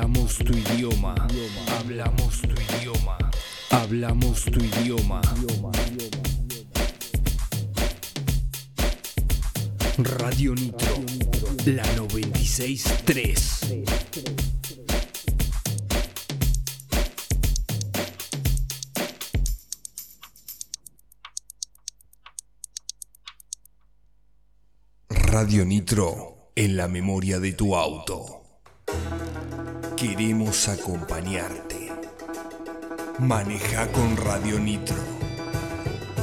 Hablamos tu idioma. Hablamos tu idioma. Hablamos tu idioma. Radio Nitro, la 963. Radio Nitro en la memoria de tu auto. Queremos acompañarte. Maneja con Radio Nitro.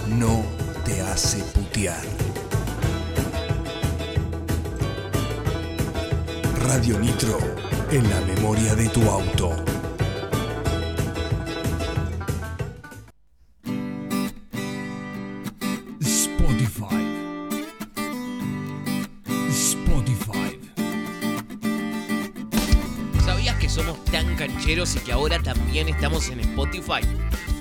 No te hace putear. Radio Nitro en la memoria de tu auto. Y que ahora también estamos en Spotify?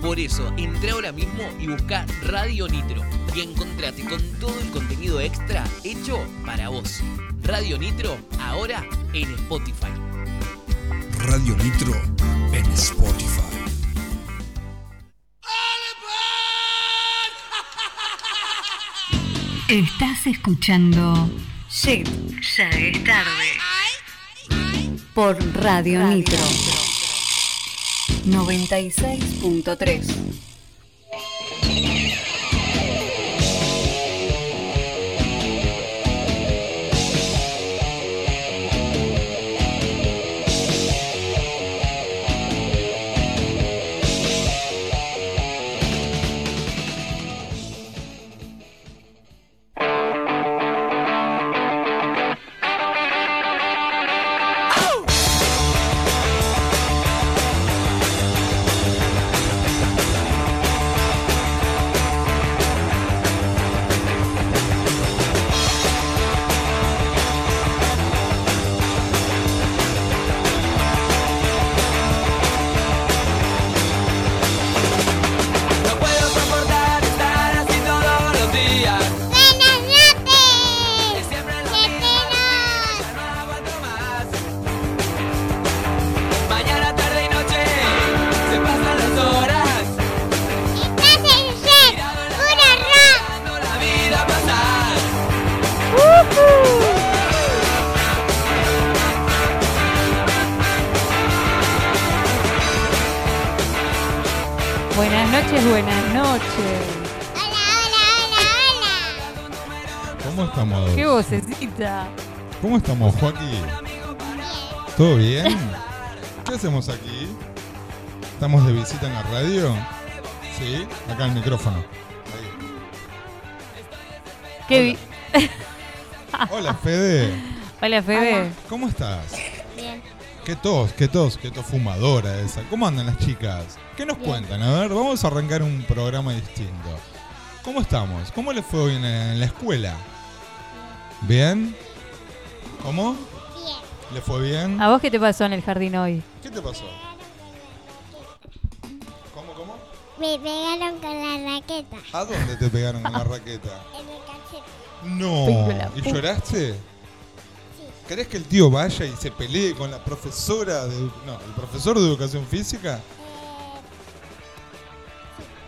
Por eso, entra ahora mismo y busca Radio Nitro y encontrate con todo el contenido extra hecho para vos. Radio Nitro, ahora en Spotify. Radio Nitro en Spotify. Estás escuchando Shit, ya es tarde. Por Radio Nitro 96.3. ¿Cómo estamos, Joaquín? ¿Todo bien? ¿Qué hacemos aquí? ¿Estamos de visita en la radio? Sí, acá el micrófono. Ahí. Qué vi- Hola, Fede. Hola, Fede. ¿Cómo estás? ¿Qué tos? ¿Qué tos? ¿Qué tos fumadora esa? ¿Cómo andan las chicas? ¿Qué nos cuentan? A ver, vamos a arrancar un programa distinto. ¿Cómo estamos? ¿Cómo les fue hoy en en la escuela? ¿Bien? ¿Cómo? Bien. ¿Le fue bien? ¿A vos qué te pasó en el jardín hoy? ¿Qué te pasó? ¿Cómo, cómo? Me pegaron con la raqueta ¿A dónde te pegaron con la raqueta? en el cachete. No. ¿Y lloraste? ¿Querés que el tío vaya y se pelee con la profesora de... No, el profesor de educación física?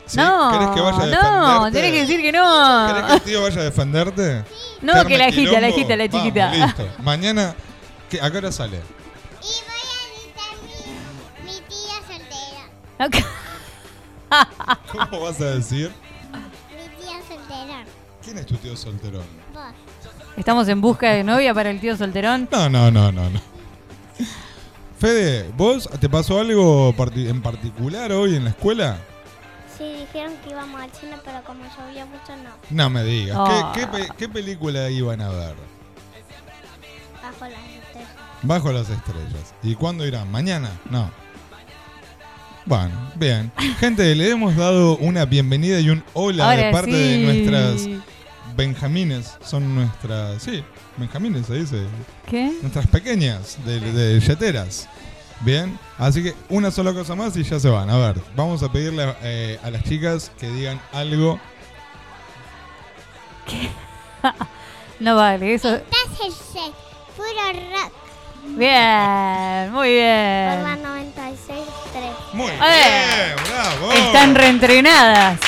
¿Sí? No, ¿Querés que vaya a no, defenderte? tenés que decir que ¿Querés que no. el tío vaya a defenderte? No, que la agita, la agita, la Vamos, chiquita. listo. Mañana... ¿qué- ¿A qué hora sale? Y voy a visitar mi, mi tía soltera. ¿Cómo vas a decir? Mi tía soltera. ¿Quién es tu tío solterón? Vos. Estamos en busca de novia para el tío solterón. No, no, no, no, no. Fede, ¿vos te pasó algo parti- en particular hoy en la escuela? Sí, dijeron que íbamos al cine, pero como llovía mucho, no. No me digas. Ah. ¿Qué, qué pe- qué película iban a ver? Bajo las estrellas. Bajo las estrellas. ¿Y cuándo irán? ¿Mañana? No. Bueno, bien. Gente, le hemos dado una bienvenida y un hola de Ahora parte de sí. nuestras Benjamines. Son nuestras. Sí, Benjamines se dice. ¿Qué? Nuestras pequeñas de, de yeteras. Bien, así que una sola cosa más y ya se van. A ver, vamos a pedirle eh, a las chicas que digan algo. No vale, eso. Estás el set, puro rock. Bien, muy Por la bien. 96.3. Muy A ver. bien, bravo. Están reentrenadas.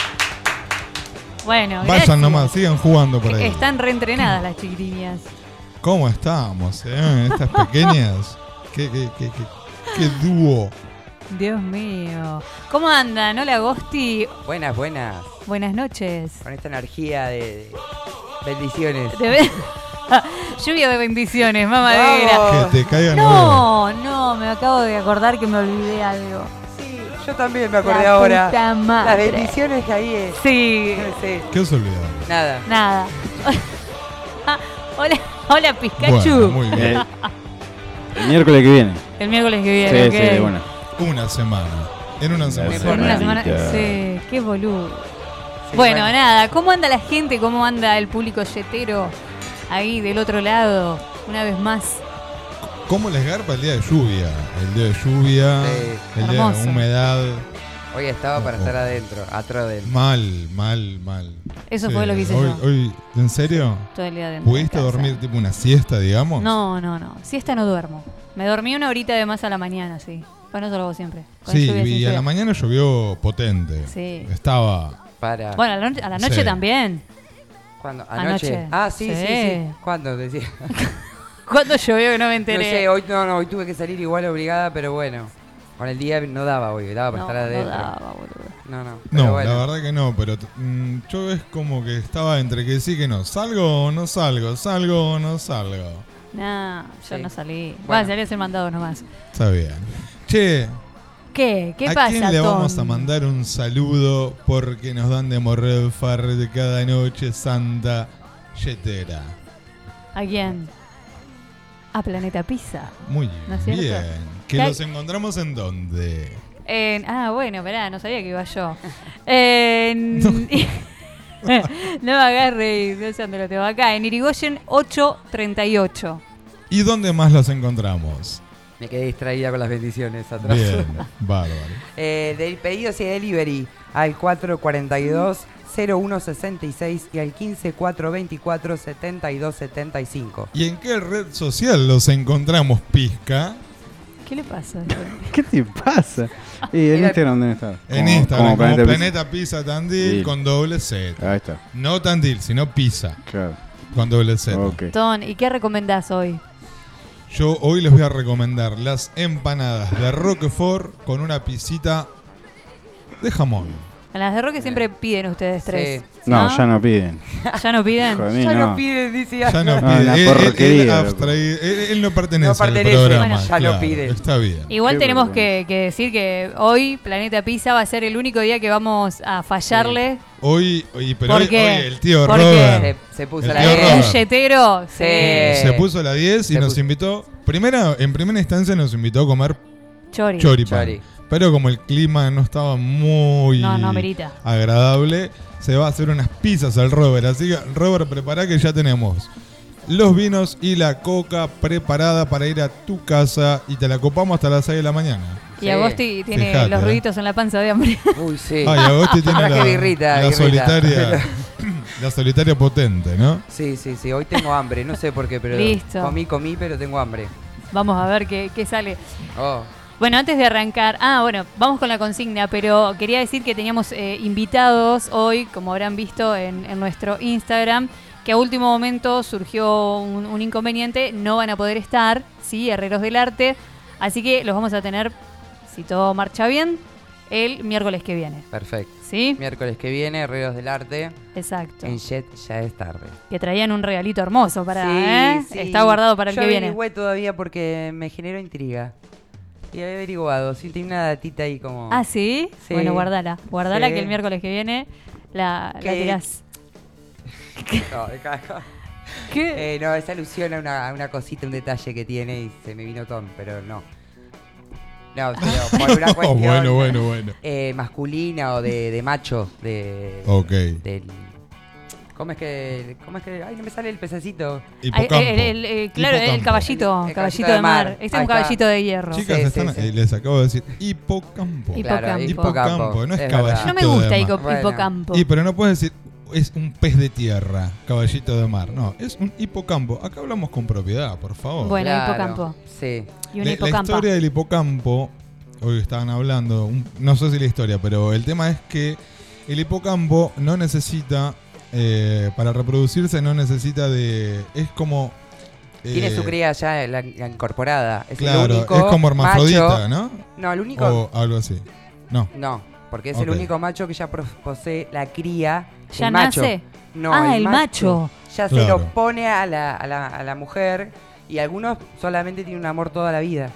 Bueno, gracias. Vayan nomás, sigan jugando por ahí. Están reentrenadas las chiquitiñas. ¿Cómo estamos, eh? Estas pequeñas. ¿Qué, qué, qué, qué, qué dúo? Dios mío. ¿Cómo andan? Hola, Gosti. Buenas, buenas. Buenas noches. Con esta energía de, de bendiciones. De ver- Lluvia de bendiciones, mamadera. Vamos. Que te caigan No, no, me acabo de acordar que me olvidé algo. Sí, yo también me acordé La ahora. puta madre. Las bendiciones que ahí es. Sí, No sé, ¿Qué os olvidaron? nada. nada. hola, hola, Pikachu. Bueno, muy bien. El, miércoles que viene. El miércoles que Sí, viene, sí, bueno. Una semana. En una semana. En una semana. Semanita. Sí, qué boludo. Sí, bueno, nada, ¿cómo anda la gente? ¿Cómo anda el público yetero ahí del otro lado? Una vez más. ¿Cómo les garpa el día de lluvia? El día de lluvia, Sí. el día de humedad. Hoy estaba para estar adentro, atrás del. Mal, mal, mal. Eso fue lo que hice hoy, yo. hoy- ¿En serio? Todo el día dentro de ¿Pudiste casa. dormir tipo una siesta, digamos? No, no, no. Siesta no duermo. Me dormí una horita de más a la mañana, sí. Bueno, eso lo hago siempre. con Sí, lluvia, sin y a lluvia. la mañana llovió potente. Sí. Estaba. Para. Bueno, a la, noche- a la noche Sí. también. ¿Cuándo? anoche. ¿Anoche? Ah, sí, sí, Sí. sí. ¿Cuándo? Decía. ¿Cuándo llovió que no me No enteré? sé, hoy no, no, hoy tuve que salir igual obligada, pero bueno. Con el día no daba hoy, daba para no, estar no adentro. daba, boludo. No, no. No, bueno. la verdad que no, pero mm, yo es como que estaba entre que sí que no. ¿Salgo o no salgo? ¿Salgo o no salgo? No, yo Sí. no salí. Bueno. Bueno, salí a hacer mandado nomás. Está bien. Che, ¿Qué? ¿Qué ¿a pasa, quién le Tom? vamos a mandar un saludo porque nos dan de morrer far de cada noche santa yetera? ¿A quién? A Planeta Pizza. Muy ¿No es cierto? bien. ¿Que ¿Qué hay- los encontramos en dónde? En- ah, bueno, esperá, no sabía que iba yo. En- no me agarre y no sé dónde lo tengo. Acá, en Irigoyen 838. ¿Y dónde más los encontramos? Me quedé distraída con las bendiciones atrás. Bien, bárbaro. Eh, del pedido y delivery al 442-0166 y al 15424-7275. ¿Y en qué red social los encontramos, Pizca? ¿Qué le pasa? ¿Qué te pasa? ¿Y en Instagram dónde está? En Como- Instagram, como Planeta Planeta, Pizza. Pizza Tandil Sí. con doble Z. Ahí está. No Tandil, sino Pizza Claro. con doble Z. Ok. Ton, ¿y qué recomendás hoy? Yo hoy les voy a recomendar las empanadas de Roquefort con una pisita de jamón. A las de Roque siempre piden ustedes tres. No, ya no piden. ¿Ya no piden? Mí, Ya no. no piden, dice. Ya no No, pide. la él, él- él porquería, abstraí- él- él no pertenece, No pertenece, al programa. bueno, ya no claro, pide. Está bien. Igual Qué tenemos que, que decir que hoy Planeta Pizza va a ser el único día que vamos a fallarle. Hoy, hoy- pero ¿Por hoy, qué? hoy el tío ¿Por Robert Se, se puso El la tío Eh, Robert. un yetero. Sí. Sí. se puso la 10 y Se nos puso- invitó. Primera, en primera instancia nos invitó a comer Chori. choripan. Chori. Pero como el clima no estaba muy No, no merita. agradable, se va a hacer unas pizzas al Robert. Así que, Robert, prepara que ya tenemos los vinos y la coca preparada para ir a tu casa y te la copamos hasta las 6 de la mañana. Y Sí. Agosti tiene los eh. ruiditos en la panza de hambre. Uy, sí. Ay, Agosti tiene la, birrita, la birrita. solitaria la solitaria potente, ¿no? Sí, sí, sí. Hoy tengo hambre. No sé por qué, pero. Listo. Comí, comí, pero tengo hambre. Vamos a ver qué, qué sale. Oh. Bueno, antes de arrancar, ah, bueno, vamos con la consigna, pero quería decir que teníamos eh, invitados hoy, como habrán visto en, en nuestro Instagram, que a último momento surgió un, un inconveniente, no van a poder estar, sí, Herreros del Arte, así que los vamos a tener, si todo marcha bien, el miércoles que viene, Perfecto. ¿sí? Miércoles que viene, Herreros del Arte. Exacto. En Jet ya es tarde. Que traían un regalito hermoso para, Sí, ¿eh? sí. Está guardado para el Yo que viene. averigüé todavía porque me generó intriga. Y he averiguado, sí, tiene una datita ahí como... ¿Ah, sí? Sí. Bueno, guardala. Guardala Sí. que el miércoles que viene la, la tirás. No. ¿Qué? Eh, no, es alusión a una, a una cosita, un detalle que tiene y se me vino Tom, pero no. No, pero por una Oh, cuestión bueno, bueno, bueno. eh, masculina o de, de macho, de... Ok. del- ¿Cómo es que...? ¿Cómo es que...? Ay, no me sale el pececito. Hipocampo. Ay, el- el- el- claro, el Hipocampo. caballito, El- el caballito, caballito de de mar. mar. Este es un está. caballito de hierro. Chicas, Sí, están- sí, sí. les acabo de decir hipocampo. Hipocampo. Claro, Hipocampo, no es, es caballito verdad. no me gusta de. Bueno. hipocampo. Y pero no puedes decir es un pez de tierra, caballito de mar. No, es un hipocampo. Acá hablamos con propiedad, por favor. Bueno, Claro, hipocampo. Sí. Y un La- historia del hipocampo, hoy estaban hablando, un- no sé si la historia, pero el tema es que el hipocampo no necesita, eh, para reproducirse no necesita de... Es como... Tiene eh, su cría ya la, la incorporada. Es Claro, el único es como hermafrodita, macho- ¿no? No, el único... O algo así. No. No, porque es el único macho que ya posee la cría. ¿Ya el macho. nace? No, Ah, el macho. Ya se lo pone a la, a, la, a la mujer y algunos solamente tienen un amor toda la vida.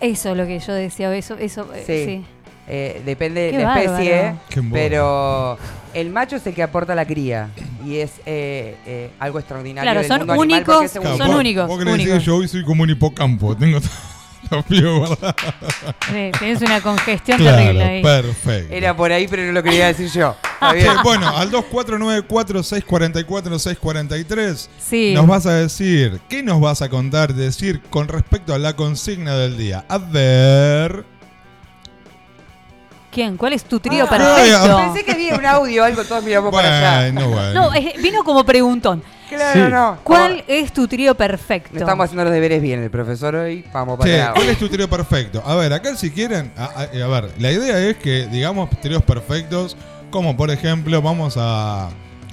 Eso es lo que yo decía. Eso, eso, eh, Sí. Eh, depende de la especie, pero el macho es el que aporta la cría y es eh, eh, algo extraordinario. Claro, del son mundo únicos, es Claro, son vos- únicos, Vos únicos. que yo hoy soy como un hipocampo. Tengo los pies guardados. Sí, Tienes una congestión Claro, terrible ahí. perfecto. Era por ahí, pero no lo quería decir yo. Bueno, al 2494-644-643 Sí. nos vas a decir, ¿qué nos vas a contar, decir con respecto a la consigna del día? A ver... ¿Quién? ¿Cuál es tu trío Ah, perfecto? Pensé que había un audio o algo, todos miramos para allá. Bueno. No, es- vino como preguntón. Claro, Sí. no. ¿Cuál es tu trío perfecto? No estamos haciendo los deberes bien, el profesor hoy. Vamos para Che, allá. ¿cuál es tu trío perfecto? A ver, acá si quieren, a, a- a ver, la idea es que digamos tríos perfectos, como por ejemplo, vamos a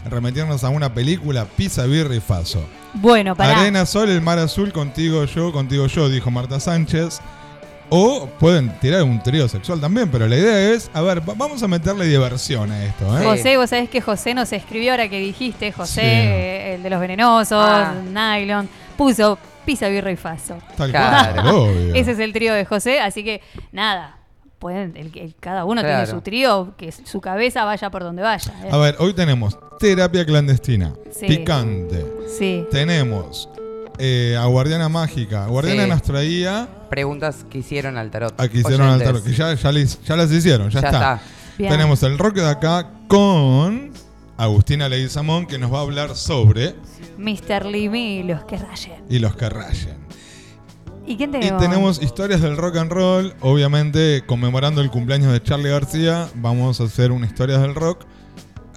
remitirnos a una película, Pisa, Birra y Faso. Bueno, para. Arena, Sol, el mar azul, contigo yo, contigo yo, dijo Marta Sánchez. O pueden tirar un trío sexual también, pero la idea es, a ver, va- vamos a meterle diversión a esto, ¿eh? José, vos sabés que José nos escribió ahora que dijiste, José, Sí. eh, el de los venenosos, Ah. nylon, puso pizza, birra y faso. Tal Claro. cual, obvio. Ese es el trío de José, así que nada, pueden, el, el- cada uno tiene su trío, que su cabeza vaya por donde vaya. ¿eh? A ver, hoy tenemos terapia clandestina, Sí. picante. Sí. Tenemos eh, a Guardiana Mágica. Guardiana Sí. nos traía Preguntas que hicieron al tarot. a que hicieron al Oyentes. tarot, que ya, ya, les- ya las hicieron, ya, Ya está. está. Bien. Tenemos el rock de acá con Agustina Leguizamón que nos va a hablar sobre Mr. Limi y los que rayen. y los que rayen. ¿Y quién Y tenemos? tenemos historias del rock and roll, obviamente conmemorando el cumpleaños de Charlie García, vamos a hacer una historia del rock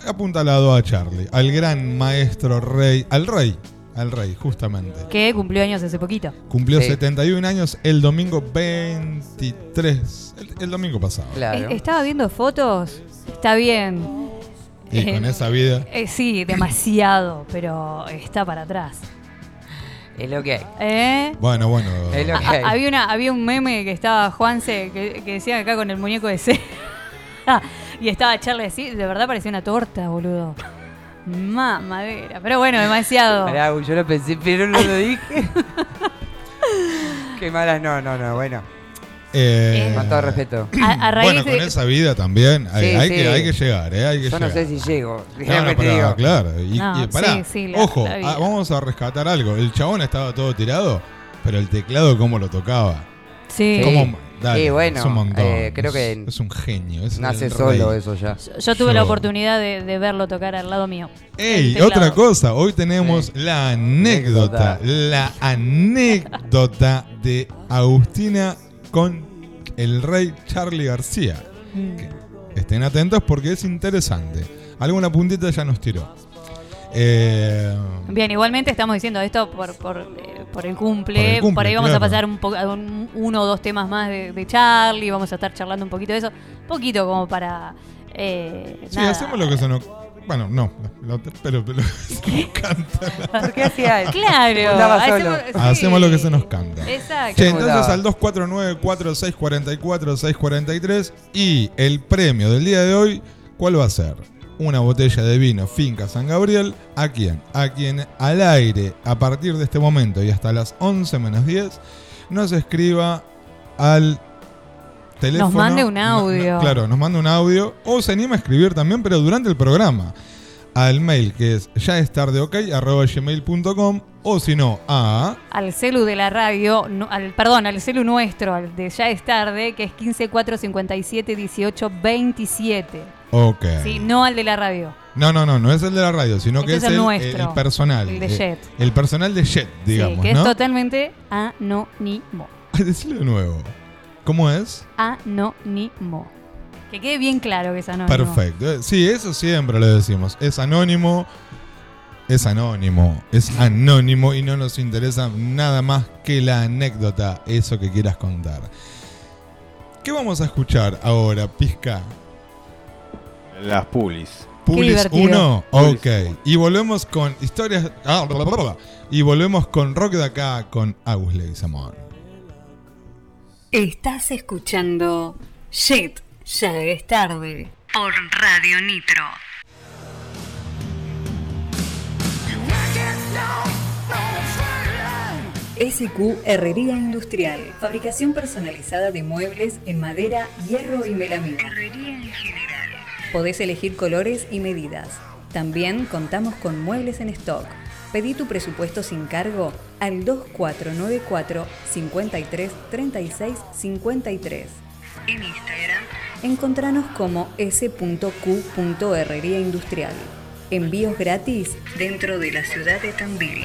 apuntalado a Charlie, al gran maestro rey, al rey, al rey, justamente. Que cumplió años hace poquito. Cumplió Sí. 71 años el domingo 23, el, el domingo pasado. Claro. Eh, Estaba viendo fotos, está bien. Y con esa vida. Eh, sí, demasiado, pero está para atrás. Es lo que hay. ¿Eh? Bueno, bueno. Es lo que Ah, hay. había, una, había un meme que estaba Juanse, que, que decía acá con el muñeco de cera. y estaba Charlie así, de verdad parecía una torta, boludo. Ma, madera. Pero bueno, demasiado. Pará, yo lo pensé, pero no lo dije. Qué malas, no, no, no, bueno. Eh, Con todo respeto. A, a raíz bueno, con esa vida también hay, Sí, hay sí. que, hay que llegar, ¿eh? Hay que Yo llegar. no sé si llego. No, digo. claro. Y, No, y pará, sí, sí, la- ojo, ah, vamos a rescatar algo. El chabón estaba todo tirado, pero el teclado cómo lo tocaba. Sí. ¿Cómo? Dale, Sí, bueno, es un montón. eh, creo Es- que es un genio. Es Nace solo eso ya. Yo tuve la oportunidad de, de verlo tocar al lado mío. Ey, otra cosa, hoy tenemos Sí. la anécdota, Anécdota. la anécdota de Agustina con el rey Charlie García. Mm. Estén atentos porque es interesante. Alguna puntita ya nos tiró. Eh, Bien, igualmente estamos diciendo esto por, por, eh, por el, cumple. Por el cumple, ahí vamos a pasar un po- un- uno o dos temas más de, de Charlie. Vamos a estar charlando un poquito de eso. Poquito como para. eh, sí, nada. hacemos lo que se nos... Bueno, no, lo- pero, pero se nos canta. ¿Por qué hacía eso? Claro. Hacemos, sí. Hacemos lo que se nos canta. Exacto. Che, ¿Cómo entonces al 249-4644-643 y el premio del día de hoy, ¿cuál va a ser? Una botella de vino Finca San Gabriel. ¿A quién? A quien al aire, a partir de este momento y hasta las 11 menos 10, nos escriba al teléfono. Nos mande un no- no- audio. claro, nos manda un audio o se anima a escribir también, pero durante el programa. Al mail que es ya es tarde ok, arroba gmail.com o si no a Al celu de la radio, no- al, perdón, al celu nuestro, al de ya es tarde, que es 15457 18 27. ok. Sí, no al de la radio. No, no, no, no es el de la radio, sino que Este es es el el, nuestro, el personal. el de eh, Jet. el personal de Jet, digamos, sí, que ¿no? es totalmente anónimo. Ay, decilo de nuevo. ¿Cómo es? Anónimo. Que quede bien claro que es anónimo. Perfecto. Eh, Sí, eso siempre lo decimos. Es anónimo. Es anónimo. Es anónimo y no nos interesa nada más que la anécdota, eso que quieras contar. ¿Qué vamos a escuchar ahora, Pizca? Las pulis. Pulis divertido. 1, ok. Y volvemos con historias. ah, bla, bla. Y volvemos con rock de acá con Agus Leguizamón. Estás escuchando Shit, ya es tarde. Por Radio Nitro. SQ Herrería Industrial. Fabricación personalizada de muebles en madera, hierro y melamina. Herrería en general. Podés elegir colores y medidas. También contamos con muebles en stock. Pedí tu presupuesto sin cargo al 2494 53 36 53. En Instagram, encontranos como s.q.herrería industrial. Envíos gratis dentro de la ciudad de Tandil.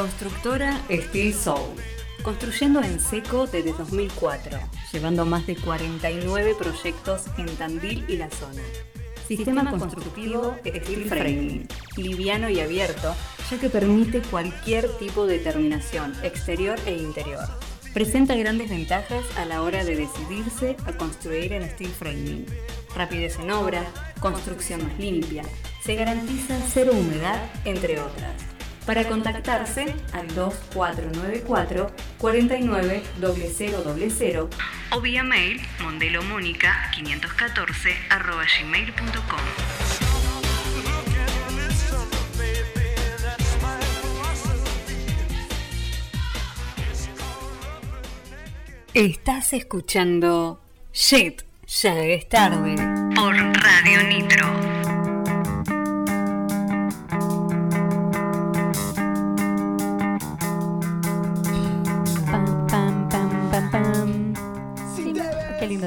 Constructora Steel Soul. Construyendo en seco desde 2004, llevando más de 49 proyectos en Tandil y la zona. Sistema constructivo Steel Framing, liviano y abierto, ya que permite cualquier tipo de terminación, exterior e interior. Presenta grandes ventajas a la hora de decidirse a construir en Steel Framing. Rapidez en obra, construcción más limpia, se garantiza cero humedad, entre otras. Para contactarse al 2494 49 0000 o vía mail mondelomónica 514 arroba gmail.com. Estás escuchando Shit, ya es tarde por Radio Nitro.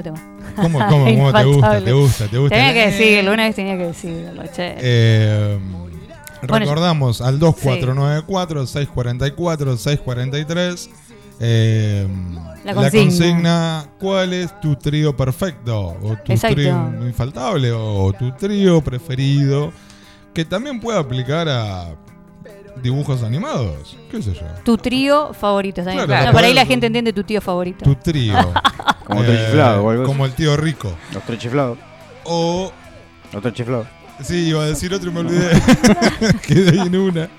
Lindo tema. ¿Cómo, cómo, cómo te gusta? ¿Te gusta? ¿Te gusta? Tenía que decirlo, una vez tenía que decirlo, che. Eh, Bueno, recordamos al 2494-644-643. eh, La la, consigna. consigna. ¿Cuál es tu trío perfecto? O tu Exacto. trío infaltable. O tu trío preferido. Que también puede aplicar a dibujos animados. ¿Qué sé yo? Tu trío favorito. Claro, No, por ahí la gente entiende tu tío favorito. Tu trío. Como Eh, o algo. Como el tío rico. Los tres chiflados. O Los tres chiflados. Sí, iba a decir otro y me olvidé. Quedé ahí en una.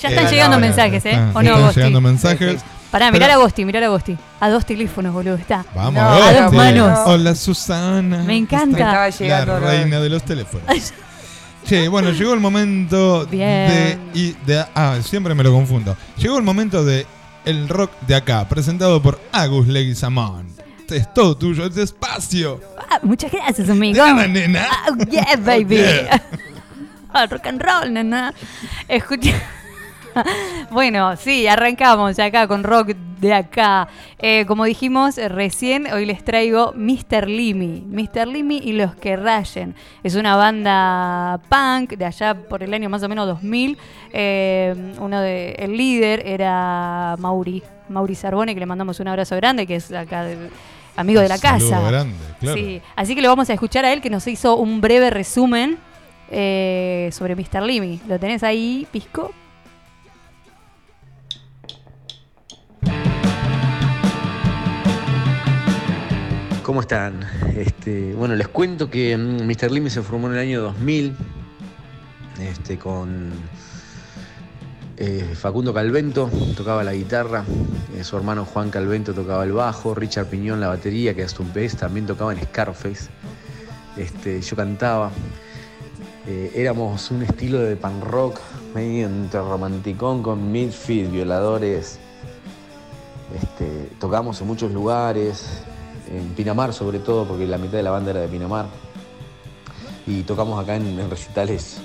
Ya están Eh, llegando no, mensajes, ¿eh? ah, ¿O ya no, están Agosti? llegando mensajes. Pará, Pero- mirar a Agosti, mirar a Agosti. A dos teléfonos, boludo, está. Vamos, No, a dos manos. Hola, Susana. Me encanta. Estaba La llegando. reina de los teléfonos. Che, bueno, llegó el momento de, Bien. y de. Ah, siempre me lo confundo. Llegó el momento de El Rock de Acá, presentado por Agus Leguizamón. Este es todo tuyo, este espacio. Ah, muchas gracias, amigo. Nena, nena. Ah, yeah, baby. Yeah. Ah, rock and roll, nena. Escucha. Bueno, sí, arrancamos acá con rock de acá. Eh, como dijimos eh, recién, hoy les traigo Mr. Limi. Mr. Limi y los que rayen. Es una banda punk de allá por el año más o menos 2000. Eh, uno de, el líder era Mauri, Mauri Sarbone, que le mandamos un abrazo grande, que es acá de- amigo de la Saludo casa. grande, claro. Sí, así que lo vamos a escuchar a él que nos hizo un breve resumen eh, sobre Mr. Limi. ¿Lo tenés ahí, Pisco? ¿Cómo están? Este, bueno, les cuento que mm, Mr. Limi se formó en el año 2000 este, con eh, Facundo Calvento, tocaba la guitarra, eh, su hermano Juan Calvento tocaba el bajo, Richard Piñón la batería, que es un pez, también tocaba en Scarface, este, yo cantaba. Eh, éramos un estilo de pan rock, medio entre romanticón con midfield, violadores. Este, tocamos en muchos lugares, en Pinamar sobre todo, porque la mitad de la banda era de Pinamar. Y tocamos acá en, en recitales,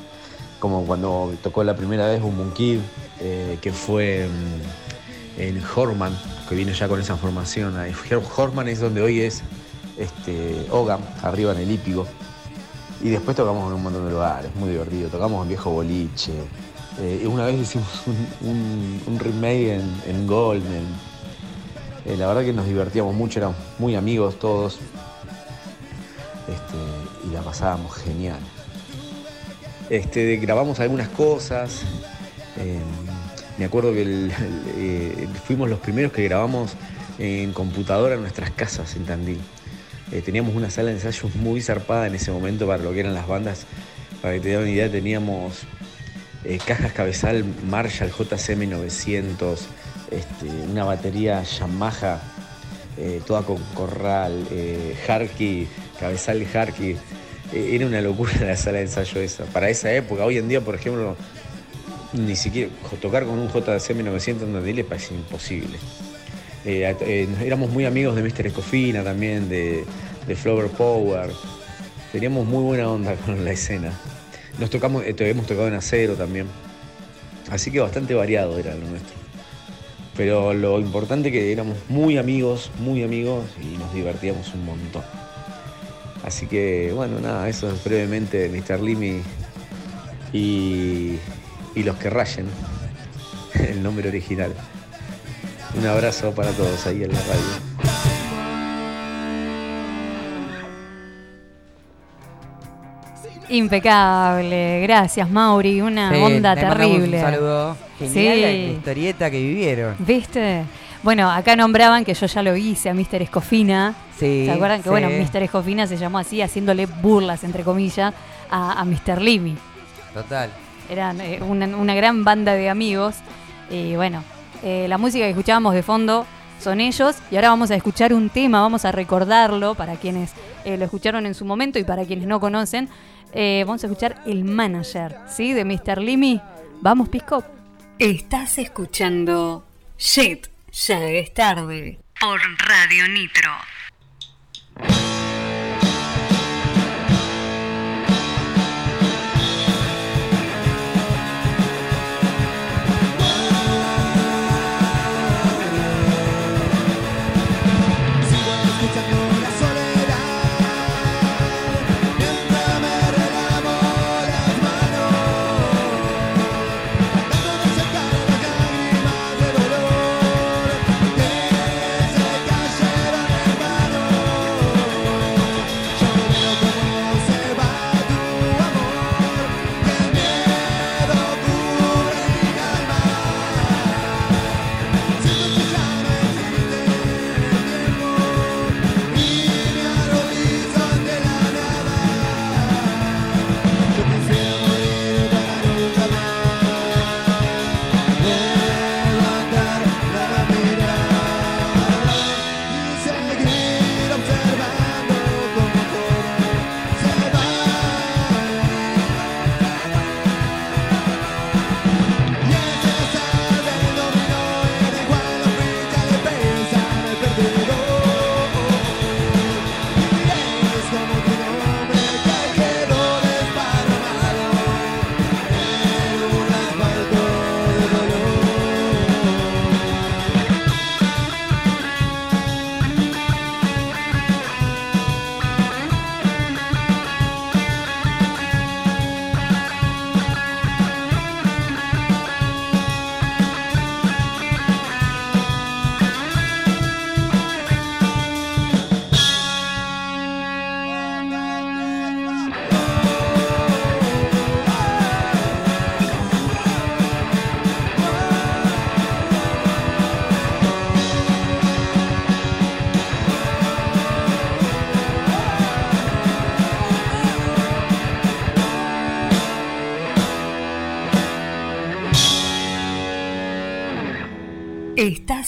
como cuando tocó la primera vez un Kid, eh, que fue mm, en Horman, que vino ya con esa formación. Ahí. Horman es donde hoy es este, Ogam, arriba en el Hípico. Y después tocamos en un montón de lugares, muy divertido. Tocamos en Viejo Boliche. Eh, una vez hicimos un, remake en, en Golden. Eh, la verdad que nos divertíamos mucho, éramos muy amigos todos. Este, y la pasábamos genial. Este, grabamos algunas cosas. eh, me acuerdo que el- eh, fuimos los primeros que grabamos en computadora en nuestras casas en Tandil. Eh, teníamos una sala de ensayos muy zarpada en ese momento para lo que eran las bandas. Para que te den una idea, teníamos cajas cabezal Marshall JCM 900, este, una batería Yamaha, toda con corral, eh, Harky, cabezal Harky. Eh, era una locura la sala de ensayo esa. Para esa época, hoy en día, por ejemplo, ni siquiera tocar con un JCM 900 en Tandil le parece imposible. Eh, eh, éramos muy amigos de Mr. Escofina también, de, de Flower Power. Teníamos muy buena onda con la escena. Nos tocamos, eh, hemos tocado en acero también. Así que bastante variado era lo nuestro. Pero lo importante que éramos muy amigos, muy amigos y nos divertíamos un montón. Así que bueno, nada, eso es brevemente Mr. Limi y, y los que rayen, el nombre original. Un abrazo para todos ahí en la radio. Impecable, gracias Mauri, una Sí, onda terrible. Un saludo. Genial Sí. la historieta que vivieron. ¿Viste? Bueno, acá nombraban que yo ya lo hice a Mr. Escofina. Sí, ¿Se acuerdan que sí. bueno, Mr. Escofina se llamó así, haciéndole burlas, entre comillas, a, a Mr. Limi? Total. Eran eh, una, una gran banda de amigos. Y bueno, eh, la música que escuchábamos de fondo son ellos. Y ahora vamos a escuchar un tema, vamos a recordarlo para quienes eh, lo escucharon en su momento y para quienes no conocen. Eh, vamos a escuchar El Manager, ¿sí? De Mr. Limi. Vamos, Pisco. Estás escuchando Shit, ya es tarde. Por Radio Nitro.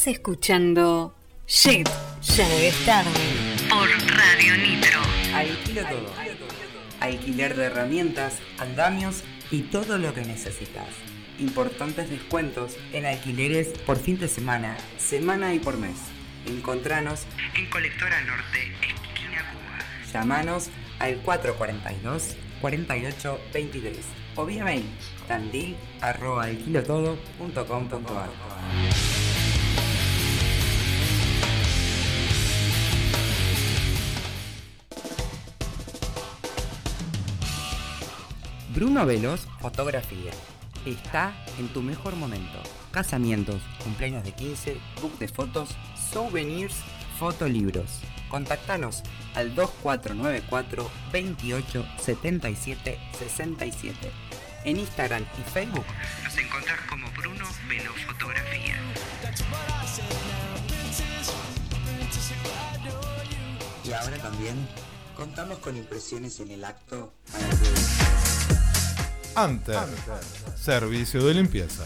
Estás escuchando Shit, ya es tarde por Radio Nitro. Alquilo todo. Alquiler de herramientas, andamios y todo lo que necesitas. Importantes descuentos en alquileres por fin de semana, semana y por mes. Encontranos en Colectora Norte, esquina Cuba. Llamanos al 442 48 23 o vía mail tandil Bruno Velos, fotografía. Está en tu mejor momento. Casamientos, cumpleaños de 15, book de fotos, souvenirs, fotolibros. Contactanos al 2494 28 77 67. En Instagram y Facebook nos encontrás como Bruno Velos Fotografía. Y ahora también contamos con impresiones en el acto para Anter, servicio de limpieza.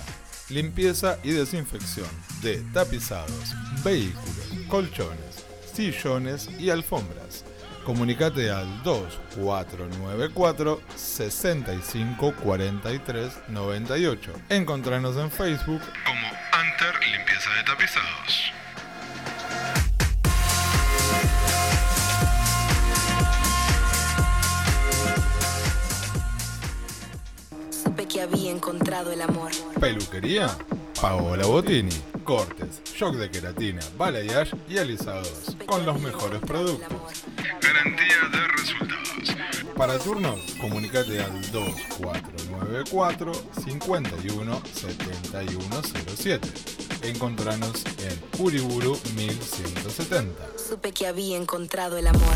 Limpieza y desinfección de tapizados, vehículos, colchones, sillones y alfombras. Comunicate al 2494 65 43 98. Encontranos en Facebook como Anter Limpieza de Tapizados. Que había encontrado el amor. Peluquería, Paola Botini. Cortes, shock de queratina, balayage y alisados. Con los mejores productos. Garantía de resultados. Para turnos, comunicate al 2494 51 7107. Encontranos en Uriburu 1170. Supe que había encontrado el amor.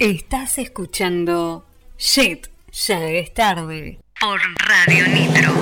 Estás escuchando Shit, ya es tarde por Radio Nitro.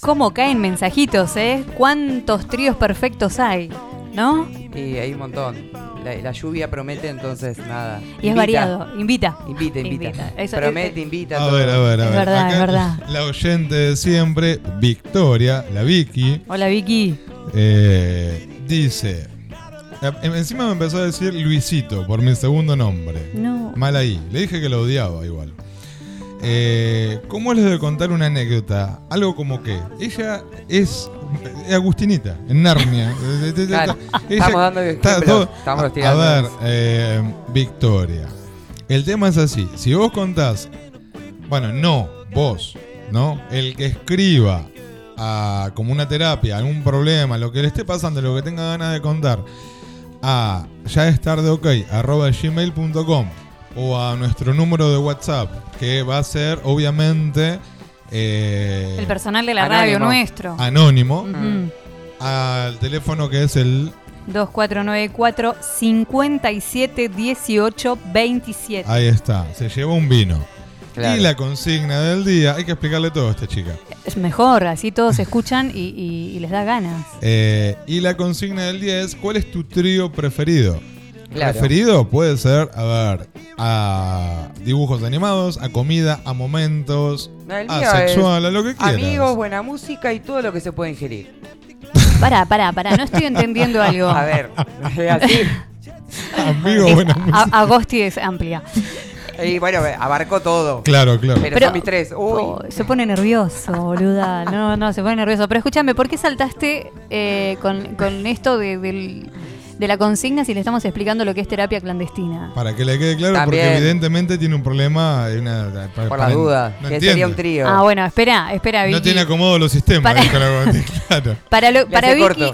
¿Cómo caen mensajitos, eh? ¿Cuántos tríos perfectos hay? ¿No? Y hay un montón. La, la lluvia promete, entonces nada. Y es variado. Invita. Invita, invita. Invita. Eso- promete, invita. A todo. ver, a ver, a Es ver. verdad, Acá es verdad. La oyente de siempre, Victoria, la Vicky, Hola Vicky. eh, dice. eh, Encima me empezó a decir Luisito por mi segundo nombre. No. Mal ahí. Le dije que lo odiaba igual. Eh, ¿Cómo les de contar una anécdota? Algo como que ella es Agustinita, en Narnia. Eh, eh, Claro, ella- estamos dando está todo- estamos a-. A ver, eh, Victoria. El tema es así. Si vos contás, bueno, no, vos, ¿no? El que escriba a, como una terapia, algún problema, lo que le esté pasando, lo que tenga ganas de contar, a ya es tarde ok, arroba gmail.com o a nuestro número de WhatsApp, que va a ser obviamente eh, El personal de la Anónimo. radio nuestro. anónimo, Ujú. al teléfono que es el 2494 57 18 27. Ahí está, se llevó un vino. Claro. Y la consigna del día, hay que explicarle todo a esta chica. Es mejor, así todos escuchan y, y- y les da ganas. Eh, y la consigna del día es, ¿cuál es tu trío preferido? Claro. Preferido puede ser, a ver, a dibujos animados, a comida, a momentos, el a mío sexual, es a lo que quieras. Amigos, buena música y todo lo que se puede ingerir. Pará, pará, pará, no estoy entendiendo algo. A ver, así. Amigo, Es- buena música. a- Agosti es amplia. Y bueno, abarcó todo. Claro, claro. Pero, Pero- son mis tres. Uy. Oh, se pone nervioso, boluda. No, no, se pone nervioso. Pero escúchame, ¿por qué saltaste eh, con, con esto de, del- de la consigna si le estamos explicando lo que es terapia clandestina. Para que le quede claro, También. porque evidentemente tiene un problema. una- para- Por para- la duda, no que entiende. sería un trío. Ah, bueno, espera, espera, Vicky. No tiene acomodo los sistemas. Para- claro, Para, lo- para Vicky, corto.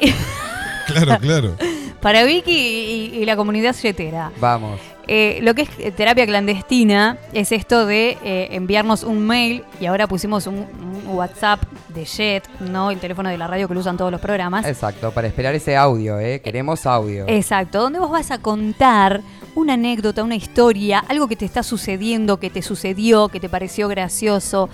claro, claro. para Vicky y, y la comunidad yetera. Vamos. Eh, lo que es eh, terapia clandestina es esto de eh, enviarnos un mail y ahora pusimos un, un WhatsApp de Jet, ¿no? El teléfono de la radio que lo usan todos los programas. Exacto, para esperar ese audio, ¿eh? Queremos audio. Exacto, donde vos vas a contar una anécdota, una historia, algo que te está sucediendo, que te sucedió, que te pareció gracioso,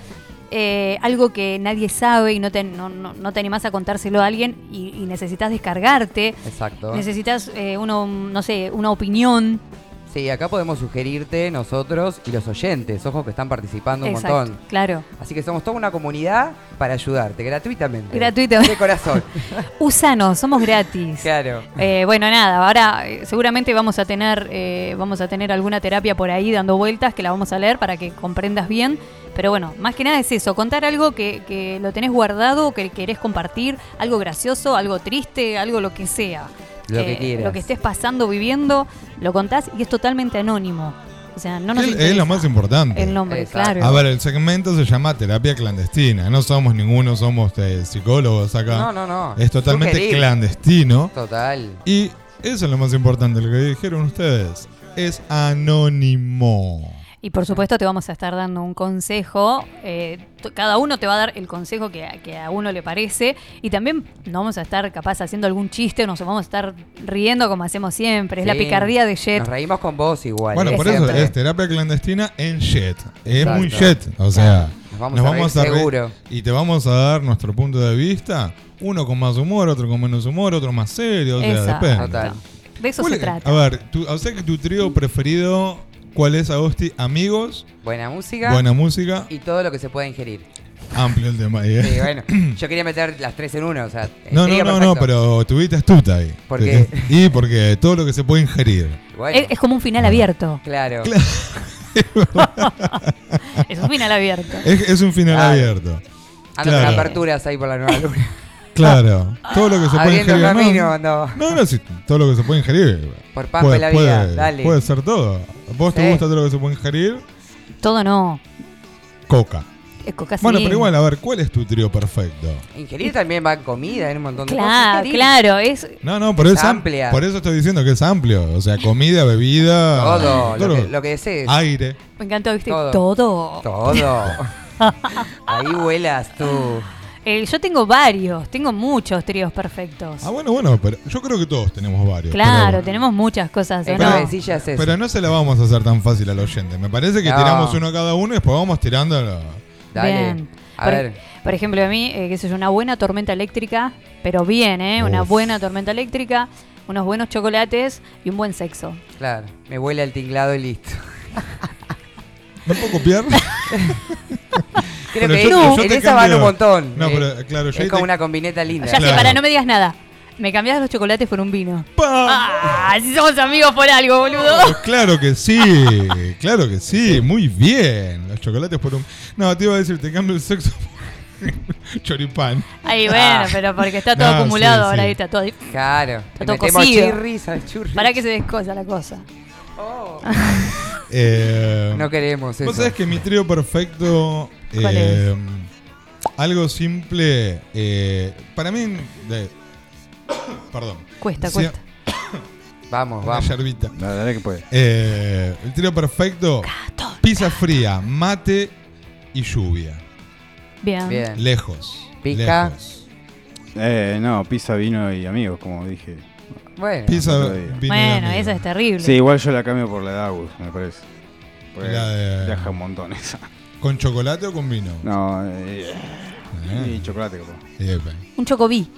eh, algo que nadie sabe y no te, no, no- no te animás a contárselo a alguien y, y necesitas descargarte, Exacto. necesitas eh, uno, no sé, una opinión. Sí, acá podemos sugerirte nosotros y los oyentes, ojo que están participando un Exacto, montón. claro. Así que somos toda una comunidad para ayudarte, gratuitamente. Gratuitamente. De corazón. Usanos, somos gratis. claro. Eh, bueno, nada, ahora eh, seguramente vamos a tener eh, vamos a tener alguna terapia por ahí dando vueltas que la vamos a leer para que comprendas bien. Pero bueno, más que nada es eso, contar algo que, que lo tenés guardado, que querés compartir, algo gracioso, algo triste, algo lo que sea. Lo que quieras. Lo que estés pasando, viviendo, lo contás y es totalmente anónimo. O sea, no nos Es- lo más importante. El nombre, Exacto. claro. A ver, el segmento se llama terapia clandestina. No somos ninguno, somos eh, psicólogos acá. No, no, no. Es totalmente Sugerir. clandestino. Total. Y eso es lo más importante, lo que dijeron ustedes. Es anónimo. Y por supuesto te vamos a estar dando un consejo. eh, cada uno te va a dar el consejo que, a- que a uno le parece. Y también no vamos a estar capaz haciendo algún chiste, nos vamos a estar riendo como hacemos siempre. Es la picardía de Jet. Nos reímos con vos igual. Bueno, ¿eh? por eso es terapia clandestina en Jet. Es Exacto. muy Jet. O sea, Nos vamos a reír reír seguro. y te vamos a dar nuestro punto de vista. Uno con más humor, otro con menos humor, otro más serio. O sea, Exacto. depende. Total. De eso ¿Cuál se trata. A ver, tu, o sea que tu trío preferido, ¿cuál es, Agosti? Amigos, Buena música. buena música, Y todo lo que se pueda ingerir. amplio el tema ahí. ¿eh? Sí, bueno. Yo quería meter las tres en uno, o sea. el No, no, no, perfecto. no, pero tuviste astuta ahí. ¿Por qué? Y porque todo lo que se puede ingerir. Bueno, Es, es como un final abierto. claro. Es un final abierto. Es, es un final abierto. Ando Claro. con aperturas ahí por la nueva luna. Claro. Todo lo que se puede Abriendo ingerir. no, camino, ando. No, no, sí, todo lo que se puede ingerir. Por Pampa y la vida, puede, dale. puede ser todo. ¿Vos te gusta todo lo que se puede ingerir? Todo no. Coca. Es coca Bueno, sí. pero igual, a ver, ¿cuál es tu trío perfecto? Ingerir también va en comida, en un montón de Claro, cosas. Ingerir. claro. Es, No, no, pero Es es, am- amplia. Por eso estoy diciendo que es amplio. O sea, comida, bebida. Todo, lo que, lo que desees. Aire. me encantó, ¿viste? Todo. Todo. Todo. Ahí vuelas tú. Eh, yo tengo varios, tengo muchos tríos perfectos. Ah, bueno, bueno, pero yo creo que todos tenemos varios. Claro, pero- tenemos muchas cosas. ¿o El no? es. Pero no se la vamos a hacer tan fácil al oyente. Me parece que No. tiramos uno cada uno y después vamos tirando. la- Dale. Bien. A por, ver. por ejemplo, a mí, eh, qué sé yo, una buena tormenta eléctrica, pero bien, ¿eh? Una buena tormenta eléctrica, unos buenos chocolates y un buen sexo. Claro. Me huele al tinglado y listo. ¿No puedo copiar? Creo Pero que yo- en yo esa van un montón. No, eh. pero, claro, yo es como te- una combineta linda. Ya sé, Claro. para, no me digas nada. Me cambias los chocolates por un vino. ¡Pam! ¡Ah! Si somos amigos por algo, boludo. Pues claro que sí, claro que sí, muy bien. Los chocolates por un. No, te iba a decir, te cambio el sexo por choripán. Ahí, bueno, Ah. pero porque está todo No, acumulado, sí, ahora sí. ahí está todo. Claro. Le todo cocido. chirris al churri. Para que se descosa la cosa. Eh, No queremos eso. Vos sabés que mi trío perfecto. ¿Cuál eh, Algo simple. eh, para mí. de- perdón. Cuesta, Sí, cuesta. Vamos, Una vamos. yerbita. La verdad que puede. Eh, el trío perfecto. Pizza fría, mate y lluvia. Bien. Bien. Lejos. Pica. lejos. Eh, no, pizza, vino y amigos, como dije. Bueno. Pizza, otro día. vino y Bueno, amigo. esa es terrible. Sí, igual yo la cambio por la de Agus, me parece. Porque La de- viaja un montón esa. ¿Con chocolate o con vino? No, eh, Eh. y chocolate, capaz. Epa. Un chocobí.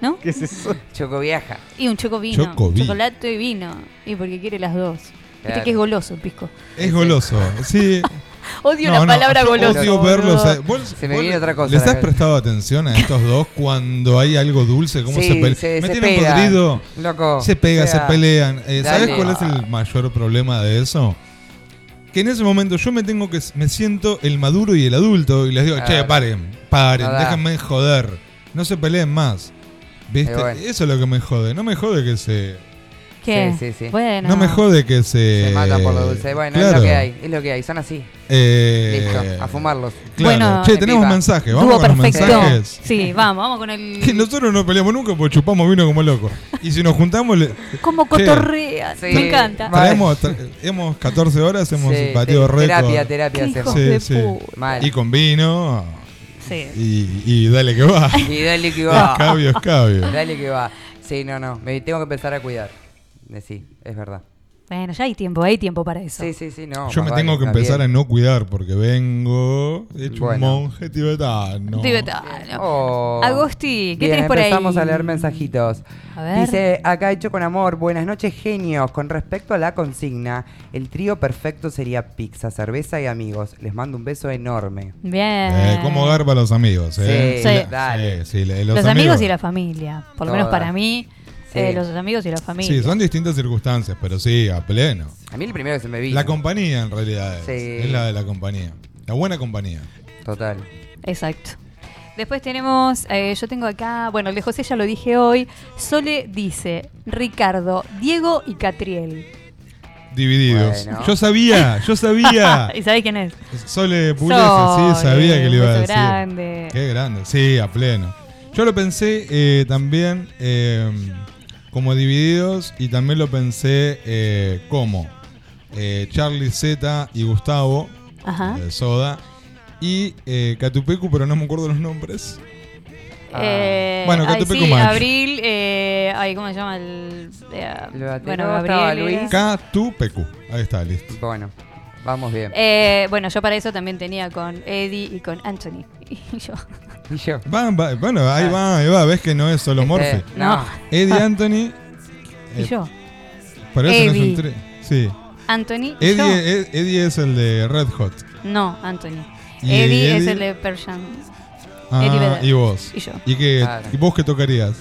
¿No? ¿Qué es eso? Choco viaja. Y un chocovino. Chocobí. Chocolate y vino. Y porque quiere las dos. Viste Claro. que es goloso el pisco. Es goloso. Sí. Odio No, la palabra goloso. odio verlos. eh, ¿vos- Se me vos viene otra cosa ¿Les has prestado atención a estos dos cuando hay algo dulce? ¿Cómo Sí, se pelean? se- Me se tienen pegan. podrido. Loco. Se pega, sea, se pelean. Eh, ¿Sabes cuál es el mayor problema de eso? Que en ese momento yo me tengo que. Me siento el maduro y el adulto y les digo, che, Claro. paren, paren, No da. déjenme joder. No se peleen más. ¿Viste? Bueno. Eso es lo que me jode. No me jode que se. ¿Qué? Sí, sí, sí. Bueno. No me jode que se. Se matan por lo dulce. Bueno, es lo que hay, es lo que hay, son así. Eh, Listo, a fumarlos. Claro. Bueno, che, tenemos pipa. mensajes. Vamos con los perfecto. mensajes. Sí, vamos, vamos con el. Que nosotros no peleamos nunca porque chupamos vino como locos. Y si nos juntamos, le- Che, cotorrean. Sí. Me encanta. Traemos, tra- hemos 14 horas, hemos Sí, batido récord. Terapia, terapia hacemos. hijos de Sí, sí. Mal. Y con vino. Sí. Y, y dale que va. Y dale que va. Escabio, escabio. Dale que va. Sí, no, no. Me tengo que empezar a cuidar. Eh, Sí, es verdad. Bueno, ya hay tiempo, hay tiempo para eso. Sí, sí, sí, no. Yo me tengo vale, que empezar bien. a no cuidar porque vengo hecho Bueno. un monje tibetano. Tibetano. Oh. Agosti, ¿qué Bien, tenés por ahí? empezamos a leer mensajitos. A ver. Dice, acá hecho con amor, buenas noches genios. Con respecto a la consigna, el trío perfecto sería pizza, cerveza y amigos. Les mando un beso enorme. Bien. Eh, ¿Cómo garba a los amigos? Eh? Sí, Sí. dale. Los, amigos y la familia. Por lo menos para mí, Sí. eh, los amigos y la familia. Sí, son distintas circunstancias, pero sí, a pleno. A mí el primero que se me vino. La compañía en realidad es, Sí. es la de la compañía. La buena compañía. Total. Exacto. Después tenemos, eh, yo tengo acá, bueno, el de José ya lo dije hoy. Sole dice, Ricardo, Diego y Catriel. Divididos. Bueno. Yo sabía, yo sabía. ¿Y sabés quién es? Sole Pugliese, Sole, sí, sabía que le iba a beso decir. grande. Qué grande, sí, a pleno. Yo lo pensé eh, también eh, como divididos y también lo pensé eh, como eh, Charlie Z y Gustavo Ajá. de Soda y eh, Catupecu, pero no me acuerdo los nombres. Eh, Bueno, Catupecu sí. Abril, eh, ay, ¿cómo se llama? El, eh, bueno, Gabriel. Luis. Catupecu, ahí está, listo. Bueno, vamos bien. Eh, bueno, yo para eso también tenía con Eddie y con Anthony. Y yo. Y yo. Va, va, bueno, ahí va, ahí va, ves que no es solo Morphy. Eh, no. Eddie Anthony, Y eh, yo. pero eso no es un Eddie. tri- Sí. Anthony y Eddie, yo. Ed- Eddie es el de Red Hot. No, Anthony. ¿Y Eddie, es el de Persian. Ah, y vos. Y yo. ¿Y, qué, Claro. ¿y vos qué tocarías?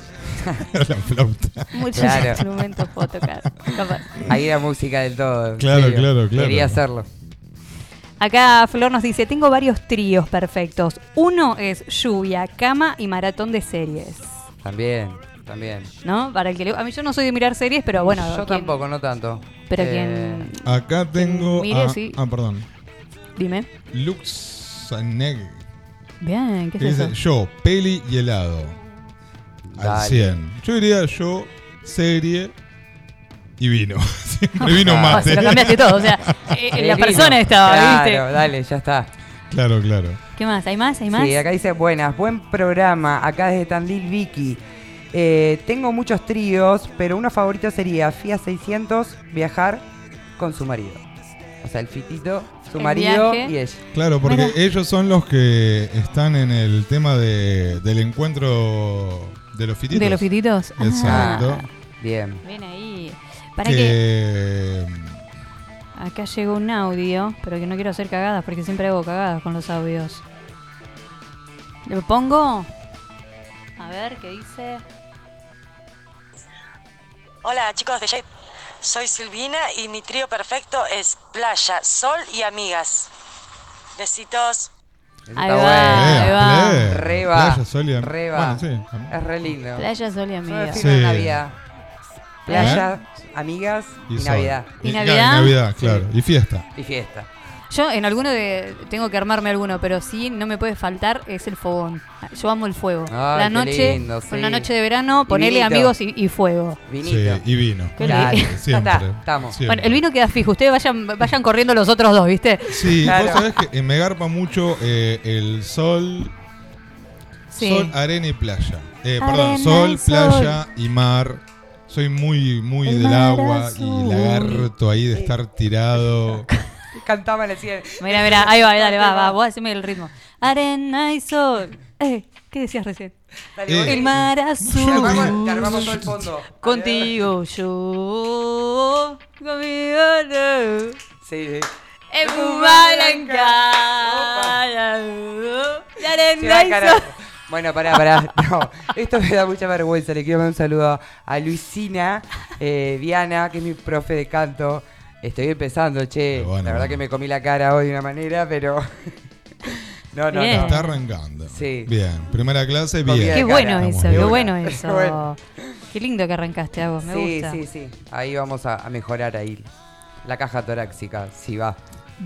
La flauta. Muchos Claro. instrumentos puedo tocar. capaz. Ahí era música del todo. Claro, claro, claro. Quería hacerlo. Acá Flor nos dice, tengo varios tríos perfectos. Uno es lluvia, cama y maratón de series. También, también. ¿No? Para el que le- A mí yo no soy de mirar series, pero bueno. Yo quien- tampoco, no tanto. Pero Eh, quien... Acá tengo. mire, ah, sí. ah, perdón. Dime. Luxaneg. Bien, ¿qué es dice eso? yo, peli y helado. Al Dale. 100. Yo diría yo, serie y vino. Siempre vino Ah, mate. se lo cambiaste todo, o sea, eh, el la vino. persona estaba, claro, ¿viste? dale, ya está. Claro, claro. ¿Qué más? ¿Hay más? ¿Hay más? Sí, acá dice buenas, buen programa, acá desde Tandil Vicky. Eh, tengo muchos tríos, pero uno favorito sería Fiat 600 viajar con su marido. O sea, el fitito, su El marido viaje. y ella. Claro, porque Mira. ellos son los que están en el tema de, del encuentro de los fititos. ¿De los fititos? Ah, Exacto. Bien. Bien ahí. Para que que acá llegó un audio, pero que no quiero hacer cagadas porque siempre hago cagadas con los audios. ¿Lo pongo? A ver, ¿qué dice? Hola chicos de Shape, soy Silvina y mi trío perfecto es playa, sol y amigas. Besitos. Ahí Está va, bueno. ahí va. Playa, Re va, playa, sol y am- re va. Bueno, sí. Es re lindo. Playa, sol y Yo amigas. defino Sí. Navidad. Playa, amigas y, sol. Navidad. ¿Y claro, Navidad? Navidad, Sí. claro. Y fiesta. Y fiesta. Yo en alguno de. Tengo que armarme alguno, pero sí no me puede faltar es el fogón. Yo amo el fuego. Ay, la qué noche, lindo, sí. noche de verano, Y ponele vinito. amigos y, y fuego. Vinito. Sí, y vino. Siempre. está, estamos. Siempre. Bueno, el vino queda fijo. Ustedes vayan, vayan corriendo los otros dos, ¿viste? Sí, Claro. vos sabés que eh, me garpa mucho eh, el sol, Sí. sol, arena y playa. Eh, Arena perdón, sol, sol. playa y mar. Soy muy, muy El del agua azul. y lagarto ahí de estar tirado. Cantaba le decía. Mira, mira, ahí va, dale, va, va, vos haceme el ritmo. Arena y sol. Eh, ¿qué decías recién? Dale, Eh. El mar Te armamos, azul. te armamos todo el fondo. Contigo yo. Conmigo no. Sí, sí. Espuma blanca. Y Se va arena y sol. Bueno, pará, pará. No, esto me da mucha vergüenza. Le quiero mandar un saludo a Luisina eh, Viana, que es mi profe de canto. Estoy empezando, che. Bueno, la verdad bueno. que me comí la cara hoy de una manera, pero. No, no, Bien. no. Está arrancando. Sí. Bien, primera clase, bien. Qué bueno eso, bien. qué bueno eso. Bueno. Qué lindo que arrancaste a vos, me sí, gusta. sí, sí. Ahí vamos a, a mejorar ahí. La caja torácica, sí va.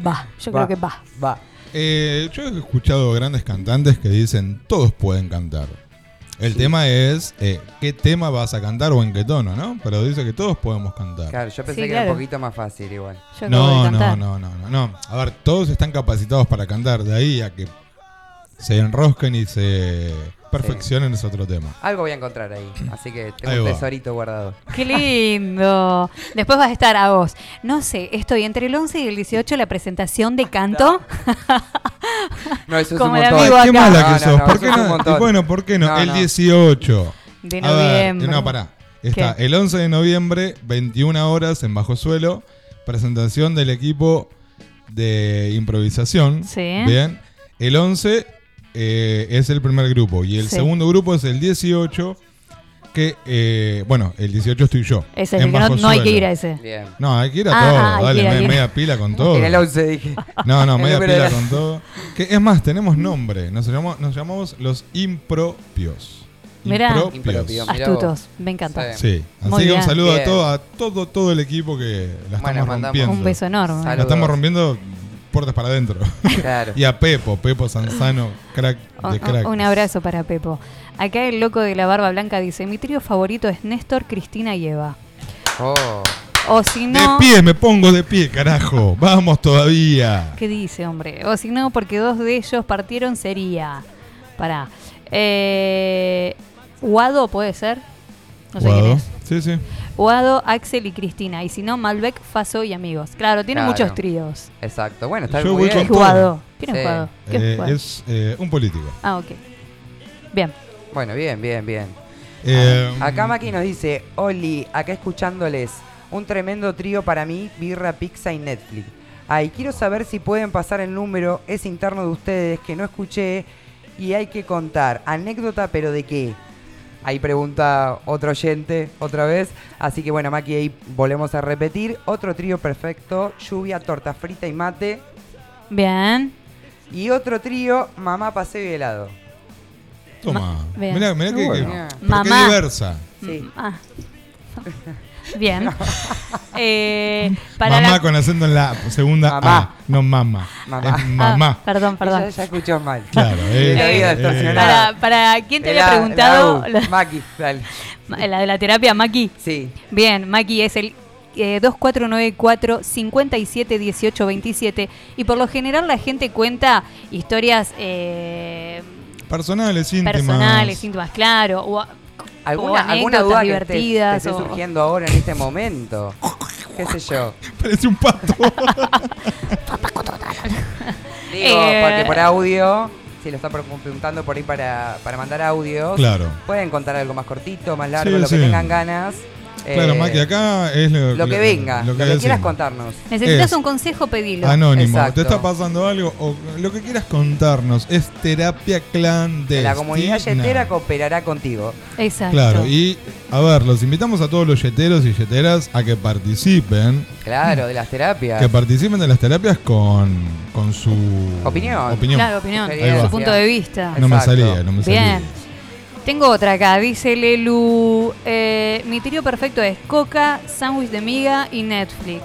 Va, yo Va. creo que va. Va. Eh, yo he escuchado grandes cantantes que dicen todos pueden cantar. El tema es eh, qué tema vas a cantar o en qué tono, ¿no? Pero dice que todos podemos cantar. Claro, yo pensé Sí, que era un poquito más fácil igual. Yo No, no, no, no, no, no. A ver, todos están capacitados para cantar. De ahí a que se enrosquen y se perfeccionen es otro tema. Algo voy a encontrar ahí, así que tengo Ahí un va. tesorito guardado. Qué lindo. Después vas a estar a vos. No sé, estoy entre el 11 y el 18 la presentación de canto. No, eso es Como un el montón. amigo Qué acá. mala No, que no, sos. no, ¿Por eso qué es un no? montón. Y bueno, ¿por qué no? No, el no. 18. De A ver, noviembre. no, pará. Está ¿Qué? el 11 de noviembre, 21 horas en Bajo Suelo, presentación del equipo de improvisación. Sí. Bien. El 11 eh, es el primer grupo y el Sí. segundo grupo es el 18, que, eh, bueno, el 18 estoy yo. Ese es el que no, hay que ir a ese. Bien. No, hay que ir a Ah, todo. ah, Dale, ir, hay me- que ir. media pila con todo. En el 11 dije. No, no, media pila era- con todo. Que es más, tenemos nombre. Nos llamamos, nos llamamos los impropios. Mirá. Impropios. Impropio. Mirá Astutos, me encanta. Sí. Sí, así Muy que un bien. saludo a todo, a todo, todo el equipo que la Bueno, estamos mandamos rompiendo. Un beso enorme. La estamos rompiendo puertas para adentro. Claro. y a Pepo, Pepo Sanzano, crack Un- de crack. Un abrazo para Pepo. Acá el loco de la barba blanca dice, mi trío favorito es Néstor, Cristina y Eva. Oh. O si De no... pie, me pongo de pie, carajo. Vamos todavía. ¿Qué dice, hombre? O si no, porque dos de ellos partieron sería... Pará. Eh, Guado puede ser. No sé quién Guado. es. Sí, sí. Guado, Axel y Cristina. Y si no, Malbec, Faso y amigos. Claro, tiene Claro. muchos tríos. Exacto. Bueno, está Yo muy bien. ¿Qué es todo. Guado? ¿Quién es. Guado? ¿Qué es Eh, Guado? es eh, un político. Ah, ok. Bien. Bueno, bien, bien, bien. Eh, Acá Maki nos dice, Oli, acá escuchándoles, un tremendo trío para mí, birra, pizza y Netflix. Ay, quiero saber si pueden pasar el número, es interno de ustedes, que no escuché y hay que contar. Anécdota, pero ¿de qué? Ahí pregunta otro oyente otra vez. Así que bueno, Maki, ahí volvemos a repetir. Otro trío perfecto, lluvia, torta frita y mate. Bien. Y otro trío, mamá, paseo y helado. Toma. Mirá, mirá que, qué Mamá. diversa. Sí. Ah. Bien. Eh, para mamá la- con acento en la segunda Mamá. A, no mamá. Mamá. Es mamá. Ah, perdón, perdón. Ella ya escuchó mal. Claro, eh, eh. Para, para quien te había La- preguntado, la U. Maki, dale. la, de la terapia, Maki. Sí. Bien, Maki es el eh, 2494 57 18 27 y por lo general la gente cuenta historias eh, Personales, íntimas. personales, íntimas, claro, o ¿Alguna, alguna duda que esté, te esté o- surgiendo ahora en este momento? ¿Qué sé yo? Parece un pato. Digo, Eh. porque por audio, si lo está pre- preguntando por ahí para, para mandar audios, Claro. pueden contar algo más cortito, más largo, Sí, lo que tengan ganas. Claro, Eh, Maki, acá es lo, Lo que venga, lo que, quieras decimos. contarnos. Necesitas Es un consejo, pedilo. Anónimo, Exacto. te está pasando algo o lo que quieras contarnos es terapia clandestina. La comunidad yetera cooperará contigo. Exacto. Claro, y a ver, los invitamos a todos los yeteros y yeteras a que participen. Claro, de las terapias. Que participen de las terapias con, con su Opinión. Claro, opinión, Ahí va. su punto de vista. No me Exacto. salía, no me salía. Bien. Tengo otra acá, dice Lelu. eh, mi trío perfecto es Coca, sándwich de miga y Netflix.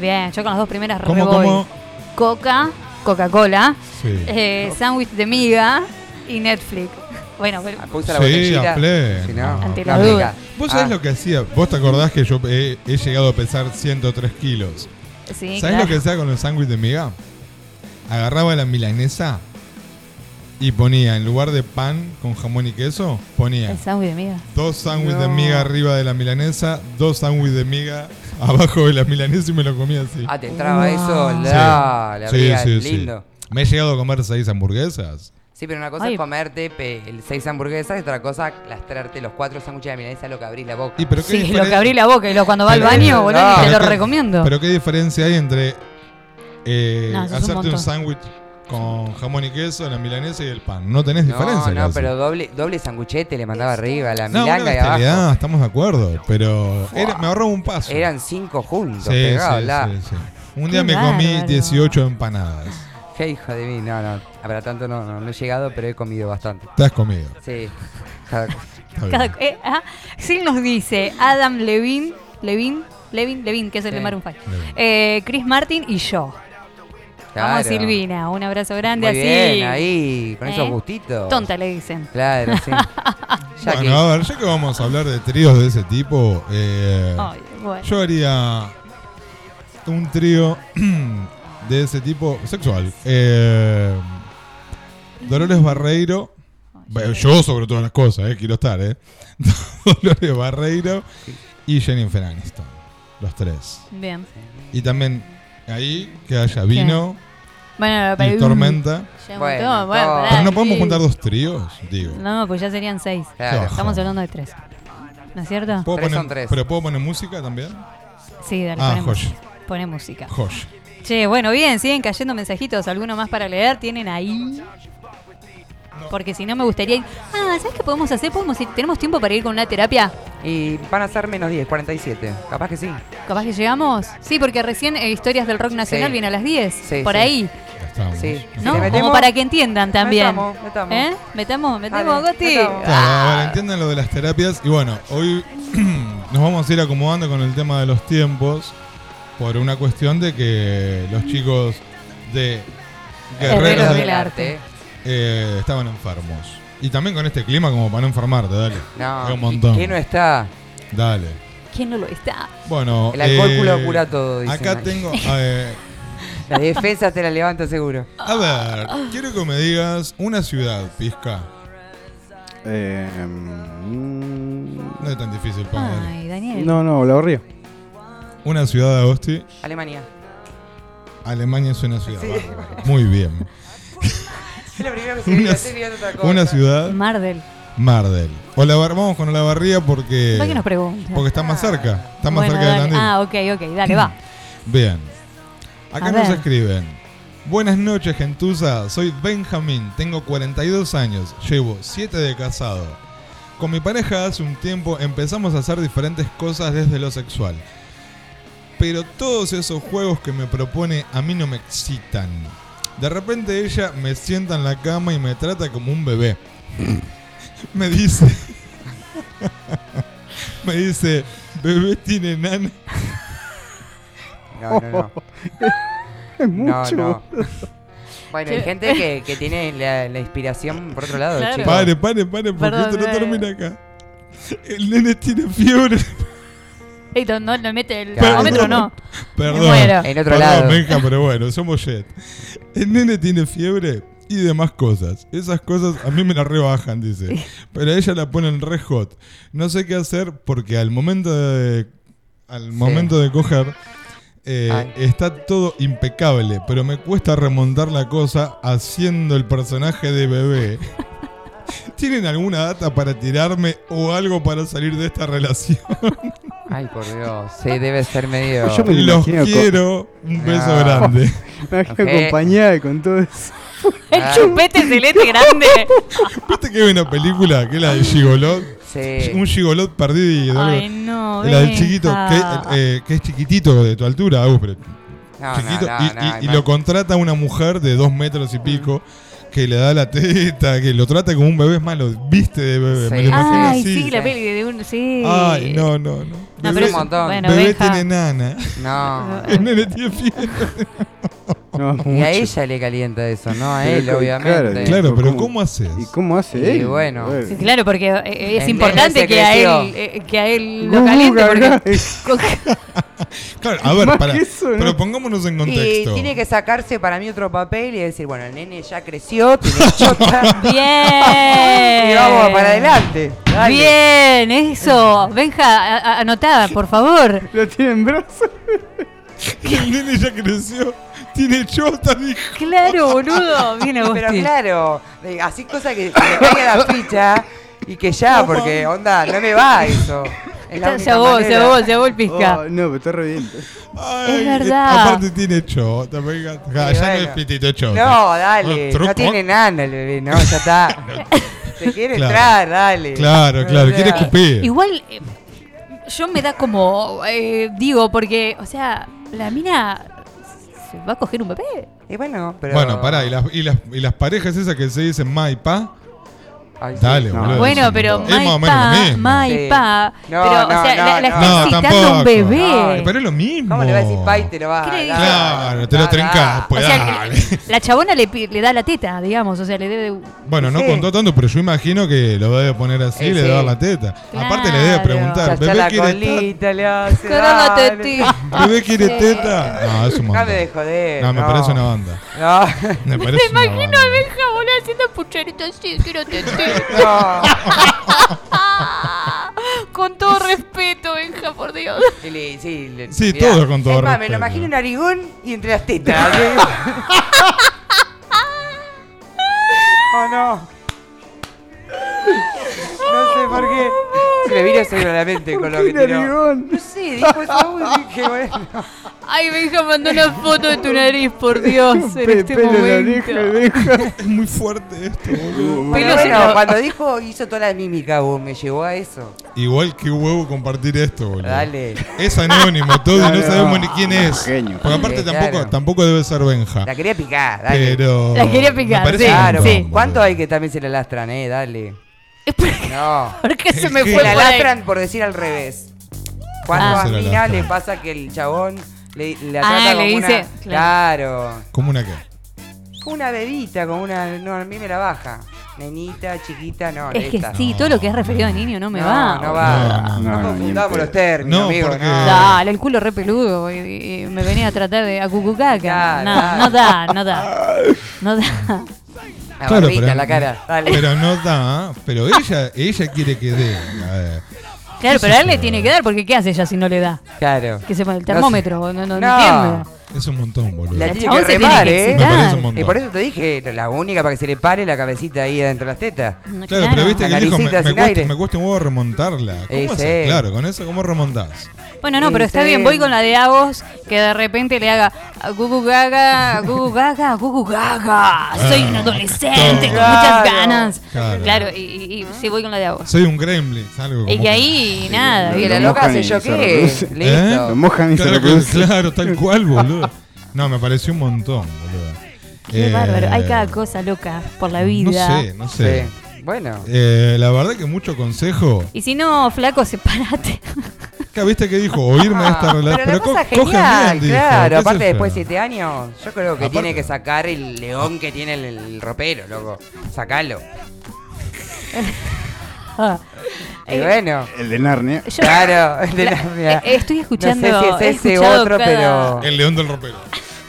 Bien, yo con las dos primeras re ¿Cómo, voy. cómo? Coca, Coca-Cola, Sí. eh, sándwich de miga y Netflix. Bueno, pero- Puse la Sí, a pleno. Si no, Ante la duda. ¿Vos sabés Ah, lo que hacía? ¿Vos te acordás que yo he, he llegado a pesar 103 kilos? sí, ¿Sabés claro. lo que hacía con el sándwich de miga? Agarraba la milanesa y ponía, en lugar de pan con jamón y queso, ponía El sándwich de miga. dos sándwiches de miga arriba de la milanesa, dos sándwiches de miga abajo de la milanesa y me lo comía así. Ah, te entraba eso, Wow. la, la Sí, abría, sí, sí. lindo. Me he llegado a comer seis hamburguesas. Sí, pero una cosa Ay. es comerte pe- el seis hamburguesas y otra cosa lastrarte los cuatro sándwiches de milanesa lo que abrís la boca. Y pero qué Sí, lo que abrí la boca y lo cuando va al baño, boludo, no, te lo qué- recomiendo. Pero qué diferencia hay entre eh, No, hacerte un, sándwich con jamón y queso, la milanesa y el pan. No tenés no, diferencia. no, casi. pero doble, doble sanguchete le mandaba arriba, la No, milanga y abajo. bestialidad, estamos de acuerdo. Pero era- me ahorró un paso. Eran cinco juntos, Sí, pegados, sí, la. sí, sí. Un día Qué me comí bárbaro. 18 empanadas. Qué hijo de mí, no, no. Para tanto no, no, no he llegado, pero he comido bastante. Te has comido. Sí. Cada. Cada- eh, ah, sí nos dice Adam Levine, Levine, Levin, Levin, que es el Sí. de Maroon 5. Levin. Eh, Chris Martin y yo. Vamos, Claro. Silvina, un abrazo grande Muy así. bien, ahí, con esos ¿Eh? gustitos. Tonta le dicen. Claro, sí. Ya Bueno, que- a ver, ya que vamos a hablar de tríos de ese tipo, eh, Ay, bueno. yo haría un trío de ese tipo sexual. Eh, Dolores Barreiro, yo sobre todas las cosas, eh, quiero estar, ¿eh? Dolores Barreiro y Jennifer Aniston, los tres. Bien. Y también ahí que haya vino Bueno, y pero- tormenta. Ya Bueno, montón, bueno, todo. pará, Pero no podemos juntar dos tríos, digo. No, pues ya serían seis. Claro. Estamos hablando de tres. ¿No es cierto? ¿Puedo Tres poner- son tres. ¿Pero puedo poner música también? Sí, dale, Ah, ponemos, joya. pone música. Josh. Che, bueno, bien, siguen cayendo mensajitos. ¿Alguno más para leer? ¿Tienen ahí? Porque si no me gustaría ir. Ah, ¿sabes qué podemos hacer? Podemos ir- ¿Tenemos tiempo para ir con una terapia? Y van a ser menos 10, 47. Capaz que sí. ¿Capaz que llegamos? Sí, porque recién eh, Historias del Rock Nacional Sí. viene a las 10. Sí, por sí. ahí. Metemos- Como para que entiendan también. Metamos, metamos. ¿Eh? ¿Metamos? ¿Metemos, Dale, Goti? metamos. Claro, a ver, entiendan lo de las terapias. Y bueno, hoy nos vamos a ir acomodando con el tema de los tiempos por una cuestión de que los chicos de Guerreros del del Arte. eh, estaban enfermos. Y también con este clima como para no enfermarte, dale. No, un montón. ¿y ¿Quién no está? Dale. ¿Quién no lo está? Bueno, El alcohol eh, cura todo, dicen Acá ahí. tengo... eh, La defensa te la levanta seguro. a ver, quiero que me digas una ciudad, Pizca. Eh, mm, No es tan difícil, ponele. Ay, Daniel. no, no, la borría. Una ciudad de Agosti. Alemania. Alemania es una ciudad. Sí. Muy bien. Es lo primero que se Una, estoy viendo otra cosa. una ciudad, Mardel. Mardel. Olavar- vamos con Olavarría porque. ¿Para qué nos pregunta? Porque está más cerca. Está más Bueno, cerca de dale. Tandil. Ah, ok, ok, dale, va. Bien. Acá nos escriben. Buenas noches, gentuza. Soy Benjamín. Tengo 42 años. Llevo 7 de casado. Con mi pareja hace un tiempo empezamos a hacer diferentes cosas desde lo sexual. Pero todos esos juegos que me propone a mí no me excitan. De repente ella me sienta en la cama y me trata como un bebé. me dice... me dice, bebé tiene nana. No, no, no. Es mucho. no. Bueno, hay gente que, que tiene la, la inspiración por otro lado, Claro. Pare, pare, pare, porque Perdón, esto no eh. termina acá. El nene tiene fiebre. Ey, no, no le mete el termómetro, no. Perdón. En otro Perdón, lado. Benja, pero bueno, somos jet. El nene tiene fiebre y demás cosas. Esas cosas a mí me la rebajan, dice. Pero a ella la ponen re hot. No sé qué hacer porque al momento de. Al momento de coger. Eh, está todo impecable, pero me cuesta remontar la cosa haciendo el personaje de bebé. ¿Tienen alguna data para tirarme o algo para salir de esta relación? Ay, por Dios. Sí, debe ser medio. Yo me Los con- quiero. Un beso No. grande. Me imagino acompañada con todo eso. El Ah. chupete celeste grande. ¿Viste que hay una película que es la de Gigolot? Sí. Un Gigolot perdido. Ay, no. la del chiquito, que, eh, que es chiquitito de tu altura, Agus, pero No, chiquito, no, no, y, no, y- y lo contrata una mujer de dos metros y pico que le da la teta, que lo trata como un bebé, es más, lo viste de bebé. Me Sí. lo imagino Ay, así. sí, la peli de un. Sí. Ay, no, no, no. No, Bebé, pero un montón. Bueno, bebé tiene nana. No. El nene tiene fiebre. No, Y a ella le calienta eso, no a Pero él, co- obviamente. Claro, pero ¿cómo- ¿cómo haces? ¿Y cómo hace Y él? bueno. Sí, claro, porque eh, es importante que a él eh, que a él lo caliente porque Claro, a ver, para, eso, ¿no? pero pongámonos en Y contexto. tiene que sacarse para mí otro papel y decir, bueno, el nene ya creció, tiene chota. bien. y vamos para adelante. Dale. Bien, eso. Benja, anotada, por favor. Lo tiene en brazos. El nene ya creció. Tiene chota, dijo. Claro, boludo. Bien, Pero Agustín. claro, así cosa que, que le caiga la ficha y que ya, porque onda, no me va eso. Es la Se ahogó, se ahogó, se ahogó el pizca. Oh, no, pero está re bien. Ay, Es verdad. Aparte tiene chota. venga. Y ya no bueno. es pitito chota. No, dale, Ah, no tiene nana el bebé, no, ya está. Se quiere Claro. entrar, dale. Claro, claro, O sea, quiere escupir. Igual, eh, yo me da como, eh, digo, porque, o sea, la mina se va a coger un bebé. Y bueno, pero. Bueno, pará, y las, y, las, y las parejas esas que se dicen ma y pa. Ay, sí. Dale, No. boludo. Bueno, pero es más o menos lo. Maipa. Pero, No, o no, sea, no, la, la no. está No, un bebé. Pero es lo mismo. ¿Cómo le va a decir pa y te lo va a ¿Qué le dar? Claro, te lo trencás, da. pues o sea, dale. la chabona le, pi- le da la teta, digamos, o sea, le debe... Bueno, no Sí. contó tanto, pero yo imagino que lo debe poner así y Eh, le sí. debe dar la teta. Claro. Aparte le debe preguntar, Chacha ¿bebé la quiere, colita, le hace. Dale. ¿bebé quiere teta? No, es un montón. De joder. No, me parece una banda. No. Me parece una Imagino banda. a Benja, boludo, haciendo pucheritas así, quiero tetita. No. Con todo respeto, Benja, por Dios. Y le- sí, le- Sí, mirá. todo con todo Es más, me respeto. lo imagino un narigón y entre las tetas. oh no. No sé por qué. Se me vino eso a la mente con lo que tiró. No sé, dijo eso y dije, bueno. Ay, Benja mandó una foto de tu nariz, por Dios, en este momento. Es muy fuerte esto, boludo. En bueno, la- cuando dijo, hizo toda la mímica, vos, me llevó a eso. Igual que huevo compartir esto, boludo. Dale. Es anónimo todo y no sabemos ni quién es. Genio. Porque aparte Sí, tampoco, claro. tampoco debe ser Benja. La quería picar, dale. Pero. La quería picar, sí. Claro, sí. boludo. ¿cuánto hay que también se le lastran, eh? Dale. No. ¿Por qué se me fue Se la por ahí? lastran por decir al revés. Cuando Ah. a la Mina le pasa que el chabón le, le Ah, trata le como dice, una... Claro. ¿Cómo una qué? Una bebita, como una... No, a mí me la baja. Nenita, chiquita, no. Es que esta. sí, todo lo que es referido a niño no me no, va. No va. No, No, no, no, confundamos ni en los términos, No, amigo. porque- No. Dale, el culo re peludo y, y me venía a tratar de acucucaca. Claro, No, no da, no da. No da. La barbita en la cara. Dale. pero no da, pero ella, ella quiere que dé. A ver. Claro, ¿Qué pero a él le tiene que dar porque ¿qué hace ella si no le da? Claro. Que se pone el No sé. termómetro, no, no, no. Es un montón, boludo. La tiene que se tiene remar, que ¿eh? Me parece un montón. Y por eso te dije, la única para que se le pare la cabecita ahí adentro de las tetas. No, Claro, pero viste La que dijo, me, me cuesta, me cuesta un huevo remontarla. ¿Cómo haces? Claro, con eso, ¿cómo remontás? Bueno, no, pero está bien, voy con la de Agos, que de repente le haga gugu gaga, gugu gaga, gugu gaga. Soy un adolescente con muchas ganas. Claro. Claro, y, y- y sí voy con la de Agos. Soy un gremlin, algo Y como que ahí nada, Y la Lo loca y yo se qué. Listo. Lo mojan y se Claro, que- claro, tal cual, boludo. No, me pareció un montón, boludo. Qué Eh, bárbaro, hay cada cosa loca por la No vida. sé, no sé. Sí. Bueno. Eh, la verdad que mucho consejo. Y si no, flaco, sepárate. Viste que dijo, oírme esta relación. pero la cosa co- genial, bien, dijo, claro. Aparte, después de siete años, yo creo que Aparte- tiene que sacar el león que tiene el, el ropero, loco. Sacalo. Ah. Y bueno. El de Narnia. yo- Claro, el de la- Narnia. eh, estoy escuchando. No sé si es ese otro, cada- pero. El león del ropero.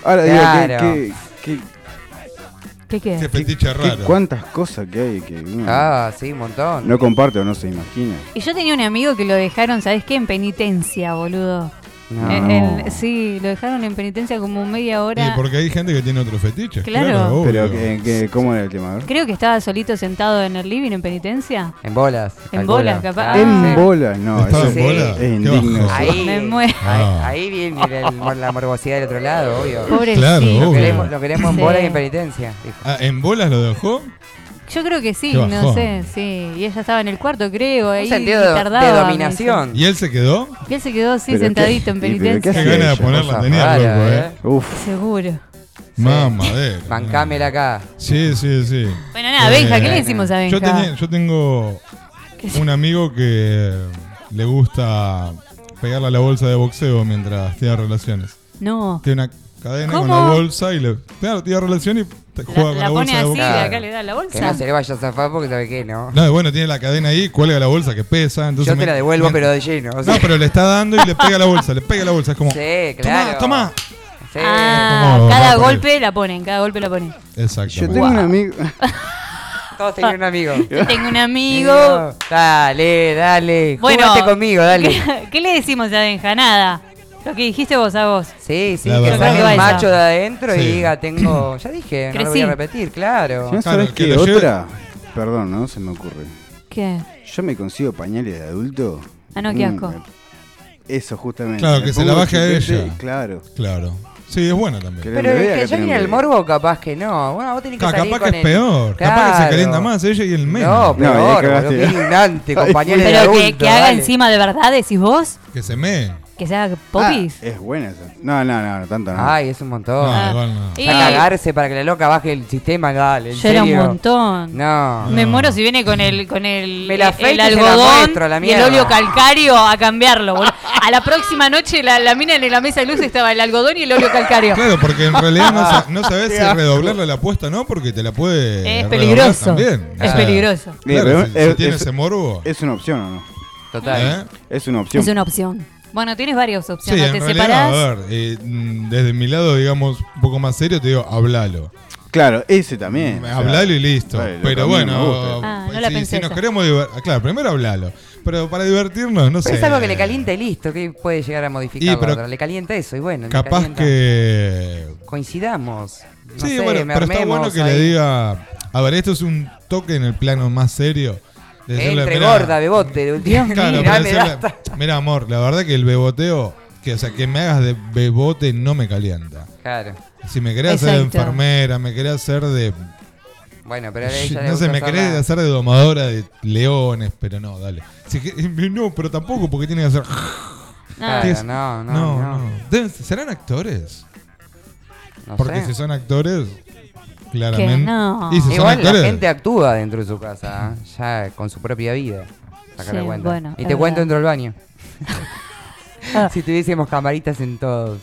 Ahora digo, Claro. ¿qué, qué, ¿Qué qué? Qué fetiche qué, raro. cuántas cosas que hay que uno Ah, sí, un montón. no comparte o no se imagina? Y yo tenía un amigo que lo dejaron, ¿sabes qué? En penitencia, boludo. No. Eh, el- sí, lo dejaron en penitencia como media Y hora. porque hay gente que tiene otros fetiches. Claro. Claro, obvio. Pero, ¿qué, qué- ¿cómo era el tema? Creo que estaba solito sentado en el living en penitencia. En bolas. En bolas, capaz. Claro, en sí. bolas, no. ¿Estaba eso en sí. bola? es indigno. Ahí, Me muero. ahí, Ah. ahí viene el- la morbosidad del otro lado, obvio. Pobrecito. Claro, Lo obvio. queremos, lo queremos en Sí. bolas y en penitencia. dijo. Ah, ¿En bolas lo dejó? Yo creo que sí, Qué no bajón. sé, sí. Y ella estaba en el cuarto, creo, ahí Un sentido de, tardaba, de dominación. ¿Y él se quedó? dice. Y él se quedó así ¿Pero sentadito qué? en ¿Y pero qué penitencia. Qué hace ganas de ella? ponerla tenía rara, loco, ¿eh? eh. Uf. Seguro. Mamadera. Bancámela acá. Sí, sí, sí. Bueno, nada, Benja, ¿qué le Eh, decimos a Benja? Yo, tenía- yo tengo un amigo que le gusta pegarle a la bolsa de boxeo mientras tiene relaciones. No. Tiene una cadena ¿Cómo? con la bolsa y le claro, tiene relación y te La, juega con la la, pone bolsa de así y boxeo. de acá le da la Que bolsa. no se le vaya a zafar porque sabe que no. No, bueno, tiene la cadena ahí, cuelga la bolsa que pesa. Entonces Yo te la devuelvo, me- pero de lleno. o sea. No, pero le está dando y le pega la bolsa, le pega la bolsa. Es como, Sí, claro. toma, toma. Sí. Ah, Como cada va por ahí. golpe la ponen, cada golpe la ponen. Exacto. Yo tengo un amigo. Todos tenían un amigo. Yo tengo un amigo. Dale, dale. Bueno, Jugate conmigo, dale. ¿Qué, qué le decimos a Benja? Nada. Lo que dijiste vos a vos. Sí, sí, La que verdad. salga Va el macho de adentro y Sí. diga, tengo. Ya dije, no lo voy Crecí. a repetir, claro. ¿No Claro, sabes que qué? lo lleve- Otra. Perdón, ¿no? Se me ocurre. ¿Qué? Yo me consigo pañales de adulto. Ah, no, qué Mm, asco. Eso, justamente. Claro, Me que se pongo la baje a chupete, ella. Claro. Claro. Sí, es buena también. Que Pero es que un el morbo, capaz que no. Bueno, vos tenés que salir capaz con que es el- peor. Capaz que se Claro. calienta más ella y el menos. No, No, peor, cagaste. boludo, qué indignante, Ay, compañeros de Pero que, adulto, que haga dale. encima de verdad, decís vos. Que se me. ¿Que sea popis? Es buena esa. No, no, no, no tanto no. Ay, es un montón. No, Ah. igual no. Y- A cagarse para que la loca baje el sistema, dale. ¿en Ya era un serio? montón. No. Me muero si viene con el con el, Me la el afeito y se la algodón muestro, la y el mierda. óleo calcario a cambiarlo. boludo. A la próxima noche la, la mina en la mesa de luz estaba el algodón y el óleo calcario. Claro, porque en realidad no, sa- no sabes si redoblarle la apuesta o no, porque te la puede. Es redoblar peligroso. También. Es peligroso. Mira, Claro, pero si, si es- tiene es- ese morbo. ¿Es una opción o no? Total. ¿eh? Es una opción. Es una opción. Bueno, tienes varias Sí, opciones. en te realidad, separás. a ver, eh, mm, desde mi lado, digamos, un poco más serio, te digo, hablalo. Claro, ese también. o sea, Hablalo y listo. vale, Pero bueno. Ah, no si, la si pensé nos esa. queremos divertir. Claro, primero hablalo. Pero para divertirnos, no sé. Es algo que le calienta y listo, que puede llegar a modificar. Y, pero- Le calienta eso y bueno. Capaz calienta. que. Coincidamos. No sí, sé, bueno, me pero está bueno que ahí. le diga. A ver, esto es un toque en el plano más serio. Decirle, Entre "Mirá, gorda, bebote. de última. Claro, Mirá, decirle, amor, la verdad que el beboteo, que o sea, que me hagas de bebote no me calienta. Claro. Si me querés hacer de enfermera, me querés hacer de Bueno, pero a ella no sé, me querés hacerla- hacer de domadora de leones, pero no, dale. Si que- no, pero tampoco porque tiene que hacer Claro, no, no, no, no. no. Deben- ¿Serán actores? No Porque sé. si son actores, claramente. no. Y Igual la gente actúa dentro de su casa, ¿eh? ya con su propia vida. Sí, cuenta. bueno, y te cuento dentro del baño. Si tuviésemos camaritas en todos.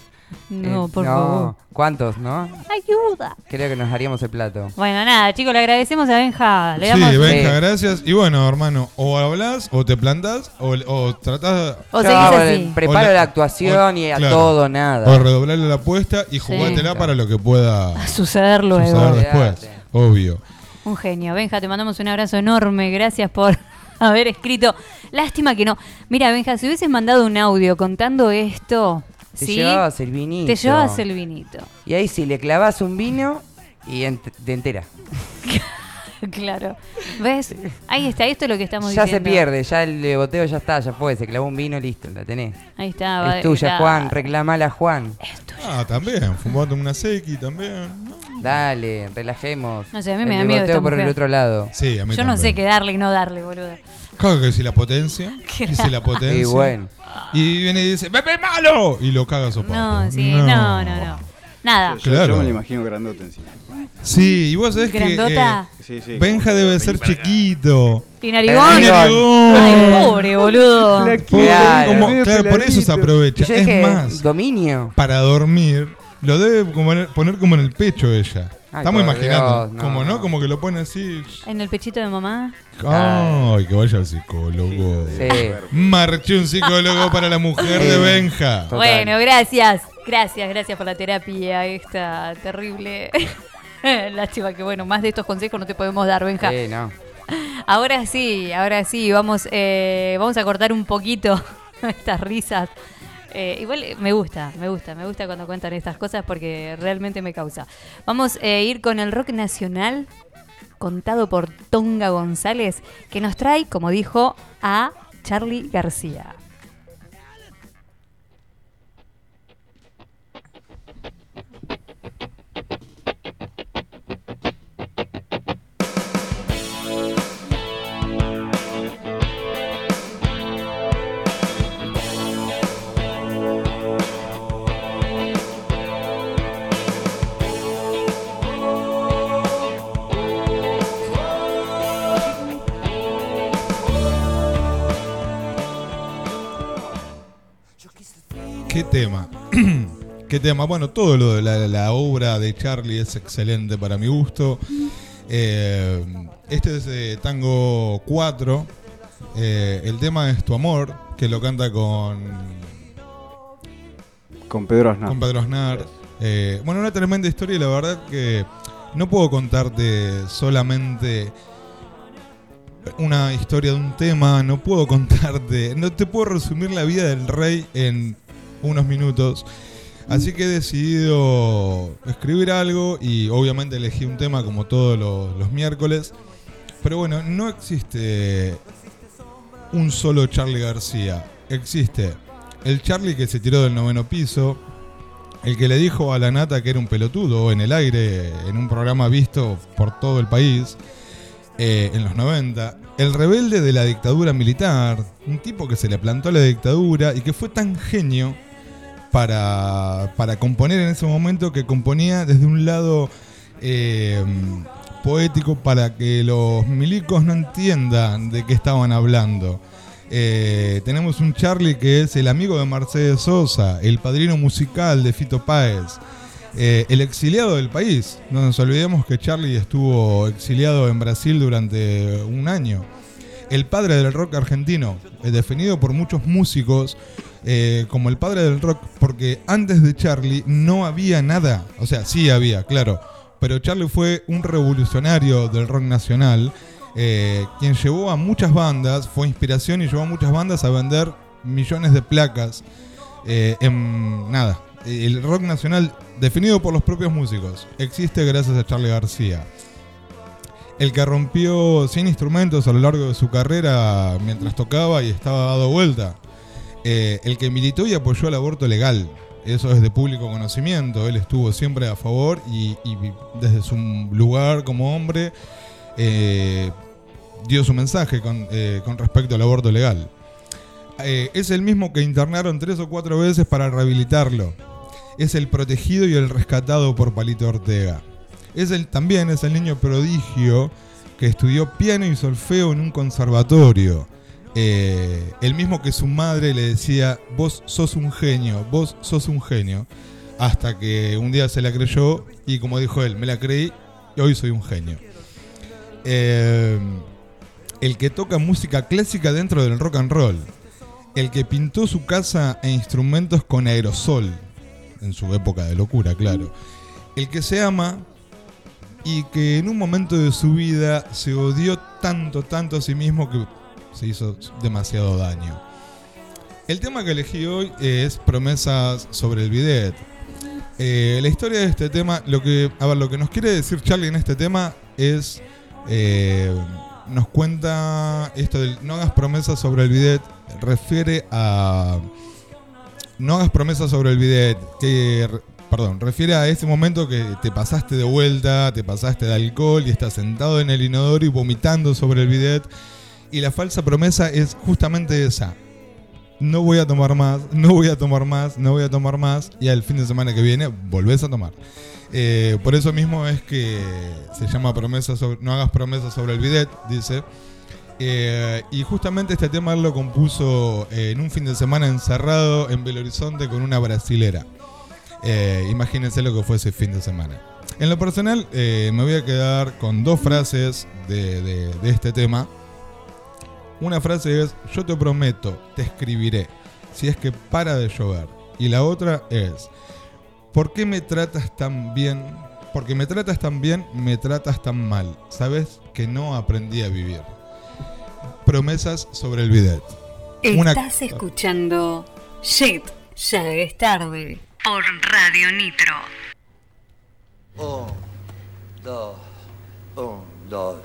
No, Eh, por favor. ¿Cuántos, no? Ayuda. Creo que nos haríamos el plato. Bueno, nada, chicos, le agradecemos a Benja. Le Sí, damos Benja, Sí. gracias. Y bueno, hermano, o hablas, o te plantas, o, o tratás O hago así. preparo O la- la actuación o- y a claro. todo nada. o redoblarle la apuesta y jugátela Sí. para lo que pueda a suceder luego. suceder después. Obvio. Un genio. Benja, te mandamos un abrazo enorme. Gracias por haber escrito. Lástima que no. Mira, Benja, si hubieses mandado un audio contando esto, Te ¿sí? llevabas el vinito. Te llevabas el vinito. Y ahí sí, le clavas un vino y ent- te entera. claro. ¿Ves? Ahí está, esto es lo que estamos Ya se diciendo. pierde, ya el boteo ya está, ya fue, se clavó un vino, listo, la tenés. Ahí está. va- es tuya, está- Juan, reclamala, Juan. Ah, también. Fumate una sequi también. ¿no? Dale, relajemos. No sé, a mí El me da miedo esta por el otro lado. Sí, a mí Yo no sé qué darle y no darle, boludo. Claro que si la potencia. Y si la potencia. Y bueno. Y viene y dice, ¡Pepe malo! Y lo caga sopapo. No, sí, no, no, no. Nada. Yo, Claro. yo me lo imagino grandote encima. Sí, y vos sabés que. Grandota. eh, Sí, sí. Benja debe ser chiquito. ¿Y narigón? Y narigón. Ay, pobre, boludo. Pobre, Claro. como- Medio claro, por eso se aprovecha. yo Es más, dominio. para dormir, lo debe poner como en el pecho ella. Ay, Estamos imaginando. Dios, no, como no, no. como que lo pone así. En el pechito de mamá. Ay, que vaya al psicólogo. Sí. Marché un psicólogo para la mujer de Benja. Total. Bueno, gracias. Gracias, gracias por la terapia esta terrible. Lástima que, bueno, más de estos consejos no te podemos dar, Benja. Sí, no. Ahora sí, ahora sí, vamos, eh, vamos a cortar un poquito estas risas. Eh, igual eh, me gusta, me gusta, me gusta cuando cuentan estas cosas porque realmente me causa. Vamos a ir con el rock nacional contado por Tonga González, que nos trae, como dijo, a Charlie García. ¿Qué tema? ¿Qué tema? Bueno, todo lo de la, la obra de Charlie es excelente para mi gusto. Eh, este es de Tango 4. Eh, el tema es Tu Amor, que lo canta con, Con Pedro Aznar. con Pedro Aznar. Eh, bueno, una tremenda historia y la verdad que no puedo contarte solamente una historia de un tema, no puedo contarte, no te puedo resumir la vida del rey en unos minutos. Así que he decidido escribir algo y obviamente elegí un tema como todos los, miércoles. Pero bueno, no existe un solo Charlie García. Existe el Charlie que se tiró del noveno piso, el que le dijo a la nata que era un pelotudo en el aire, en un programa visto por todo el país, eh, en los 90. el rebelde de la dictadura militar, un tipo que se le plantó a la dictadura y que fue tan genio para, para componer en ese momento que componía desde un lado eh, poético para que los milicos no entiendan de qué estaban hablando. Eh, tenemos un Charlie que es el amigo de Mercedes Sosa, el padrino musical de Fito Páez, eh, el exiliado del país. No nos olvidemos que Charlie estuvo exiliado en Brasil durante un año. El padre del rock argentino, definido por muchos músicos eh, como el padre del rock, porque antes de Charlie no había nada. O sea, sí había, claro. Pero Charlie fue un revolucionario del rock nacional, eh, quien llevó a muchas bandas, fue inspiración y llevó a muchas bandas a vender millones de placas eh, en nada. El rock nacional, definido por los propios músicos, existe gracias a Charlie García. El que rompió 100 instrumentos a lo largo de su carrera mientras tocaba y estaba dado vuelta. Eh, el que militó y apoyó el aborto legal. Eso es de público conocimiento. Él estuvo siempre a favor y, desde su lugar como hombre eh, dio su mensaje con, eh, con respecto al aborto legal. Es el mismo que internaron tres o cuatro veces para rehabilitarlo. Es el protegido y el rescatado por Palito Ortega. Es el, también es el niño prodigio que estudió piano y solfeo en un conservatorio. Eh, el mismo que su madre le decía, vos sos un genio, vos sos un genio. Hasta que un día se la creyó y como dijo él, me la creí y hoy soy un genio. Eh, el que toca música clásica dentro del rock and roll. El que pintó su casa e instrumentos con aerosol. En su época de locura, claro. El que se ama y que en un momento de su vida se odió tanto, tanto a sí mismo que se hizo demasiado daño. El tema que elegí hoy es promesas sobre el bidet. Eh, la historia de este tema, lo que, a ver, lo que nos quiere decir Charlie en este tema es, eh, nos cuenta esto del no hagas promesas sobre el bidet, refiere a, no hagas promesas sobre el bidet, que, perdón, refiere a ese momento que te pasaste de vuelta, te pasaste de alcohol y estás sentado en el inodoro y vomitando sobre el bidet. Y la falsa promesa es justamente esa. No voy a tomar más, no voy a tomar más, no voy a tomar más. Y al fin de semana que viene volvés a tomar. Eh, por eso mismo es que se llama promesa sobre, no hagas promesas sobre el bidet, dice. Eh, y justamente este tema lo compuso eh, en un fin de semana encerrado en Belo Horizonte con una brasilera. Imagínense lo que fue ese fin de semana. En lo personal, me voy a quedar con dos frases de este tema. Una frase es, yo te prometo, te escribiré, si es que para de llover. Y la otra es, ¿por qué me tratas tan bien? Porque me tratas tan bien, me tratas tan mal. Sabes que no aprendí a vivir. Promesas sobre el bidet. Una- Estás escuchando Shit, ya es tarde. Por Radio Nitro. Un, dos, un, dos.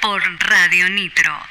por Radio Nitro.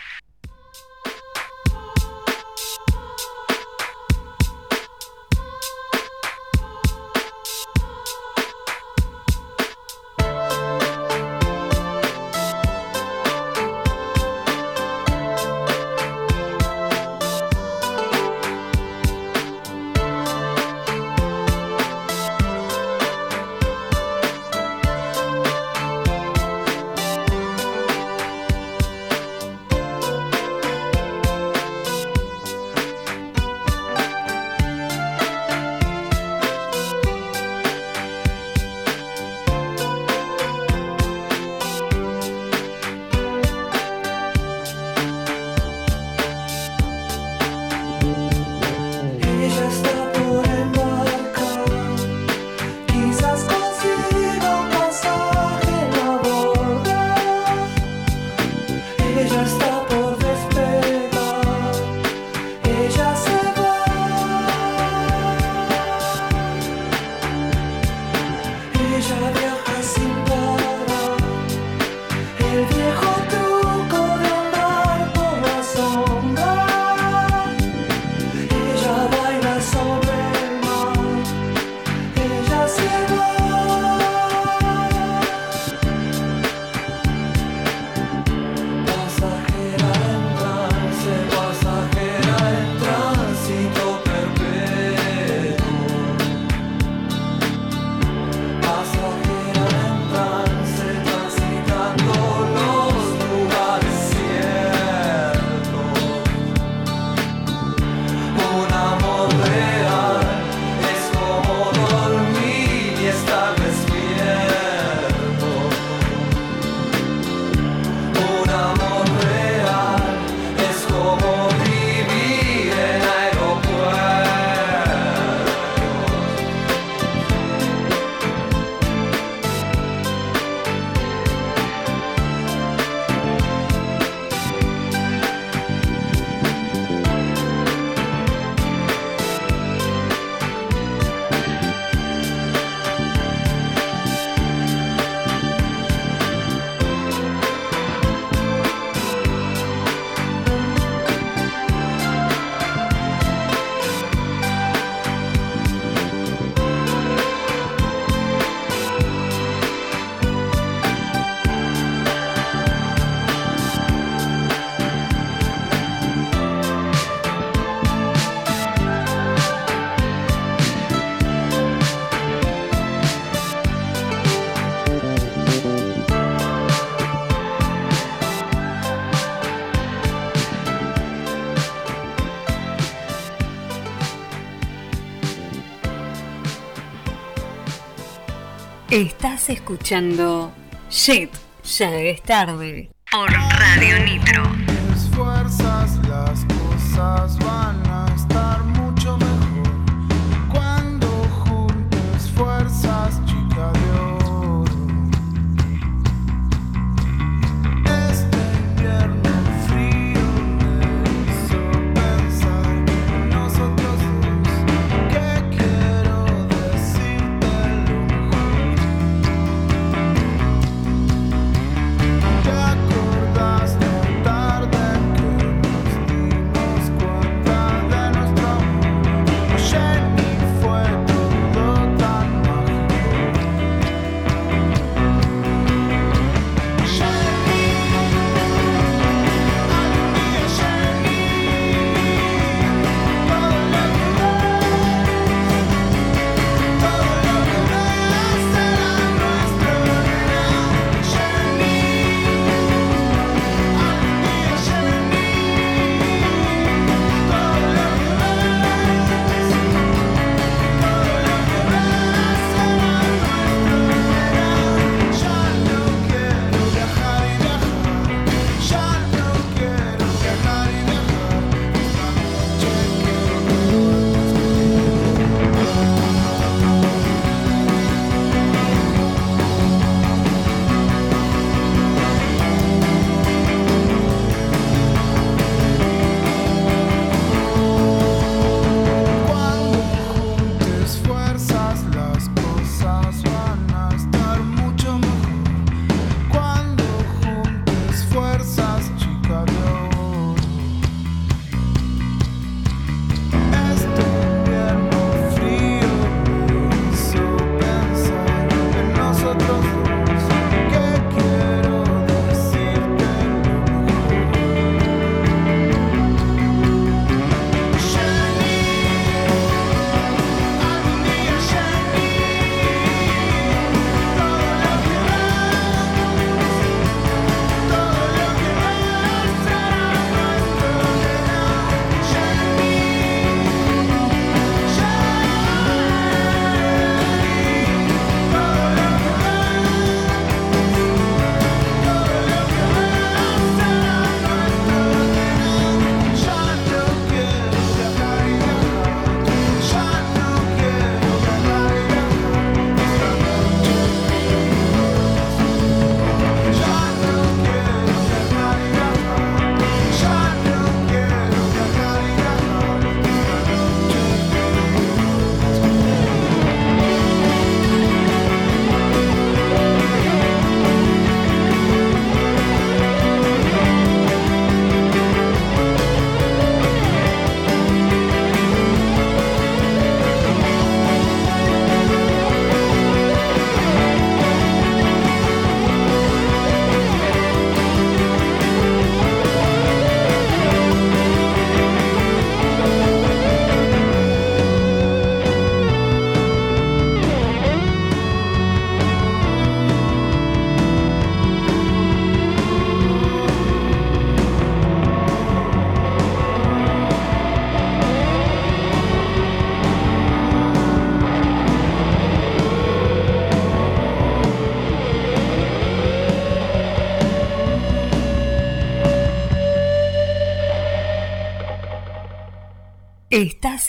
Estás escuchando Shit, ya es tarde.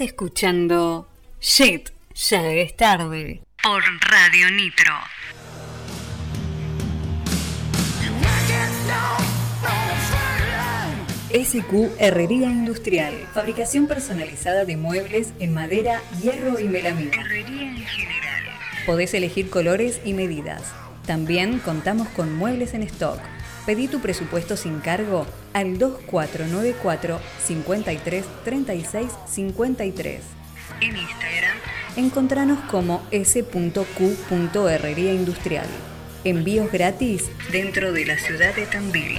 Escuchando Shit, ya es tarde por Radio Nitro. SQ Herrería Industrial. Fabricación personalizada de muebles en madera, hierro y melamina. Herrería en general. Podés elegir colores y medidas. También contamos con muebles en stock. Pedí tu presupuesto sin cargo al 2494 53 36 53. En Instagram, encontranos como s.q.herrería industrial. Envíos gratis dentro de la ciudad de Tandil.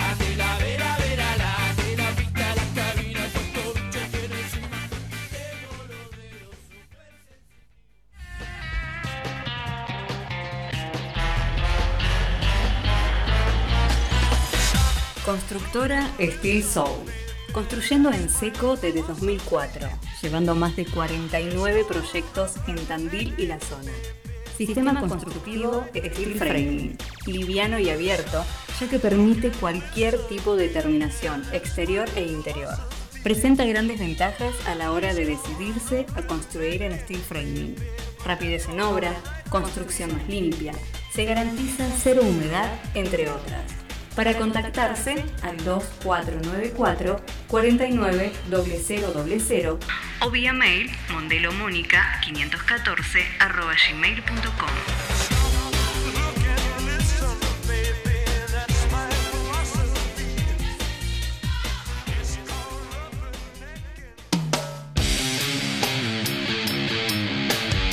Constructora Steel Soul. Construyendo en seco desde 2004, llevando más de 49 proyectos en Tandil y la zona. Sistema constructivo Steel Framing, liviano y abierto, ya que permite cualquier tipo de terminación, exterior e interior. Presenta grandes ventajas a la hora de decidirse a construir en Steel Framing. Rapidez en obra, construcción más limpia, se garantiza cero humedad, entre otras. Para contactarse al 2494 49 0000 o vía mail mondelomónica 514 arroba gmail.com.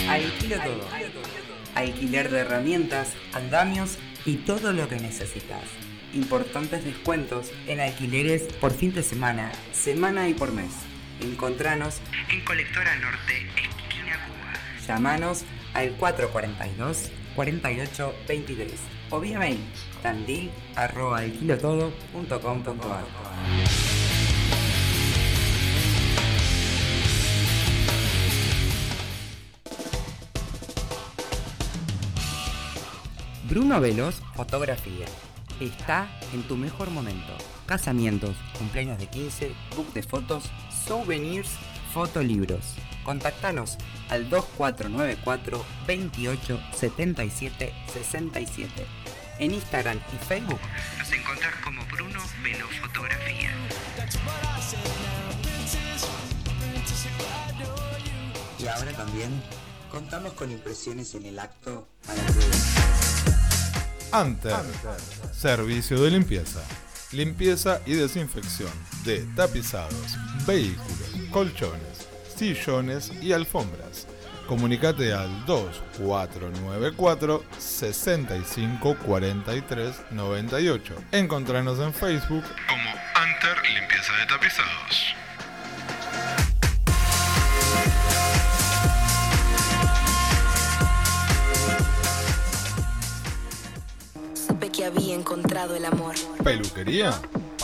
Alquilo todo. Alquiler de herramientas, andamios y todo lo que necesitas. Importantes descuentos en alquileres por fin de semana, semana y por mes. Encontranos en Colectora Norte, esquina Cuba. Llamanos al 442 48 23 o vía mail tandil. Bruno Velos, fotografía. Está en tu mejor momento. Casamientos, cumpleaños de 15, book de fotos, souvenirs, fotolibros. Contactanos al 2494 28 77 67. En Instagram y Facebook nos encontrás como Bruno Velos Fotografía. Y ahora también contamos con impresiones en el acto para Anter, servicio de limpieza, limpieza y desinfección de tapizados, vehículos, colchones, sillones y alfombras. Comunicate al 2494 65 43 98. Encontranos en Facebook como Anter Limpieza de Tapizados. Supe que había encontrado el amor. Peluquería,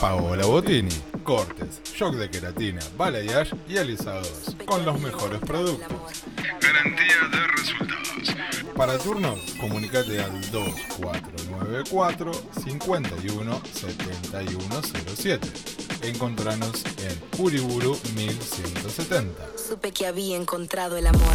Paola Botini. Cortes, shock de queratina, balayage y alisados. Con los mejores productos. Garantía de resultados. Para turnos, comunicate al 2494 2494 51 7107. Encontranos en Uriburu 1170. Supe que había encontrado el amor.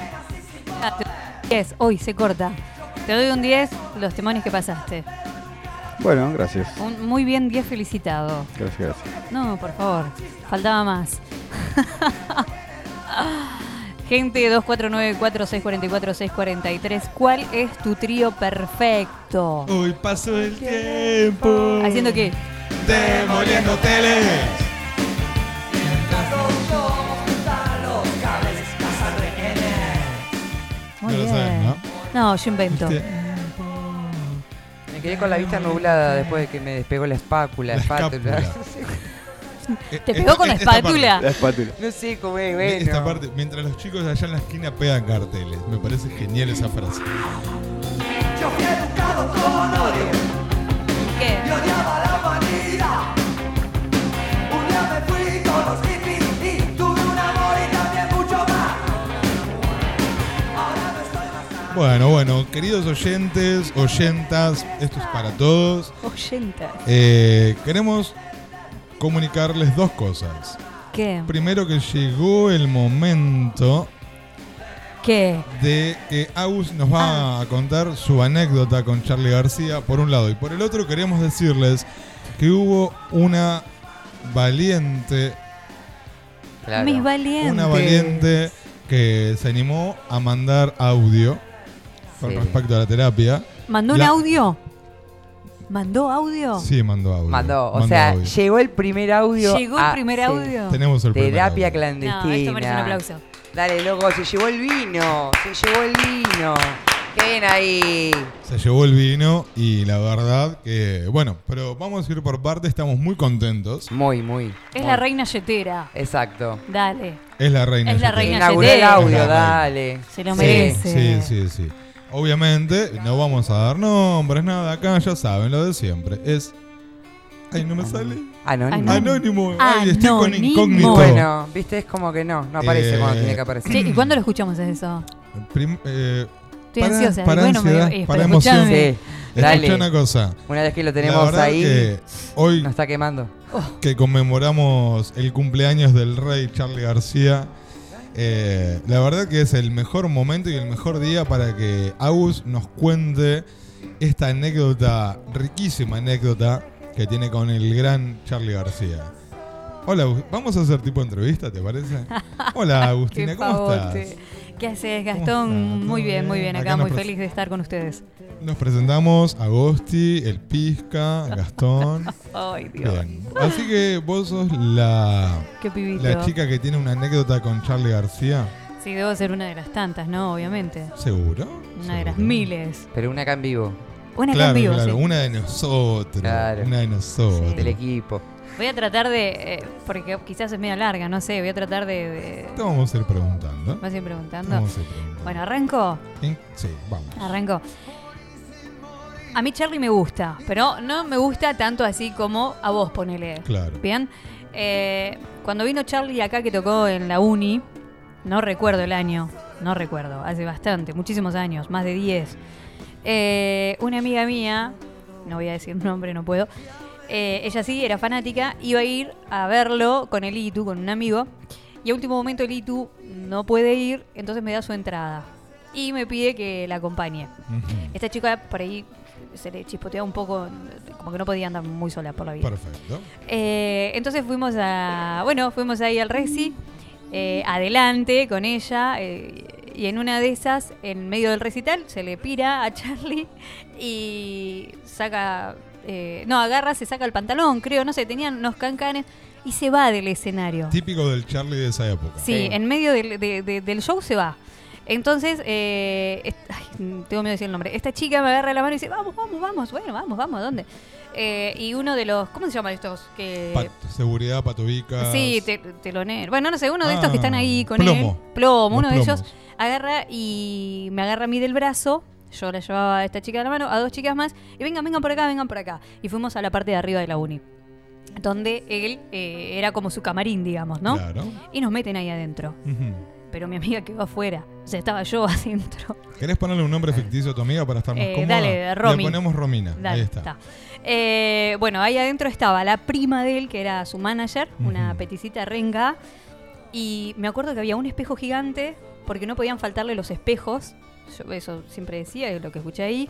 10, hoy se corta. Te doy un 10, los temonios que pasaste. Bueno, gracias. Un muy bien 10 felicitado. Gracias, gracias. No, por favor, faltaba más. Gente 2494-644-643, ¿cuál es tu trío perfecto? Hoy pasó el tiempo. ¿Haciendo qué? Demoliendo teles. Muy No lo bien. saben, ¿no? No, yo invento. Me quedé con la vista nublada después de que me despegó la espátula. La espátula. ¿Te pegó con la espátula? La espátula. No sé cómo es, bueno. Esta parte, mientras los chicos allá en la esquina pegan carteles. Me parece genial esa frase. Bueno, bueno, queridos oyentes, oyentas, esto es para todos. Oyentas. Eh, queremos comunicarles dos cosas. ¿Qué? Primero que llegó el momento ¿Qué? de que Agus nos va a contar su anécdota con Charlie García, por un lado. Y por el otro queremos decirles que hubo una valiente, Claro. Mis valientes. una valiente que se animó a mandar audio con Sí. respecto a la terapia. ¿Mandó un La- audio? ¿Mandó audio? Sí, mandó audio. Mandó, o Mandó sea, audio. llegó el primer audio. ¿Llegó el a- primer sí. audio? Tenemos el primer Terapia audio. clandestina. No, esto merece un aplauso. Dale, loco, se llevó el vino. Se llevó el vino. Qué bien ahí. Se llevó el vino y la verdad que, bueno, pero vamos a ir por parte, estamos muy contentos. Muy, muy. Es muy. la reina yetera. Exacto. Dale. Es la reina. Es la Yetera. reina Inauguró el yetera. audio, la dale. Se lo Sí. merece. Sí, sí, sí. Obviamente no vamos a dar nombres, nada acá, ya saben lo de siempre. Es. Ay, no me sale. Anónimo. Anónimo. Ay, estoy con incógnito. Bueno, viste, es como que no, no aparece Eh, cuando tiene que aparecer. Che, ¿y cuándo lo escuchamos eso? Prim- eh, Estoy para- ansiosa. para bueno, me, ansiedad, eh, para emoción. Sí, Escucha dale. una cosa. Una vez que lo tenemos ahí, que hoy nos está quemando. que conmemoramos el cumpleaños del rey Charlie García, eh, la verdad que es el mejor momento y el mejor día para que Agus nos cuente esta anécdota, riquísima anécdota que tiene con el gran Charlie García. Hola, vamos a hacer tipo entrevista, ¿te parece? Hola Agustina, ¿cómo estás? ¿Qué haces, ¿Cómo Gastón? Muy ¿Todo bien, muy bien? Acá Acá muy feliz de estar con ustedes. Nos presentamos Agosti, el Pisca, Gastón. Ay, Dios. Bien. Así que vos sos la, Qué pibito. la chica que tiene una anécdota con Charlie García. Sí, debo ser una de las tantas, ¿no? Obviamente. ¿Seguro? Una de las miles. Pero una acá en vivo, Una acá claro, en vivo, claro, sí. una de nosotros. Claro. Una de nosotros. del equipo. Voy a tratar de. eh, porque quizás es media larga, no sé. Voy a tratar de. de- Te vamos a ir preguntando. ¿Vas a ir preguntando? Vamos a ir preguntando. Bueno, arranco. ¿En- Sí, vamos. Arranco. A mí Charlie me gusta, pero no me gusta tanto así como a vos, ponele. Claro. Bien. Eh, cuando vino Charlie acá que tocó en la uni, no recuerdo el año, no recuerdo, hace bastante, muchísimos años, más de 10. Eh, una amiga mía, no voy a decir nombre, no puedo, Eh, ella sí, era fanática, iba a ir a verlo con el Itu, con un amigo. Y a último momento el Itu no puede ir, entonces me da su entrada. Y me pide que la acompañe. Esta chica por ahí se le chispoteaba un poco, como que no podía andar muy sola por la vida. Perfecto. Eh, entonces fuimos a. Bueno, fuimos ahí al Reci, eh, adelante con ella. eh, y en una de esas, en medio del recital, se le pira a Charlie y saca. Eh, no, agarra, se saca el pantalón, creo, no sé, tenían unos cancanes y se va del escenario. Típico del Charlie de esa época. Sí, en medio del, de- de- del show se va. Entonces, eh, est- ay, tengo miedo de decir el nombre. Esta chica me agarra la mano y dice, vamos, vamos, vamos, bueno, vamos, vamos, ¿a dónde? Eh, y uno de los, ¿cómo se llaman estos? Que, Pat- seguridad, patubicas. Sí, te- telonero. Bueno, no sé, uno de estos que Ah, están ahí con plomo. él. Plomo, Los uno de ellos agarra y me agarra a mí del brazo. Yo la llevaba a esta chica de la mano, a dos chicas más, y vengan, vengan por acá, vengan por acá. Y fuimos a la parte de arriba de la uni. Donde él eh, era como su camarín, digamos, ¿no? Claro. Y nos meten ahí adentro. Pero mi amiga quedó afuera. O sea, estaba yo adentro. ¿Querés ponerle un nombre ficticio a tu amiga para estar más Eh, cómoda? dale, Romy. Le ponemos Romina. Dale, Ahí está. está. Eh, bueno, ahí adentro estaba la prima de él, que era su manager, una peticita renga. Y me acuerdo que había un espejo gigante, porque no podían faltarle los espejos. Yo eso siempre decía, es lo que escuché ahí.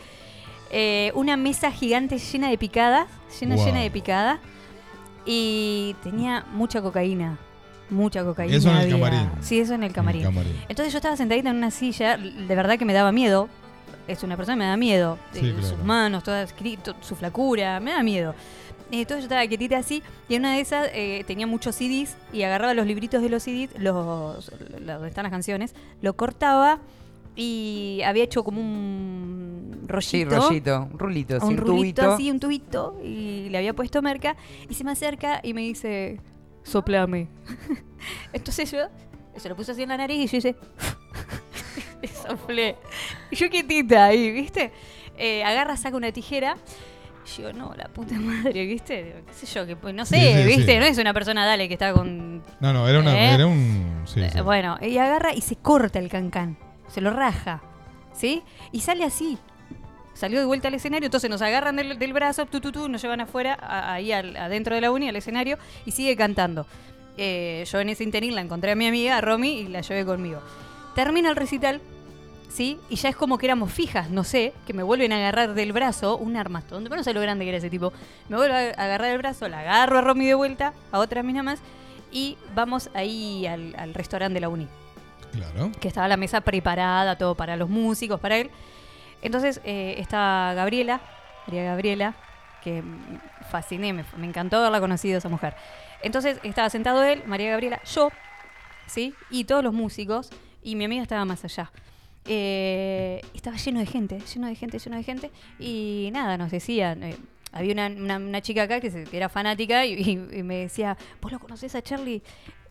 Eh, una mesa gigante llena de picadas, llena, Wow. llena de picadas. Y tenía mucha cocaína. Mucha cocaína. Eso en el había. camarín. Sí, eso en el camarín. camarín. Entonces yo estaba sentadita en una silla, de verdad que me daba miedo. Es una persona que me da miedo. Sí, Eh, claro. Sus manos, escrito, su flacura, me da miedo. Eh, Entonces yo estaba quietita así y en una de esas eh, tenía muchos CDs y agarraba los libritos de los CDs, los- donde están las canciones, lo cortaba y había hecho como un Sí, rollito. rollito, un rulito, sí, un un rulito tubito. así, un tubito y le había puesto merca y se me acerca y me dice, soplame. Entonces yo se lo puse así en la nariz y yo hice, y soplé. Y yo quietita ahí, ¿viste? Eh, agarra, saca una tijera. Y yo, no, la puta madre, ¿viste? ¿Qué sé yo? Que, pues, no sé, Sí, sí, ¿viste? sí. No es una persona, dale, que está con... No, no, era, una, ¿Eh? era un. Sí, sí. Eh, Bueno, y agarra y se corta el cancán. Se lo raja. ¿Sí? Y sale así. Salió de vuelta al escenario, entonces nos agarran del, brazo, tu, nos llevan afuera, ahí al- adentro de la uni, al escenario, y sigue cantando. Eh, yo en ese interín la encontré a mi amiga, a Romy, y la llevé conmigo. Termina el recital, ¿sí? Y ya es como que éramos fijas, no sé, que me vuelven a agarrar del brazo un armastón. Pero no sé lo grande que era ese tipo. Me vuelve a agarrar el brazo, la agarro a Romy de vuelta, a otra mina más, y vamos ahí al, al restaurante de la uni Claro. que estaba la mesa preparada, todo para los músicos, para él. Entonces eh, estaba Gabriela, María Gabriela, que fasciné, me, me encantó haberla conocido esa mujer. Entonces estaba sentado él, María Gabriela, yo, ¿sí? Y todos los músicos, y mi amiga estaba más allá. Eh, estaba lleno de gente, lleno de gente, lleno de gente, y nada, nos decían... eh, había una, una- chica acá que, era fanática y, y- y me decía, ¿vos lo conocés a Charlie?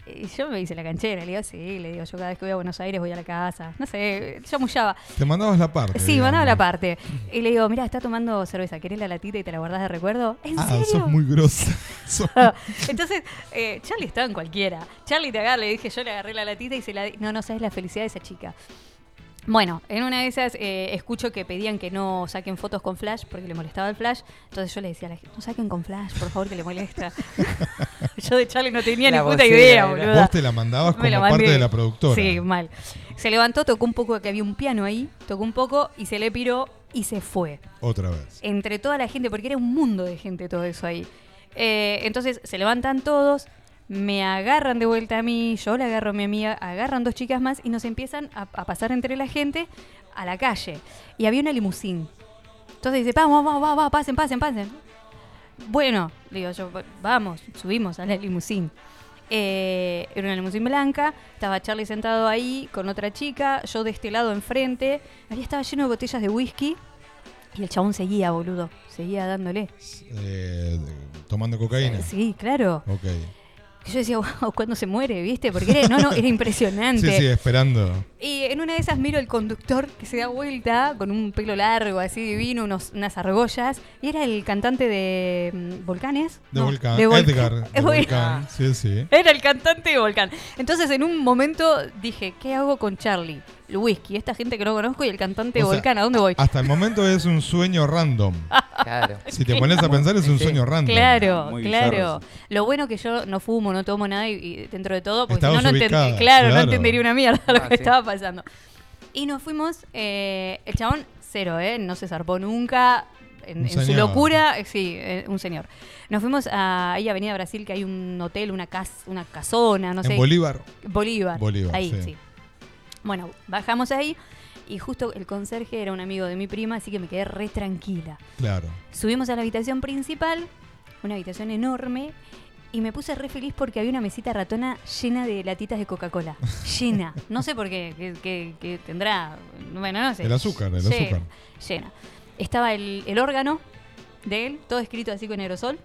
Y yo me hice la canchera, le digo, sí, le digo, yo cada vez que voy a Buenos Aires voy a la casa. No sé, yo mullaba. Te mandabas la parte. Sí, digamos. mandaba la parte. Y le digo, mira, está tomando cerveza, ¿querés la latita y te la guardás de recuerdo? ¿En Ah, serio? sos muy grosa. Entonces, eh, Charlie estaba en cualquiera. Charlie te agarra, le dije, yo le agarré la latita y se la di. No, no sabes la felicidad de esa chica. Bueno, en una de esas eh, escucho que pedían que no saquen fotos con flash porque le molestaba el flash. Entonces yo le decía a la gente, no saquen con flash, por favor, que le molesta. yo de Charlie no tenía La ni puta idea, era. boludo. Vos te la mandabas Me la como parte de la productora. Sí, mal. Se levantó, tocó un poco, que había un piano ahí, tocó un poco y se le piró y se fue. Otra vez. Entre toda la gente, porque era un mundo de gente todo eso ahí. Eh, entonces se levantan todos, me agarran de vuelta a mí, yo le agarro a mi amiga, agarran dos chicas más y nos empiezan a, a pasar entre la gente a la calle. Y había una limusín. Entonces dice, vamos, vamos, vamos, vamos, pasen, pasen, pasen. Bueno, digo yo, vamos, subimos a la limusín. Eh, era una limusín blanca, estaba Charlie sentado ahí con otra chica, yo de este lado enfrente, ahí estaba lleno de botellas de whisky y el chabón seguía, boludo, seguía dándole. Eh, tomando cocaína. Sí, claro. Ok. Que Yo decía, wow, ¿cuándo se muere? ¿Viste? Porque era, no, no, era impresionante. Sí, sí, esperando. Y en una de esas miro el conductor que se da vuelta con un pelo largo, así divino, unos, unas argollas. Y era el cantante de mm, Volcanes. De No, Volcán. de. Edgar. De Volcán. Sí, sí. Era el cantante de Volcán. Entonces en un momento dije, ¿qué hago con Charlie? El whisky, esta gente que no conozco y el cante de sea, Volcán, ¿a dónde voy? Hasta el momento es un sueño random. Claro. Si te pones a pensar es un sueño random. Claro, Muy claro. bizarro. Lo bueno que yo no fumo, no tomo nada y, y dentro de todo, porque no, no ubicada, claro, no claro. entendería una mierda lo Ah, que sí. estaba pasando. Y nos fuimos, eh, el chabón cero, ¿eh? No se zarpó nunca. En, su locura, eh, sí, eh, un señor. Nos fuimos a ahí Avenida Brasil, que hay un hotel, una casa, una casona, no En sé. Bolívar. Bolívar. Bolívar, ahí, sí. sí. Bueno, bajamos ahí y justo el conserje era un amigo de mi prima, así que me quedé re tranquila. Claro. Subimos a la habitación principal, una habitación enorme, y me puse re feliz porque había una mesita ratona llena de latitas de Coca-Cola. llena. No sé por qué, que, que- que tendrá. Bueno, no sé. El azúcar, el Llena, azúcar. Llena. Estaba el, el órgano de él, todo escrito así con aerosol.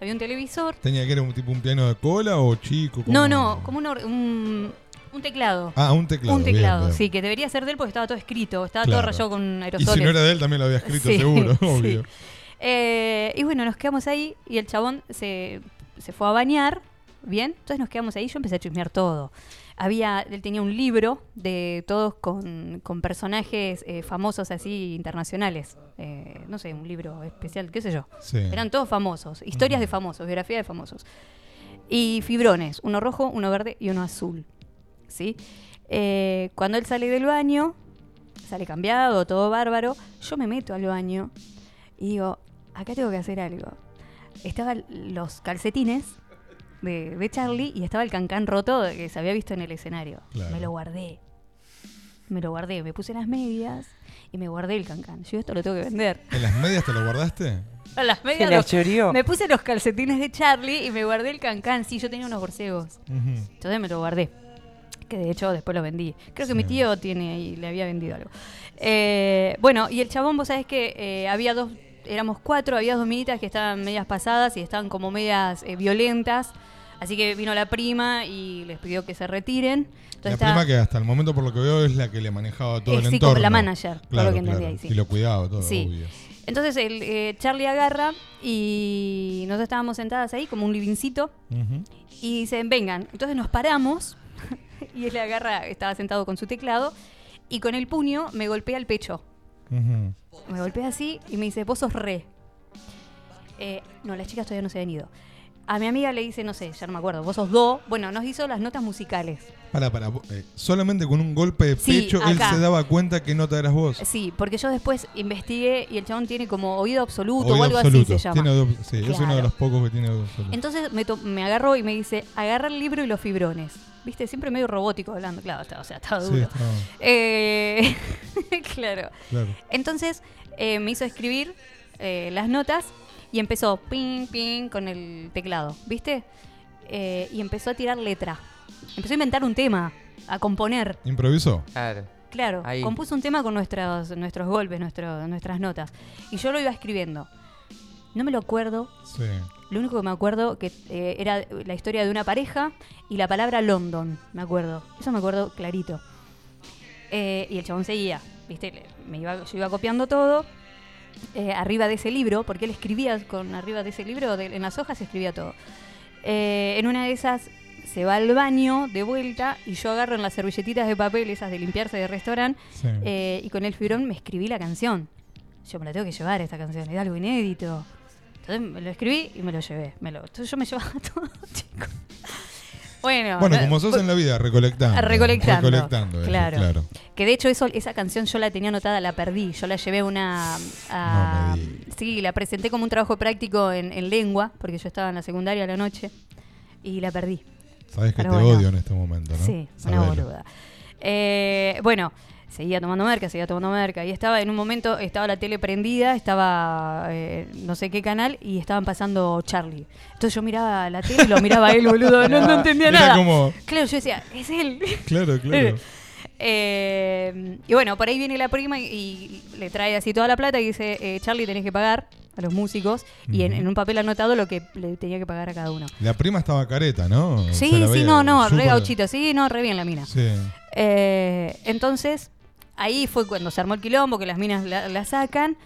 Había un televisor. ¿Tenía que era un tipo un piano de cola o chico? ¿Cómo? No, no, como un, un, un teclado. Ah, un teclado. Un teclado, bien. sí, que debería ser de él porque estaba todo escrito, estaba Claro. todo rayado con Y aerosoles. si no era de él también lo había escrito Sí, seguro, sí. obvio. Eh, y bueno, nos quedamos ahí y el chabón se, se fue a bañar, ¿bien? Entonces nos quedamos ahí yo empecé a chismear todo. Había, él tenía un libro de todos con, con personajes eh, famosos así internacionales. Eh, no sé, un libro especial, qué sé yo. Sí. Eran todos famosos, historias de famosos, biografía de famosos. Y fibrones, uno rojo, uno verde y uno azul. ¿Sí? Eh, cuando él sale del baño, sale cambiado, todo bárbaro, yo me meto al baño y digo, acá tengo que hacer algo. Estaban los calcetines de, de Charlie y estaba el cancán roto que se había visto en el escenario. Claro. Me lo guardé. Me lo guardé, me puse las medias y me guardé el cancán. Yo esto lo tengo que vender. ¿En las medias te lo guardaste? A las medias los- me puse los calcetines de Charlie y me guardé el cancán. Sí, yo tenía unos borcegos. Entonces me lo guardé. Que de hecho después lo vendí. Creo que mi tío tiene ahí, le había vendido algo. Eh, bueno, y el chabón, vos sabés que eh, había dos, éramos cuatro, había dos minitas que estaban medias pasadas y estaban como medias eh, violentas. Así que vino la prima y les pidió que se retiren. La prima que hasta el momento por lo que veo es la que le manejaba todo el sí, entorno. la manager, claro, lo que entendí claro. ahí, sí. Y lo cuidaba todo, Sí. obvio. Entonces el, eh, Charlie agarra y nosotros estábamos sentadas ahí como un livincito y dicen, vengan. Entonces nos paramos y él agarra, estaba sentado con su teclado y con el puño me golpea el pecho. Me golpea así y me dice, vos sos re. Eh, no, las chicas todavía no se han ido. A mi amiga le dice, no sé, ya no me acuerdo, vos sos do. Bueno, nos hizo las notas musicales. Para, para. eh, solamente con un golpe de Sí, pecho él acá. se daba cuenta que nota eras vos. Sí, porque yo después investigué y el chabón tiene como oído absoluto Oído o algo absoluto. así se llama. Tiene oído- sí, es uno Claro. de los pocos que tiene oído absoluto. Entonces me, to- me agarró y me dice, agarra el libro y los fibrones. Viste, siempre medio robótico hablando, claro, está- o sea, estaba Sí, duro. estaba- Eh, claro. Claro. Entonces eh, me hizo escribir eh, las notas y empezó ping, ping con el teclado, ¿viste? Eh, y empezó a tirar letra. Empezó a inventar un tema, a componer. ¿Improvisó? Claro. Claro, Ahí. compuso un tema con nuestros, nuestros golpes, nuestro- nuestras notas. Y yo lo iba escribiendo. No me lo acuerdo. Sí. Lo único que me acuerdo que eh, era la historia de una pareja y la palabra London, me acuerdo. Eso me acuerdo clarito. Eh, y el chabón seguía, ¿viste? Me iba, yo iba copiando todo. Eh, arriba de ese libro, porque él escribía con arriba de ese libro, de- en las hojas escribía todo. Eh, en una de esas se va al baño de vuelta y yo agarro en las servilletitas de papel, esas de limpiarse de restaurante, Sí. eh, y con el fibrón me escribí la canción. Yo me la tengo que llevar esta canción, es algo inédito. Entonces me lo escribí y me lo llevé. Me lo, entonces yo me llevaba todo, chicos. Bueno, Bueno, no- como sos en la vida, recolectando. Recolectando. Recolectando, eso, claro. claro. Que de hecho eso, esa canción yo la tenía anotada, la perdí. Yo la llevé a una... a- sí, la presenté como un trabajo práctico en, en lengua, porque yo estaba en la secundaria a la noche, y la perdí. Sabes que Pero te bueno. odio en este momento, ¿no? Sí, una boluda. Eh, bueno, seguía tomando merca, seguía tomando merca. Y estaba en un momento, estaba la tele prendida, estaba eh, no sé qué canal y estaban pasando Charlie. Entonces yo miraba la tele y lo miraba él, boludo, no, no entendía Era nada. como- Claro, yo decía, es él. Claro, claro. Eh, y bueno, por ahí viene la prima y, y le trae así toda la plata y dice, eh, Charlie, tenés que pagar a los músicos. Y en, un papel anotado lo que le tenía que pagar a cada uno. La prima estaba careta, ¿no? Sí, sí, no, no, re súper- gauchito, sí, no, re bien la mina. Sí. Eh, entonces, ahí fue cuando se armó el quilombo, que las minas la, la sacan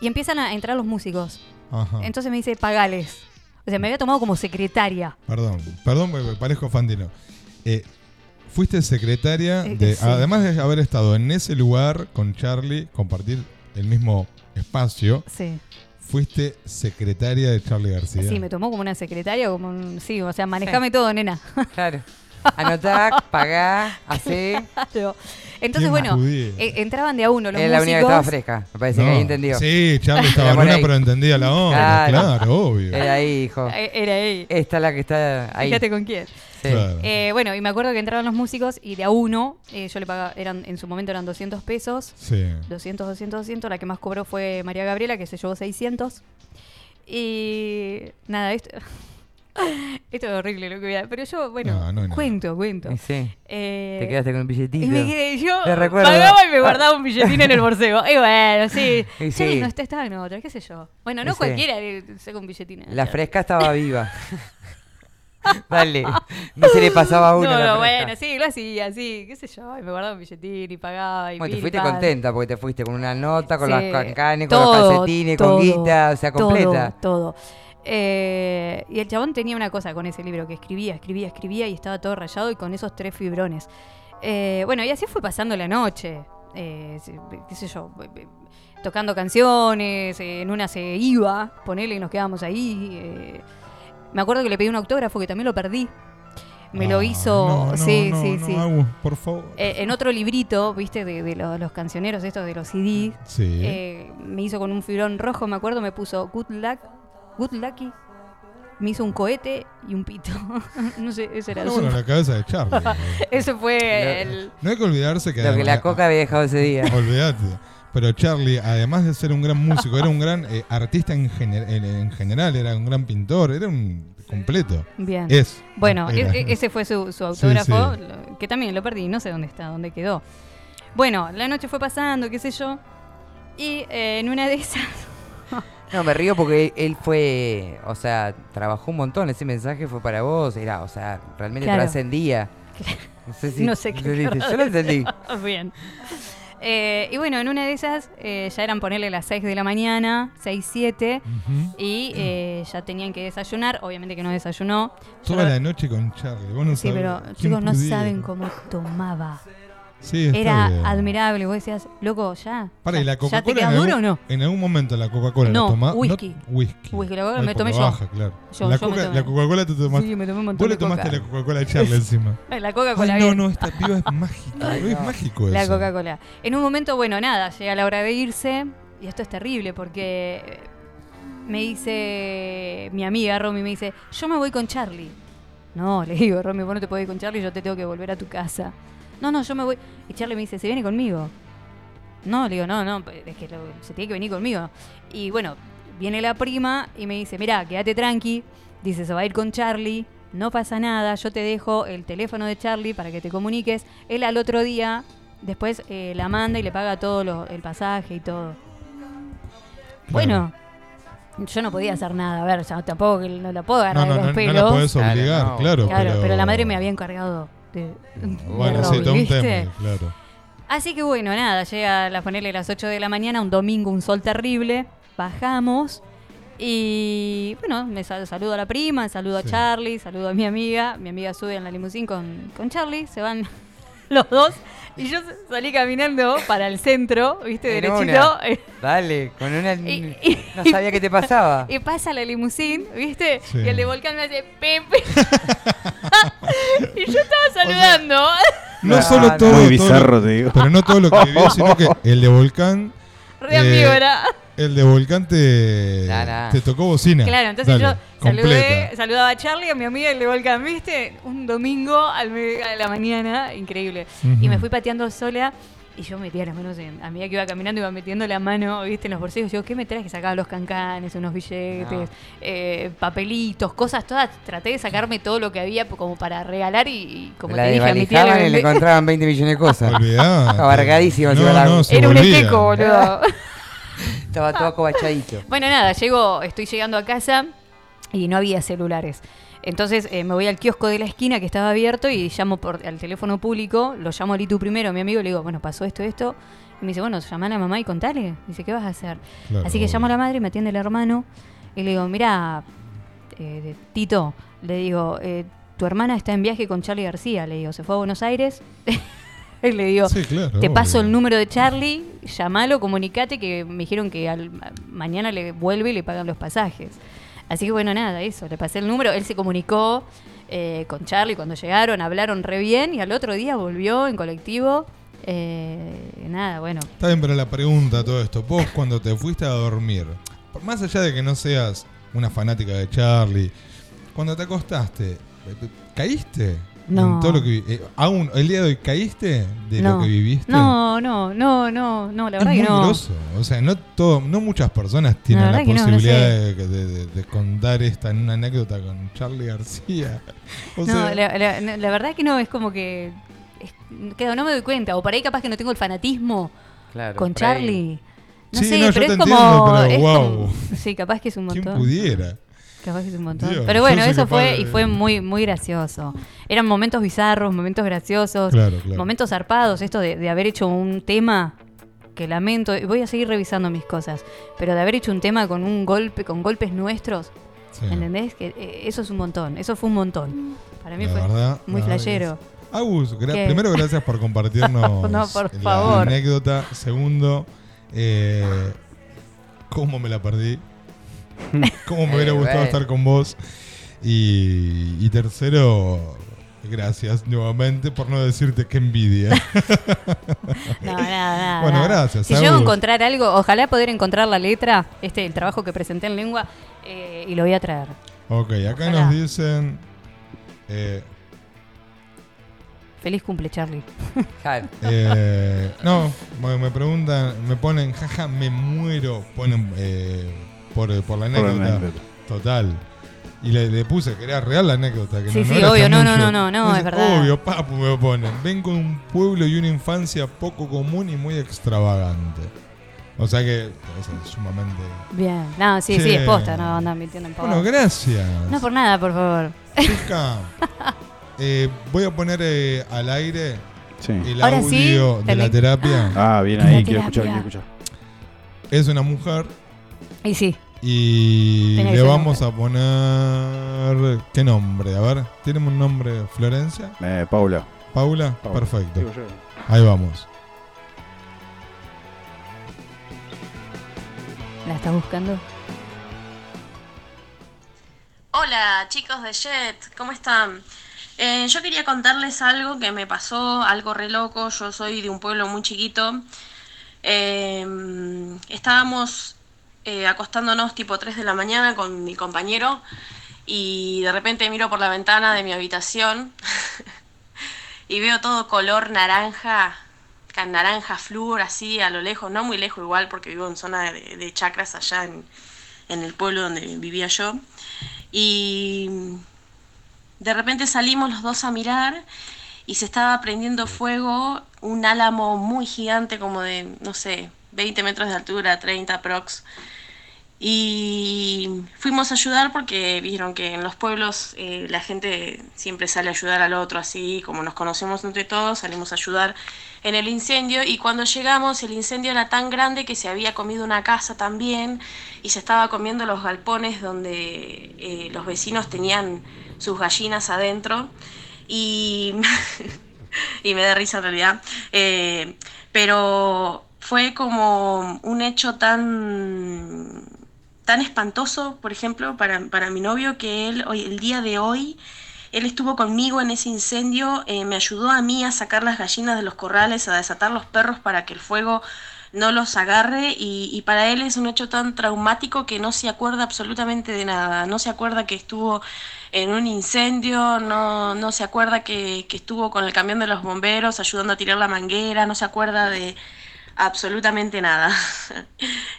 y empiezan a entrar los músicos. Ajá. Entonces me dice, pagales. O sea, me había tomado como secretaria. Perdón, perdón, me parezco fandino. Eh, fuiste secretaria, Eh, de, sí. además de haber estado en ese lugar con Charlie, compartir el mismo espacio, Sí. fuiste secretaria de Charlie García. Sí, me tomó como una secretaria, como un, sí, o sea, manejame todo, nena. Claro. Anotá, pagá, hacé. Claro. Entonces, bueno, judía. eh, entraban de a uno los Era la única que estaba músicos. fresca. Me parece que No. ahí entendió. Sí, Charlie estaba Era por buena, ahí. pero entendía la onda, claro, obvio. Era ahí, hijo. Eh, Era ahí. Esta es la que está ahí. Fíjate con quién. Sí. Claro. Eh, bueno, y me acuerdo que entraban los músicos y de a uno, eh, yo le pagaba, eran, en su momento eran 200 pesos. Sí. 200, 200, 200. La que más cobró fue María Gabriela, que se llevó 600. Y nada, esto, esto es horrible lo que voy a... Pero yo, bueno, No, no cuento, cuento. Sí. Eh, Te quedaste con un billetito. Y me quedé yo, pagaba y me guardaba un billetín en el bolseo. Y bueno, sí. Y Sí, sí. no está, estaba en otra, qué sé yo. Bueno, no sí. cualquiera le saca un billetín. La otra. fresca estaba viva. Dale. No se le pasaba a uno. No, bueno, sí, lo hacía, sí, qué sé yo. Y me guardaba un billetín y pagaba. Y Bueno, te fuiste pal. contenta porque te fuiste con una nota, con Sí, las cancanes, con todo, los calcetines, todo, con guita, o sea, todo, completa. Todo. Eh, y el chabón tenía una cosa con ese libro, que escribía, escribía, escribía y estaba todo rayado y con esos tres fibrones. Eh, bueno, y así fue pasando la noche. Eh, qué sé yo, tocando canciones, en una se iba, ponele y nos quedábamos ahí. me acuerdo que le pedí un autógrafo que también lo perdí. Me lo Ah, hizo, no, sí, no, sí, no, sí. Agus, por favor. En otro librito, viste, de, de los, los cancioneros estos de los CD, Sí. me hizo con un fibrón rojo, me acuerdo, me puso Good Luck, Good Lucky, me hizo un cohete y un pito. no sé, ese era Ah, su- bueno, la cabeza de Charlie. Ese fue el... No hay que olvidarse que... Lo que la coca había dejado ese día. Olvídate. Pero Charlie, además de ser un gran músico, era un gran eh, artista en, gener- en, en general, era un gran pintor, era un completo. Bien. Es. Bueno, e- e- ese fue su, su Sí, autógrafo, sí. lo- que también lo perdí, no sé dónde está, dónde quedó. Bueno, la noche fue pasando, qué sé yo, y eh, en una de esas... No, me río porque él fue, o sea, trabajó un montón. Ese mensaje fue para vos, era, o sea, realmente Claro. trascendía. No sé si no sé qué. entendiste. Yo lo entendí. Bien. Eh, y bueno, en una de esas eh, ya eran ponerle las 6 de la mañana, 6, 7, y eh, ya tenían que desayunar. Obviamente que no desayunó. Yo Toda lo- la noche con Charlie. Vos no Sí, sabés pero chicos no pudiera. saben cómo tomaba. Sí, Era bien. admirable. Vos decías, loco, ya. Para, ya, ¿y la ¿Ya te Coca-Cola quedas duro o no? en algún momento la Coca-Cola No, la tomás? whisky. whisky. Whisky, la Coca-Cola me tomé la yo. baja, claro. Yo- la, yo Coca- la Coca-Cola te tomaste. Sí, me tomé un montón Vos le tomaste Coca. la Coca-Cola a Charlie encima. La Coca-Cola. No, no, esta piba es mágica. es mágico La eso. Coca-Cola. En un momento, bueno, nada, llega la hora de irse. Y esto es terrible porque eh, me dice mi amiga Romy, me dice, yo me voy con Charlie. No, le digo, Romy, vos no te podés ir con Charlie, yo te tengo que volver a tu casa. No, no, yo me voy. Y Charlie me dice, ¿se viene conmigo? No, le digo, no, no, es que lo- se tiene que venir conmigo. Y bueno, viene la prima y me dice, mirá, quédate tranqui. Dice, se va a ir con Charlie, no pasa nada, yo te dejo el teléfono de Charlie para que te comuniques. Él al otro día, después eh, la manda y le paga todo lo- el pasaje y todo. Bueno, yo no podía hacer nada, a ver, sea, tampoco no la puedo agarrar No, no, de los no, no pelos. la podés obligar, claro. Claro, pero... pero... la madre me había encargado de, de Bueno, sí, todo un ¿viste? tema, claro. Así que bueno, nada, llega a las ponerle las 8 de la mañana, un domingo, un sol terrible, bajamos y bueno, me sal- saludo a la prima, saludo Sí. a Charlie, saludo a mi amiga, mi amiga sube en la limusín con, con Charlie, se van los dos y yo salí caminando para el centro, viste, En derechito. una. Dale, con una. Y- no sabía qué te pasaba. Y pasa la limusín, ¿viste? Sí. Y el de Volcán me hace Pepe. y yo estaba saludando. No Ah, solo no. todo. Muy todo bizarro, lo- te digo. Pero no todo lo que vivió, sino que el de Volcán. eh, Re amigo era. El de Volcán te, Nah, nah. te tocó bocina. Claro, entonces Dale, yo saludé, saludaba a Charlie, a mi amiga el de Volcán, ¿viste? Un domingo al mediodía de la mañana, increíble. Y me fui pateando sola y yo metía las manos en. A medida que iba caminando, iba metiendo la mano, ¿viste? En los bolsillos. Digo, ¿qué me traes? Que sacaba los cancanes, unos billetes, No. eh, papelitos, cosas todas. Traté de sacarme todo lo que había como para regalar y, y como la te dije a mi tía. le y le encontraban 20 millones de cosas. Olvidate. Abarcadísimo. No, se iba la- no, Era un esqueco, boludo. Estaba todo acobachadito. Bueno, nada, llego, estoy llegando a casa y no había celulares. Entonces eh, me voy al kiosco de la esquina que estaba abierto y llamo por al teléfono público, lo llamo a Litu primero, mi amigo, le digo, bueno, pasó esto, esto. Y me dice, bueno, llama a la mamá y contale. Dice, ¿qué vas a hacer? Claro, Así que obvio. llamo a la madre, me atiende el hermano y le digo, mira, eh, Tito, le digo, eh, tu hermana está en viaje con Charlie García, le digo, se fue a Buenos Aires. y le digo, Sí, claro, te paso obvio. el número de Charlie, llamalo, comunicate que me dijeron que al- mañana le vuelve y le pagan los pasajes. Así que bueno, nada, eso, le pasé el número, él se comunicó eh, con Charlie cuando llegaron, hablaron re bien y al otro día volvió en colectivo. eh, nada, bueno, Está bien, pero la pregunta, todo esto, vos cuando te fuiste a dormir, por más allá de que no seas una fanática de Charlie, cuando te acostaste, ¿caíste? No. En todo lo que eh, aún el día de hoy caíste de no. lo que viviste. No, no, no, no, no, la es verdad muy que no. groso. O sea, no todo, no muchas personas tienen la, no, posibilidad sé. de, de- de- de contar esta en una anécdota con Charlie García. O no, sea, la, la- no, la verdad que no, es como que. es- claro, no me doy cuenta. O por ahí capaz que no tengo el fanatismo Claro, con. Charlie. No Sí, sé, no, yo pero te es como. entiendo, pero es wow. como- sí, capaz que es un ¿Quién montón. pudiera? Capaz que es un montón. Dios, pero bueno, eso fue y fue muy muy gracioso. Eran momentos bizarros, momentos graciosos, Claro, claro. momentos zarpados. Esto de, de haber hecho un tema que lamento, voy a seguir revisando mis cosas, pero de haber hecho un tema con un golpe, con golpes nuestros, Sí. ¿entendés? Que eh, eso es un montón, eso fue un montón. Para mí La fue verdad, muy flashero. Agus, gra- ¿Qué? primero gracias por compartirnos No, por la favor. anécdota. Segundo, eh, cómo me la perdí. cómo me hubiera Eh, gustado bueno. estar con vos. Y, y tercero, gracias nuevamente por no decirte qué envidia. No, nada, nada. Bueno, nada. gracias, Si llego a encontrar algo, ojalá poder encontrar la letra, este, el trabajo que presenté en lengua, eh, y lo voy a traer. ok, acá Ojalá. nos dicen. eh, Feliz cumple, Charlie. Eh, no, me, me preguntan, me ponen, jaja, me muero, ponen eh, por, por la Por la anécdota. Total. Y le, le puse que era real la anécdota. Que Sí, no, sí, era obvio, no, no, no, no, no, es verdad. Obvio, papu, me ponen. Vengo de un pueblo y una infancia poco común y muy extravagante. O sea que, sea, sumamente. Bien. No, sí, sí, Che. es posta, no andan mintiendo en Bueno, pavadas. gracias. No por nada, por favor. Chica, eh, voy a poner eh, al aire Sí. el Ahora sí, audio de la terapia. Ah, bien ahí, quiero escuchar, quiero escuchar. Es una mujer Y sí. y Tenía le vamos a poner. ¿Qué nombre? A ver, ¿tiene un nombre Florencia? Eh, Paula. ¿Paula? Paula. Perfecto. Ahí vamos. ¿La estás buscando? Hola chicos de Jet, ¿cómo están? Eh, yo quería contarles algo que me pasó, algo re loco. Yo soy de un pueblo muy chiquito. Eh, estábamos eh, acostándonos tipo 3 de la mañana con mi compañero y de repente miro por la ventana de mi habitación y veo todo color naranja, naranja flúor así a lo lejos, no muy lejos igual porque vivo en zona de, de chacras allá en, en el pueblo donde vivía yo. Y de repente salimos los dos a mirar y se estaba prendiendo fuego un álamo muy gigante, como de, no sé, 20 metros de altura, 30 prox. Y fuimos a ayudar porque vieron que en los pueblos eh, la gente siempre sale a ayudar al otro, así como nos conocemos entre todos, salimos a ayudar en el incendio y cuando llegamos el incendio era tan grande que se había comido una casa también y se estaba comiendo los galpones donde eh, los vecinos tenían sus gallinas adentro y, y me da risa en realidad. Eh, pero fue como un hecho tan tan espantoso, por ejemplo, para, para mi novio, que él hoy, el día de hoy, él estuvo conmigo en ese incendio, eh, me ayudó a mí a sacar las gallinas de los corrales, a desatar los perros para que el fuego no los agarre y, y para él es un hecho tan traumático que no se acuerda absolutamente de nada, no se acuerda que estuvo en un incendio, no, no se acuerda que, que estuvo con el camión de los bomberos ayudando a tirar la manguera, no se acuerda de absolutamente nada.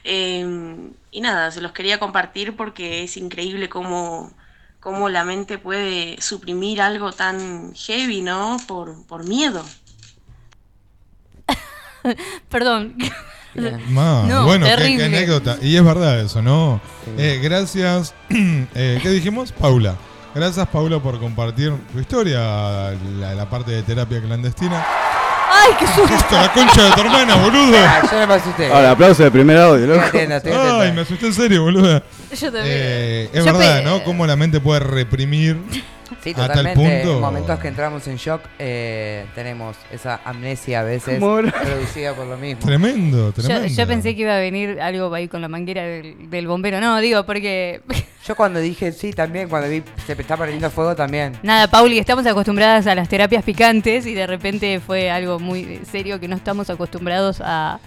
Eh, y nada, se los quería compartir porque es increíble cómo, cómo la mente puede suprimir algo tan heavy, ¿no? Por, por miedo. Perdón. Ma, No, bueno, qué- anécdota. Y es verdad eso, ¿no? Eh, gracias. eh, ¿Qué dijimos? Paula. Gracias, Paula, por compartir tu historia, la, la parte de terapia clandestina. ¡Ay, qué susto! La concha de tu hermana, boludo. Ah, yo no me asusté. Ahora, aplauso de primer audio, loco. Estoy atento, estoy atento. Ay, me asusté en serio, boluda. Yo también. Eh, es Yo verdad, pe- ¿no? Cómo la mente puede reprimir Sí, totalmente. punto. En momentos que entramos en shock, eh, tenemos esa amnesia a veces Amor. producida por lo mismo. Tremendo, Yo, tremendo. yo pensé que iba a venir algo ahí con la manguera del, del bombero. No, digo, porque. Yo cuando dije sí, también, cuando vi se está prendiendo fuego también. Nada, Pauli, estamos acostumbradas a las terapias picantes y de repente fue algo muy serio que no estamos acostumbrados a.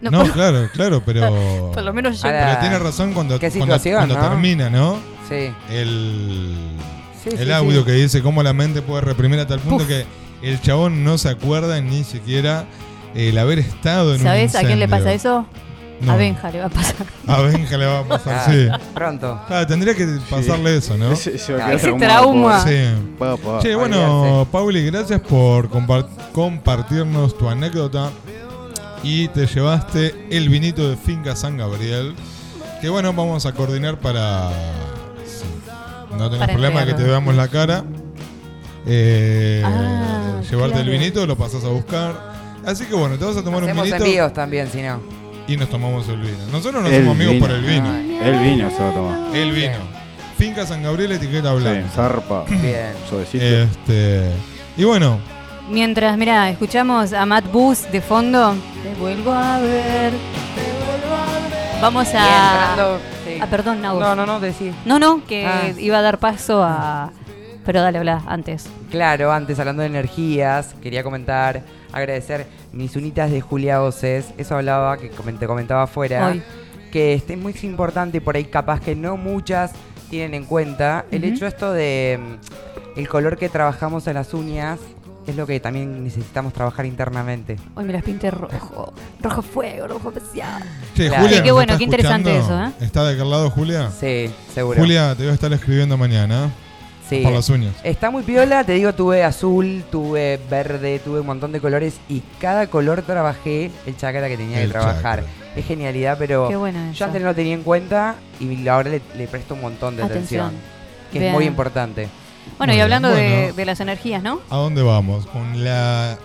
No, por- claro, claro, pero. Por lo menos yo- Pero tiene razón cuando, ¿Qué cuando, situación, cuando no? termina, ¿no? Sí. El, Sí, el sí, audio sí. que dice cómo la mente puede reprimir a tal punto Uf. que el chabón no se acuerda ni siquiera el haber estado en un ¿Sabes a quién le pasa eso? No. A Benja le va a pasar. A Benja le va a pasar, Ah, sí. Pronto. Ah, tendría que pasarle eso, ¿no? Ese- ese va a quedar Ese traumado, trauma. Sí. Pa, pa. Che, bueno, Pauli, gracias por compar- compartirnos tu anécdota. Y te llevaste el vinito de Finca San Gabriel. Que bueno, vamos a coordinar para. No tenés Para problema de que te veamos la cara. eh, Ah, llevarte el vinito, lo pasás a buscar. Así que bueno, te vas a tomar Hacemos un vinito. envíos también, si no. Y nos tomamos el vino. Nosotros no El somos amigos vino. por el vino. El vino se va a tomar. El vino. Finca San Gabriel, etiqueta blanca. Sí, zarpa. Bien. Suavecito. Este. Y bueno, Mientras, mira, escuchamos a Matt Booth de fondo. Te vuelvo a ver. Vamos Y a. entrando- sí. Ah, perdón, Naus. No, no, no, decí. No, no, que Ah. iba a dar paso a. Pero dale, habla antes. Claro, antes hablando de energías, quería comentar, agradecer mis unitas de Julia Oces. Eso hablaba, que te comentaba afuera, Hoy. que este es muy importante y por ahí capaz que no muchas tienen en cuenta. El hecho esto de mm, el color que trabajamos en las uñas es lo que también necesitamos trabajar internamente. Hoy me las pinté rojo. Rojo fuego, rojo especial. che, Claro. Julia. Sí, qué ¿nos bueno, qué interesante eso, ¿eh? ¿Está de aquel lado, Julia? Sí, seguro. Julia, te voy a estar escribiendo mañana. Sí. Por las uñas. Está muy piola, te digo, tuve azul, tuve verde, tuve un montón de colores y cada color trabajé el chakra que tenía El que trabajar. chakra. Es genialidad, pero Qué bueno yo antes no lo tenía en cuenta y ahora le, le presto un montón de atención. Atención. Que Bien. es muy importante. Bueno, Muy y hablando de, bueno. de las energías, ¿no? ¿A dónde vamos? Con la.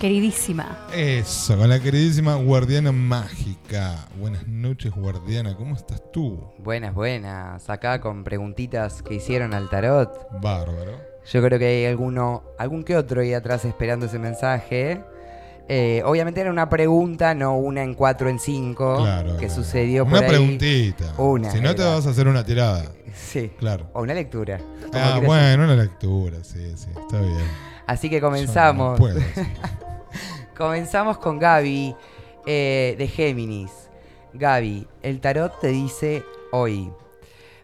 Queridísima. Eso, con la queridísima guardiana mágica. Buenas noches, guardiana. ¿Cómo estás tú? Buenas, buenas. Acá con preguntitas que hicieron al tarot. Bárbaro. Yo creo que hay alguno, algún que otro ahí atrás esperando ese mensaje. Eh, obviamente era una pregunta, no una en cuatro en cinco. Claro, que claro. sucedió por Una ahí. preguntita. Una. Si no, te vas a hacer una tirada. Sí. Claro. O una lectura. Ah, bueno, una lectura. Sí, sí, está bien. Así que Yo no comenzamos. puedo. comenzamos con Gaby eh, de Géminis. Gaby, el tarot te dice hoy.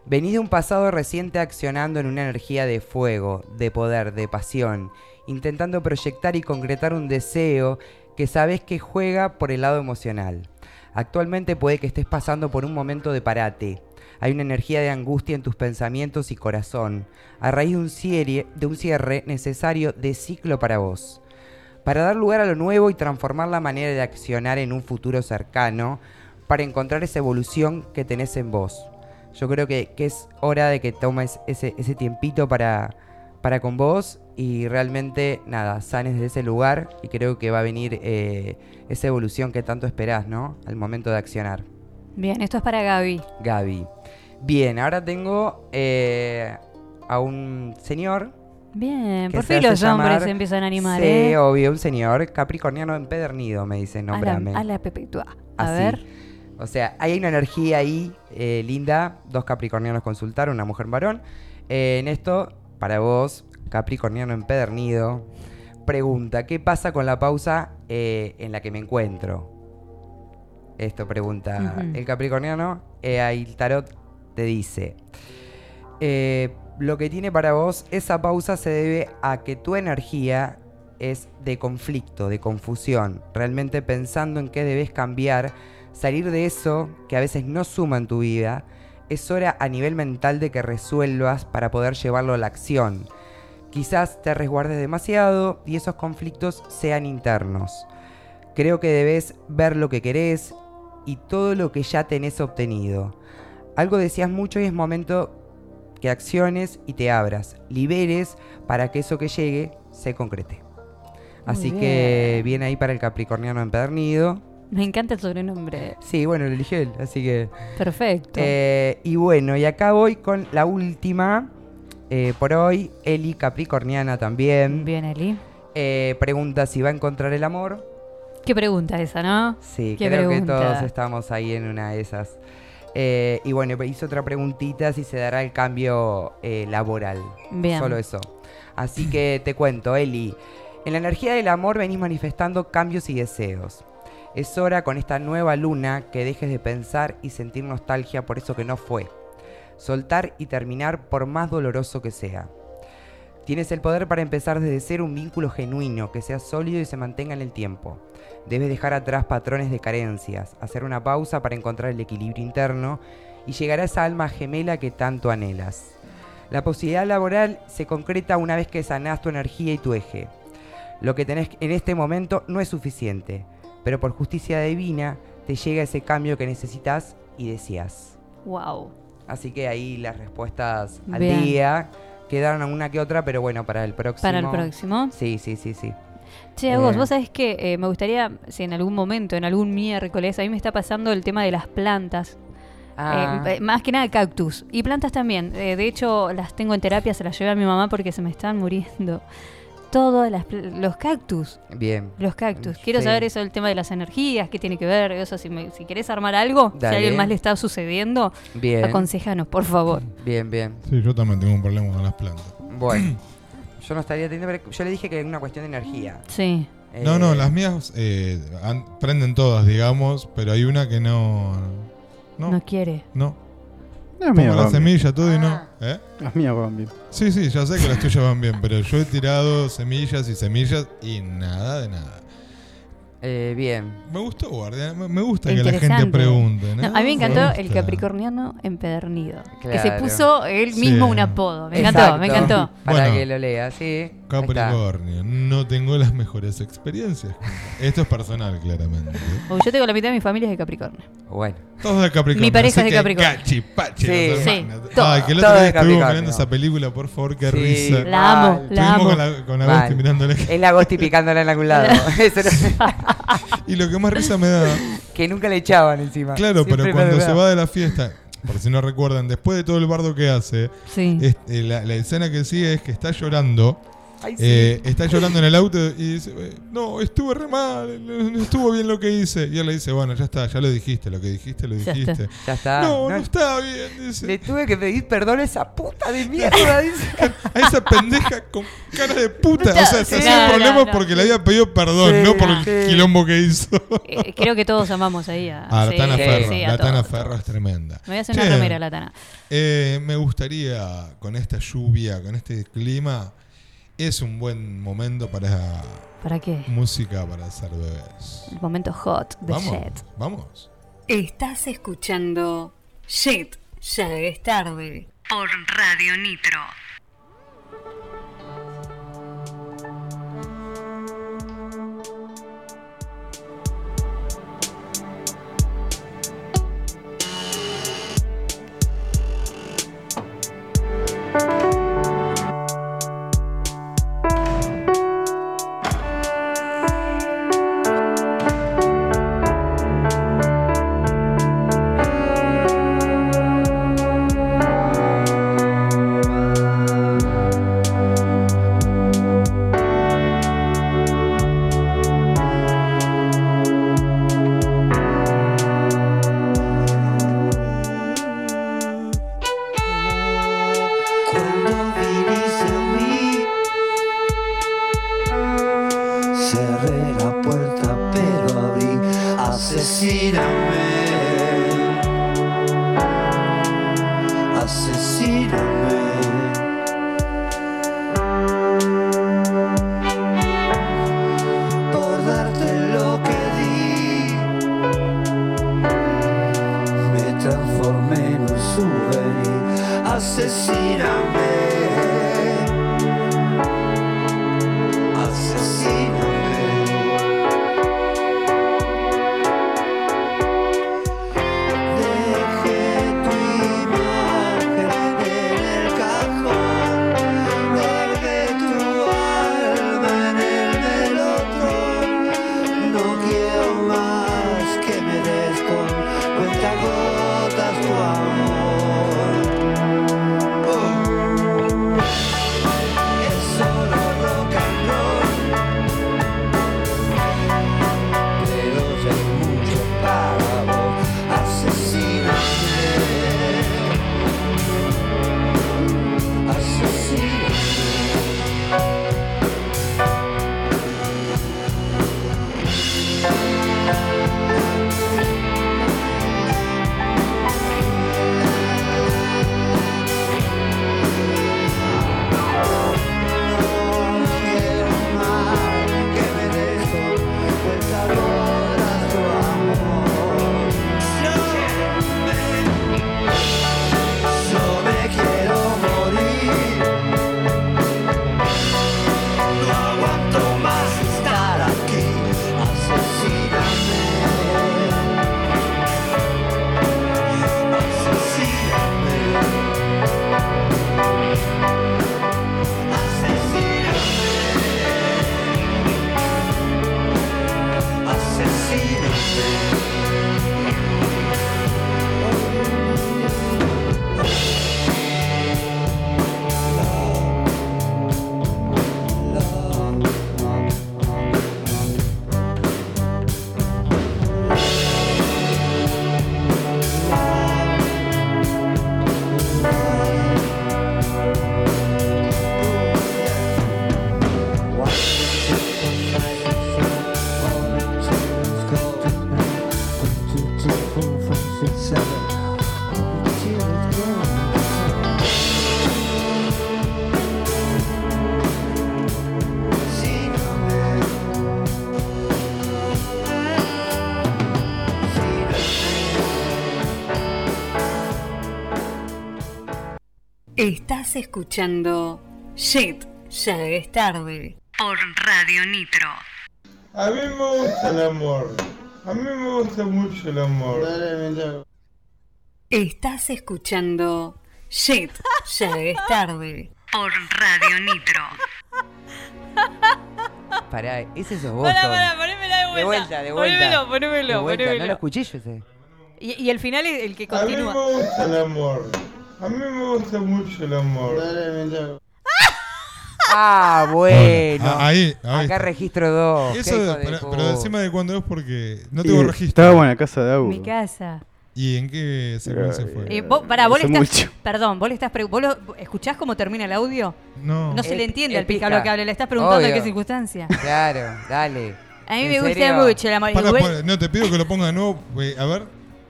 Venís de un pasado reciente accionando en una energía de fuego, de poder, de pasión, intentando proyectar y concretar un deseo que sabes que juega por el lado emocional. Actualmente puede que estés pasando por un momento de parate. Hay una energía de angustia en tus pensamientos y corazón, a raíz de un cierre, de un cierre necesario de ciclo para vos. Para dar lugar a lo nuevo y transformar la manera de accionar en un futuro cercano, para encontrar esa evolución que tenés en vos. Yo creo que, que es hora de que tomes ese, ese tiempito para, para con vos y realmente, nada, sanes de ese lugar y creo que va a venir eh, esa evolución que tanto esperás, ¿no? Al momento de accionar. Bien, esto es para Gaby. Gaby. Bien, ahora tengo eh, a un señor. Bien, por fin los hombres se empiezan a animar, Sí, ¿eh? obvio, un señor capricorniano empedernido, me dice, A nombrame. la, a la perpetua. A Así. ver. O sea, hay una energía ahí eh, linda. Dos capricornianos consultaron, una mujer varón. Eh, en esto, para vos, capricorniano empedernido, pregunta, ¿qué pasa con la pausa en la que me encuentro? Esto pregunta el capricorniano. El tarot te dice, eh, lo que tiene para vos, esa pausa se debe a que tu energía es de conflicto, de confusión, realmente pensando en qué debes cambiar, salir de eso que a veces no suma en tu vida, es hora a nivel mental de que resuelvas para poder llevarlo a la acción. Quizás te resguardes demasiado y esos conflictos sean internos. Creo que debes ver lo que querés y todo lo que ya tenés obtenido. Algo decías mucho y es momento que acciones y te abras, liberes para que eso que llegue se concrete. Así que viene ahí para el capricorniano empedernido. Me encanta el sobrenombre. Sí, bueno, lo eligió él, así que... Perfecto. Eh, y bueno, y acá voy con la última. eh, por hoy. Eli, Capricorniana también. Bien, Eli. Eh, pregunta si va a encontrar el amor. Qué pregunta esa, ¿no? Sí, Qué creo pregunta. que todos estamos ahí en una de esas. Eh, y bueno, hizo otra preguntita si se dará el cambio eh, laboral. Bien. Solo eso. Así que te cuento, Eli. En la energía del amor venís manifestando cambios y deseos. Es hora con esta nueva luna que dejes de pensar y sentir nostalgia por eso que no fue. Soltar y terminar por más doloroso que sea. Tienes el poder para empezar desde cero un vínculo genuino que sea sólido y se mantenga en el tiempo. Debes dejar atrás patrones de carencias, hacer una pausa para encontrar el equilibrio interno y llegar a esa alma gemela que tanto anhelas. La posibilidad laboral se concreta una vez que sanás tu energía y tu eje. Lo que tenés en este momento no es suficiente, pero por justicia divina te llega ese cambio que necesitas y deseas. Wow. Así que ahí las respuestas al Bien. día quedaron una que otra, pero bueno, para el próximo. ¿Para el próximo? Sí, sí, sí, sí. Che, vos, Eh, vos sabés que eh, me gustaría, si en algún momento, en algún miércoles, a mí me está pasando el tema de las plantas. Ah. Eh, más que nada cactus. Y plantas también. Eh, de hecho, las tengo en terapia, se las llevé a mi mamá porque se me están muriendo. Todos los cactus. Bien. Los cactus. Quiero Sí. saber eso del tema de las energías, qué tiene que ver, eso. Si, me- si querés armar algo, si a alguien más le está sucediendo, Bien. aconsejanos, por favor. Bien, bien. Sí, yo también tengo un problema con las plantas. Bueno, yo no estaría teniendo. pero Yo le dije que es una cuestión de energía. Sí. No, Eh, no, las mías eh, prenden todas, digamos, pero hay una que no. No. No quiere. No. Mías la semilla, todo y no. ¿Eh? Las mías van bien. Sí, sí, ya sé que las tuyas van bien, pero yo he tirado semillas y semillas y nada de nada. Eh, bien. Me gustó, guardia. Me me gusta que la gente Interesante. pregunte. No, ¿no? a mí me encantó Me el gusta. capricorniano empedernido. Que se Claro. puso él Sí. mismo un apodo. Me encantó, Exacto. me encantó. Para Bueno. que lo lea, sí. Capricornio, no tengo las mejores experiencias. Esto es personal, claramente. Uy, yo tengo la mitad de mi familia es de Capricornio. Bueno. Todos de Capricornio. Mi pareja así es de Capricornio. Cachi, pachi, Sí. Sí. Ay, que el otro día estuvimos mirando esa película, por favor, qué Sí, risa. La amo, la amo. con, la, con Agosti mirándole. Es la Agosti picándola en algún lado. Eso no- Y lo que más risa me da. que nunca le echaban encima. Claro, Siempre pero cuando se va de la fiesta, por si no recuerdan, después de todo el bardo que hace, Sí. es- eh, la, la escena que sigue es que está llorando. Ay, sí. eh, está llorando en el auto y dice, eh, no, estuve re mal, no estuvo bien lo que hice. Y él le dice, bueno, ya está, ya lo dijiste, lo que dijiste, lo Ya dijiste. está. Ya está. No, no, No- está bien, dice. Le tuve que pedir perdón a esa puta de mierda, dice. A esa pendeja con cara de puta. O sea, se Sí, hacía no, problema no, no. porque le había pedido perdón, Sí, no por el sí. quilombo que hizo. Eh, creo que todos amamos ahí a, A la sí, Tana sí, Ferro. la Tana Ferro es tremenda. Me voy a hacer una remera, la Tana. Eh, me gustaría, con esta lluvia, con este clima, es un buen momento para ¿Para qué? música para hacer bebés. El momento hot de Vamos, Jet. vamos. Estás escuchando Shit, ya es tarde. Por Radio Nitro. Estás escuchando Shit, ya es tarde. Por Radio Nitro. A mí me gusta el amor. A mí me gusta mucho el amor. Estás escuchando Shit, ya es tarde. Por Radio Nitro. Pará, ese sos vos. Pará, Tom. pará, ponémela de vuelta. De vuelta, de vuelta. Ponémelo, ponémelo, De vuelta, ponémelo. No lo escuché yo ese. Y, y el final es el que A mí me continúa. gusta el amor. A mí me gusta mucho el amor. Ah, bueno. Ah, ahí, ahí Acá está. registro 2. Eso, pero, pero decime de cuándo es porque no tengo Y registro. Estábamos en la casa de Agu. Mi casa. ¿Y en qué secuencia fue? Eh, vos, pará, vos le Hace estás. mucho. Perdón, vos le estás. pre- ¿Vos lo- escuchás cómo termina el audio? No. No se El- le entiende al pica pica. lo que habla, le estás preguntando en qué circunstancia. Claro, dale. A mí ¿En me gusta serio? mucho el amor. Para, Igual- para, no, te pido que lo ponga de nuevo. eh, A ver.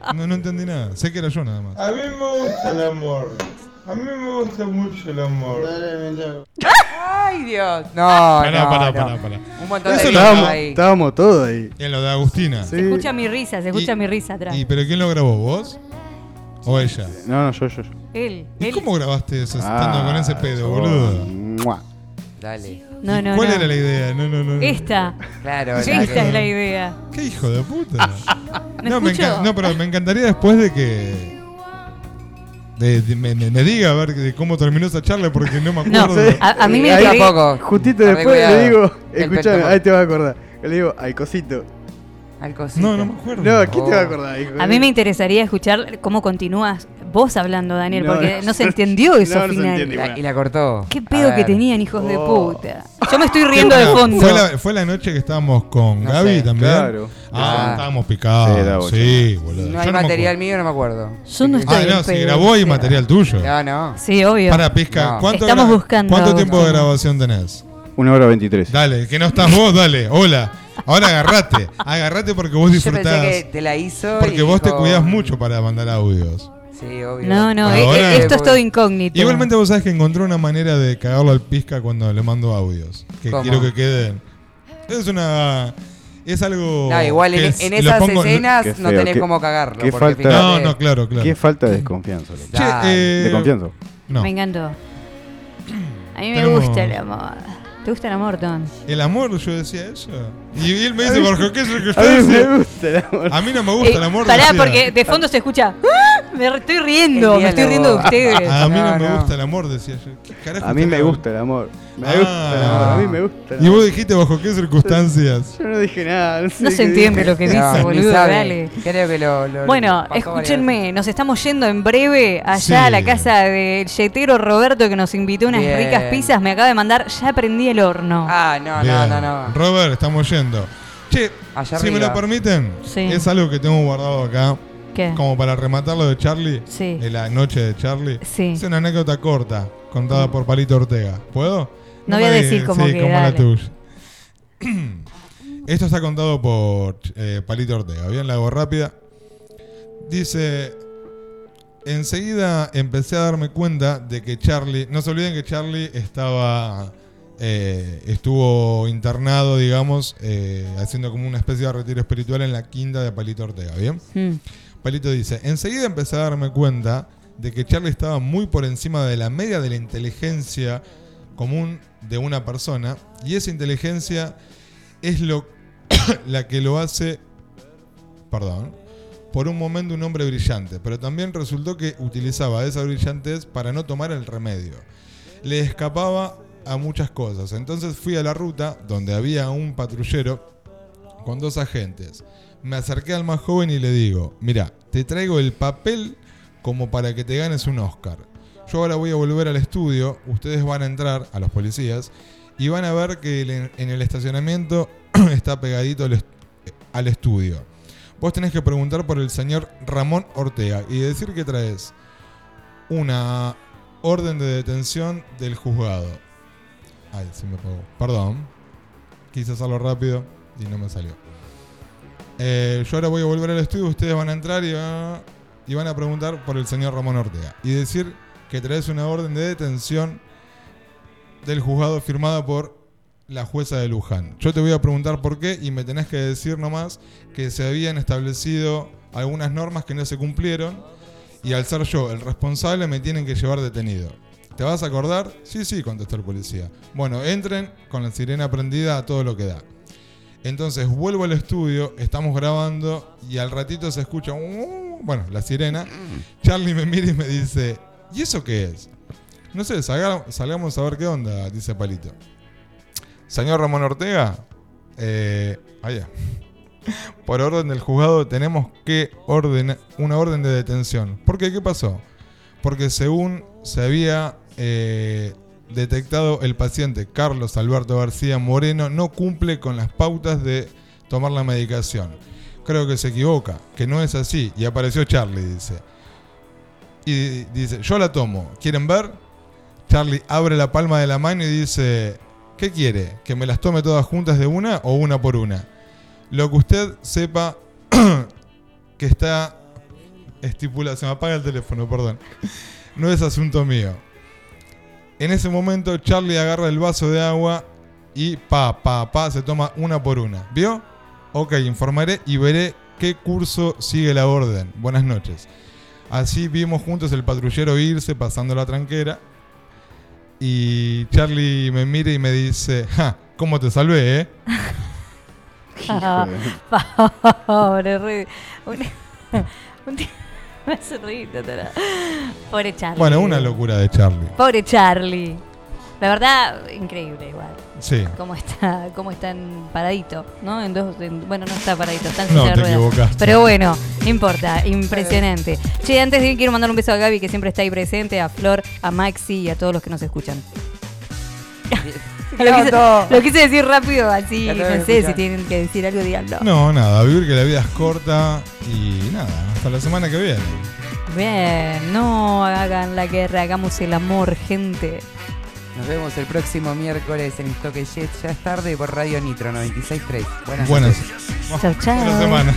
No, no entendí nada. Sé que era yo nada más. A mí me gusta el amor. A mí me gusta mucho el amor. Ay, Dios. No, Pará, no, pará, no. pará, pará. Un montón de Eso lo- cosas Estábamos, ahí. estábamos todos ahí. En lo de Agustina. Se escucha mi risa, se escucha Y- mi risa atrás. ¿Y pero quién lo grabó? ¿Vos? ¿O ella? No, no, yo, yo, yo. Él, ¿Y él. cómo grabaste eso estando Ah, con ese pedo, yo- boludo? Mua. Dale. No, no, ¿Cuál no. era la idea? No, no, no. Esta. Claro, Esta es la idea. ¿Qué hijo de puta? ¿Me no, me no, pero me encantaría después de que. de- de- me, me- me diga a ver de cómo terminó esa charla porque no me No, acuerdo. a, a mí me Ahí intriga- tampoco. Justito Arre, después cuidado. le digo, El escuchame, ahí te vas a acordar. Le digo, al cosito. Al cosito. No, no me acuerdo. No, ¿quién te va a acordar, hijo? A mí me interesaría escuchar cómo continúas vos hablando, Daniel, No, porque no. no se entendió eso No, no se final. entiende. La- y la cortó. Qué pedo que tenían, hijos de Oh. puta. Yo me estoy riendo de Ah, fondo. Fue la, fue la noche que estábamos con No Gaby sé, también. claro. Ah, Ah. estábamos picados. Sí, boludo. No hay material mío, no me acuerdo. Yo no estoy Ah, no, pedo, grabó sea. material tuyo. No, no. Sí, obvio. Para. ¿cuánto, Estamos buscando ¿cuánto tiempo de grabación tenés? Una hora veintitrés. Dale, que no estás vos, dale. Hola. Ahora agarrate. Agarrate porque vos Yo disfrutás. pensé que te la hizo. Porque y vos te cuidás mucho para mandar audios. Sí, obvio. No, no, eh, Ahora- eh, esto es todo incógnito. Igualmente vos sabés que encontré una manera de cagarlo al Pisca cuando le mando audios. Que ¿Cómo? quiero que queden. Es una... Es algo... No, igual en, es- en lo esas pongo- escenas no tenés qué- cómo cagarlo. qué falta- fíjate- No, no, claro, claro. Qué falta de desconfianza. Che, eh, ¿De confianza? No. Me encantó. A mí me Tenemos- gusta el amor. ¿Te gusta el amor, Don? El amor, yo decía eso. Y, él me dice, Borja, ¿qué es lo que A usted mí dice? me gusta el amor. A mí no me gusta Eh, el amor. Pará, decía. porque de fondo se escucha. ¡Ah! Me estoy riendo, me estoy riendo de ustedes. A mí no, No, me gusta el amor, decía yo. ¿Qué carajo A mí me gusta el amor. Me Ah. gusta amor. A mí me gusta Y vos dijiste bajo qué circunstancias. Yo no dije nada. No, sé No qué se entiende dije. lo que dice, No, boludo, sabe. dale. Creo que lo. lo- Bueno, escúchenme, nos estamos yendo en breve allá Sí. a la casa del yetero Roberto que nos invitó a unas Bien. ricas pizzas. Me acaba de mandar, ya prendí el horno. Ah, no, Bien. no, no, no. Robert, estamos yendo. Che, Allá si me lo permiten, Sí. es algo que tengo guardado acá. ¿Qué? Como para rematar lo de Charlie. Sí. De la noche de Charlie. Sí. Es una anécdota corta, contada por Palito Ortega. ¿Puedo? No voy a decir como sí, que, como dale. Esto está contado por eh, Palito Ortega. Bien, la hago rápida. Dice. Enseguida empecé a darme cuenta de que Charlie. No se olviden que Charlie estaba. eh, estuvo internado, digamos, eh, haciendo como una especie de retiro espiritual en la quinta de Palito Ortega. Bien. Mm. Palito dice, enseguida empecé a darme cuenta de que Charlie estaba muy por encima de la media de la inteligencia común de una persona y esa inteligencia es lo la que lo hace, perdón, por un momento un hombre brillante, pero también resultó que utilizaba esa brillantez para no tomar el remedio. Le escapaba a muchas cosas. Entonces fui a la ruta donde había un patrullero con dos agentes. Me acerqué al más joven y le digo, mira, te traigo el papel como para que te ganes un Oscar. Yo ahora voy a volver al estudio, ustedes van a entrar a los policías y van a ver que en el estacionamiento está pegadito al, est- al estudio. Vos tenés que preguntar por el señor Ramón Ortega y decir que traes una orden de detención del juzgado. Ay, se me apagó. Perdón. Quise hacerlo rápido y no me salió. Eh, yo ahora voy a volver al estudio, ustedes van a entrar y, van- y van a preguntar por el señor Ramón Ortega. Y decir que traes una orden de detención del juzgado firmada por la jueza de Luján. Yo te voy a preguntar por qué y me tenés que decir nomás que se habían establecido algunas normas que no se cumplieron y al ser yo el responsable me tienen que llevar detenido. ¿Te vas a acordar? Sí, sí, contestó el policía. Bueno, entren con la sirena prendida a todo lo que da. Entonces vuelvo al estudio, estamos grabando y al ratito se escucha, un- bueno, la sirena. Charlie me mira y me dice, ¿y eso qué es? No sé, salga- salgamos a ver qué onda, dice Palito. Señor Ramón Ortega, eh, allá. Por orden del juzgado tenemos que ordenar una orden de detención. ¿Por qué? ¿Qué pasó? Porque según se había eh, detectado el paciente Carlos Alberto García Moreno no cumple con las pautas de tomar la medicación. Creo que se equivoca, que no es así. Y apareció Charlie, dice. Y dice, yo la tomo. ¿Quieren ver? Charlie abre la palma de la mano y dice, ¿qué quiere? ¿Que me las tome todas juntas de una o una por una? Lo que usted sepa que está estipulado, se me apaga el teléfono, perdón. No es asunto mío. En ese momento Charlie agarra el vaso de agua y pa, pa, pa, se toma una por una. ¿Vio? Ok, informaré y veré qué curso sigue la orden. Buenas noches. Así vimos juntos el patrullero irse pasando la tranquera. Y Charlie me mira y me dice, ja, ¿cómo te salvé, eh? Pobre, re- un- un tío- me hace reír. Pobre Charlie. Bueno, una locura de Charlie. Pobre Charlie. La verdad, increíble igual. Sí. Cómo está, cómo está en paradito, ¿no? En dos, en- bueno, no está paradito, está en No, te ruedas. equivocaste. Pero bueno, no importa, impresionante. Che, antes de ir quiero mandar un beso a Gaby que siempre está ahí presente, a Flor, a Maxi y a todos los que nos escuchan. lo, quise, todo. lo quise decir rápido, así, no sé si tienen que decir algo, díganlo. No, nada, vivir que la vida es corta y nada, hasta la semana que viene. Bien, no hagan la guerra, hagamos el amor, gente. Nos vemos el próximo miércoles en Toque Jet. Ya es tarde por Radio Nitro 96.3. Buenas Buenas. noches. Chau. Buena semana.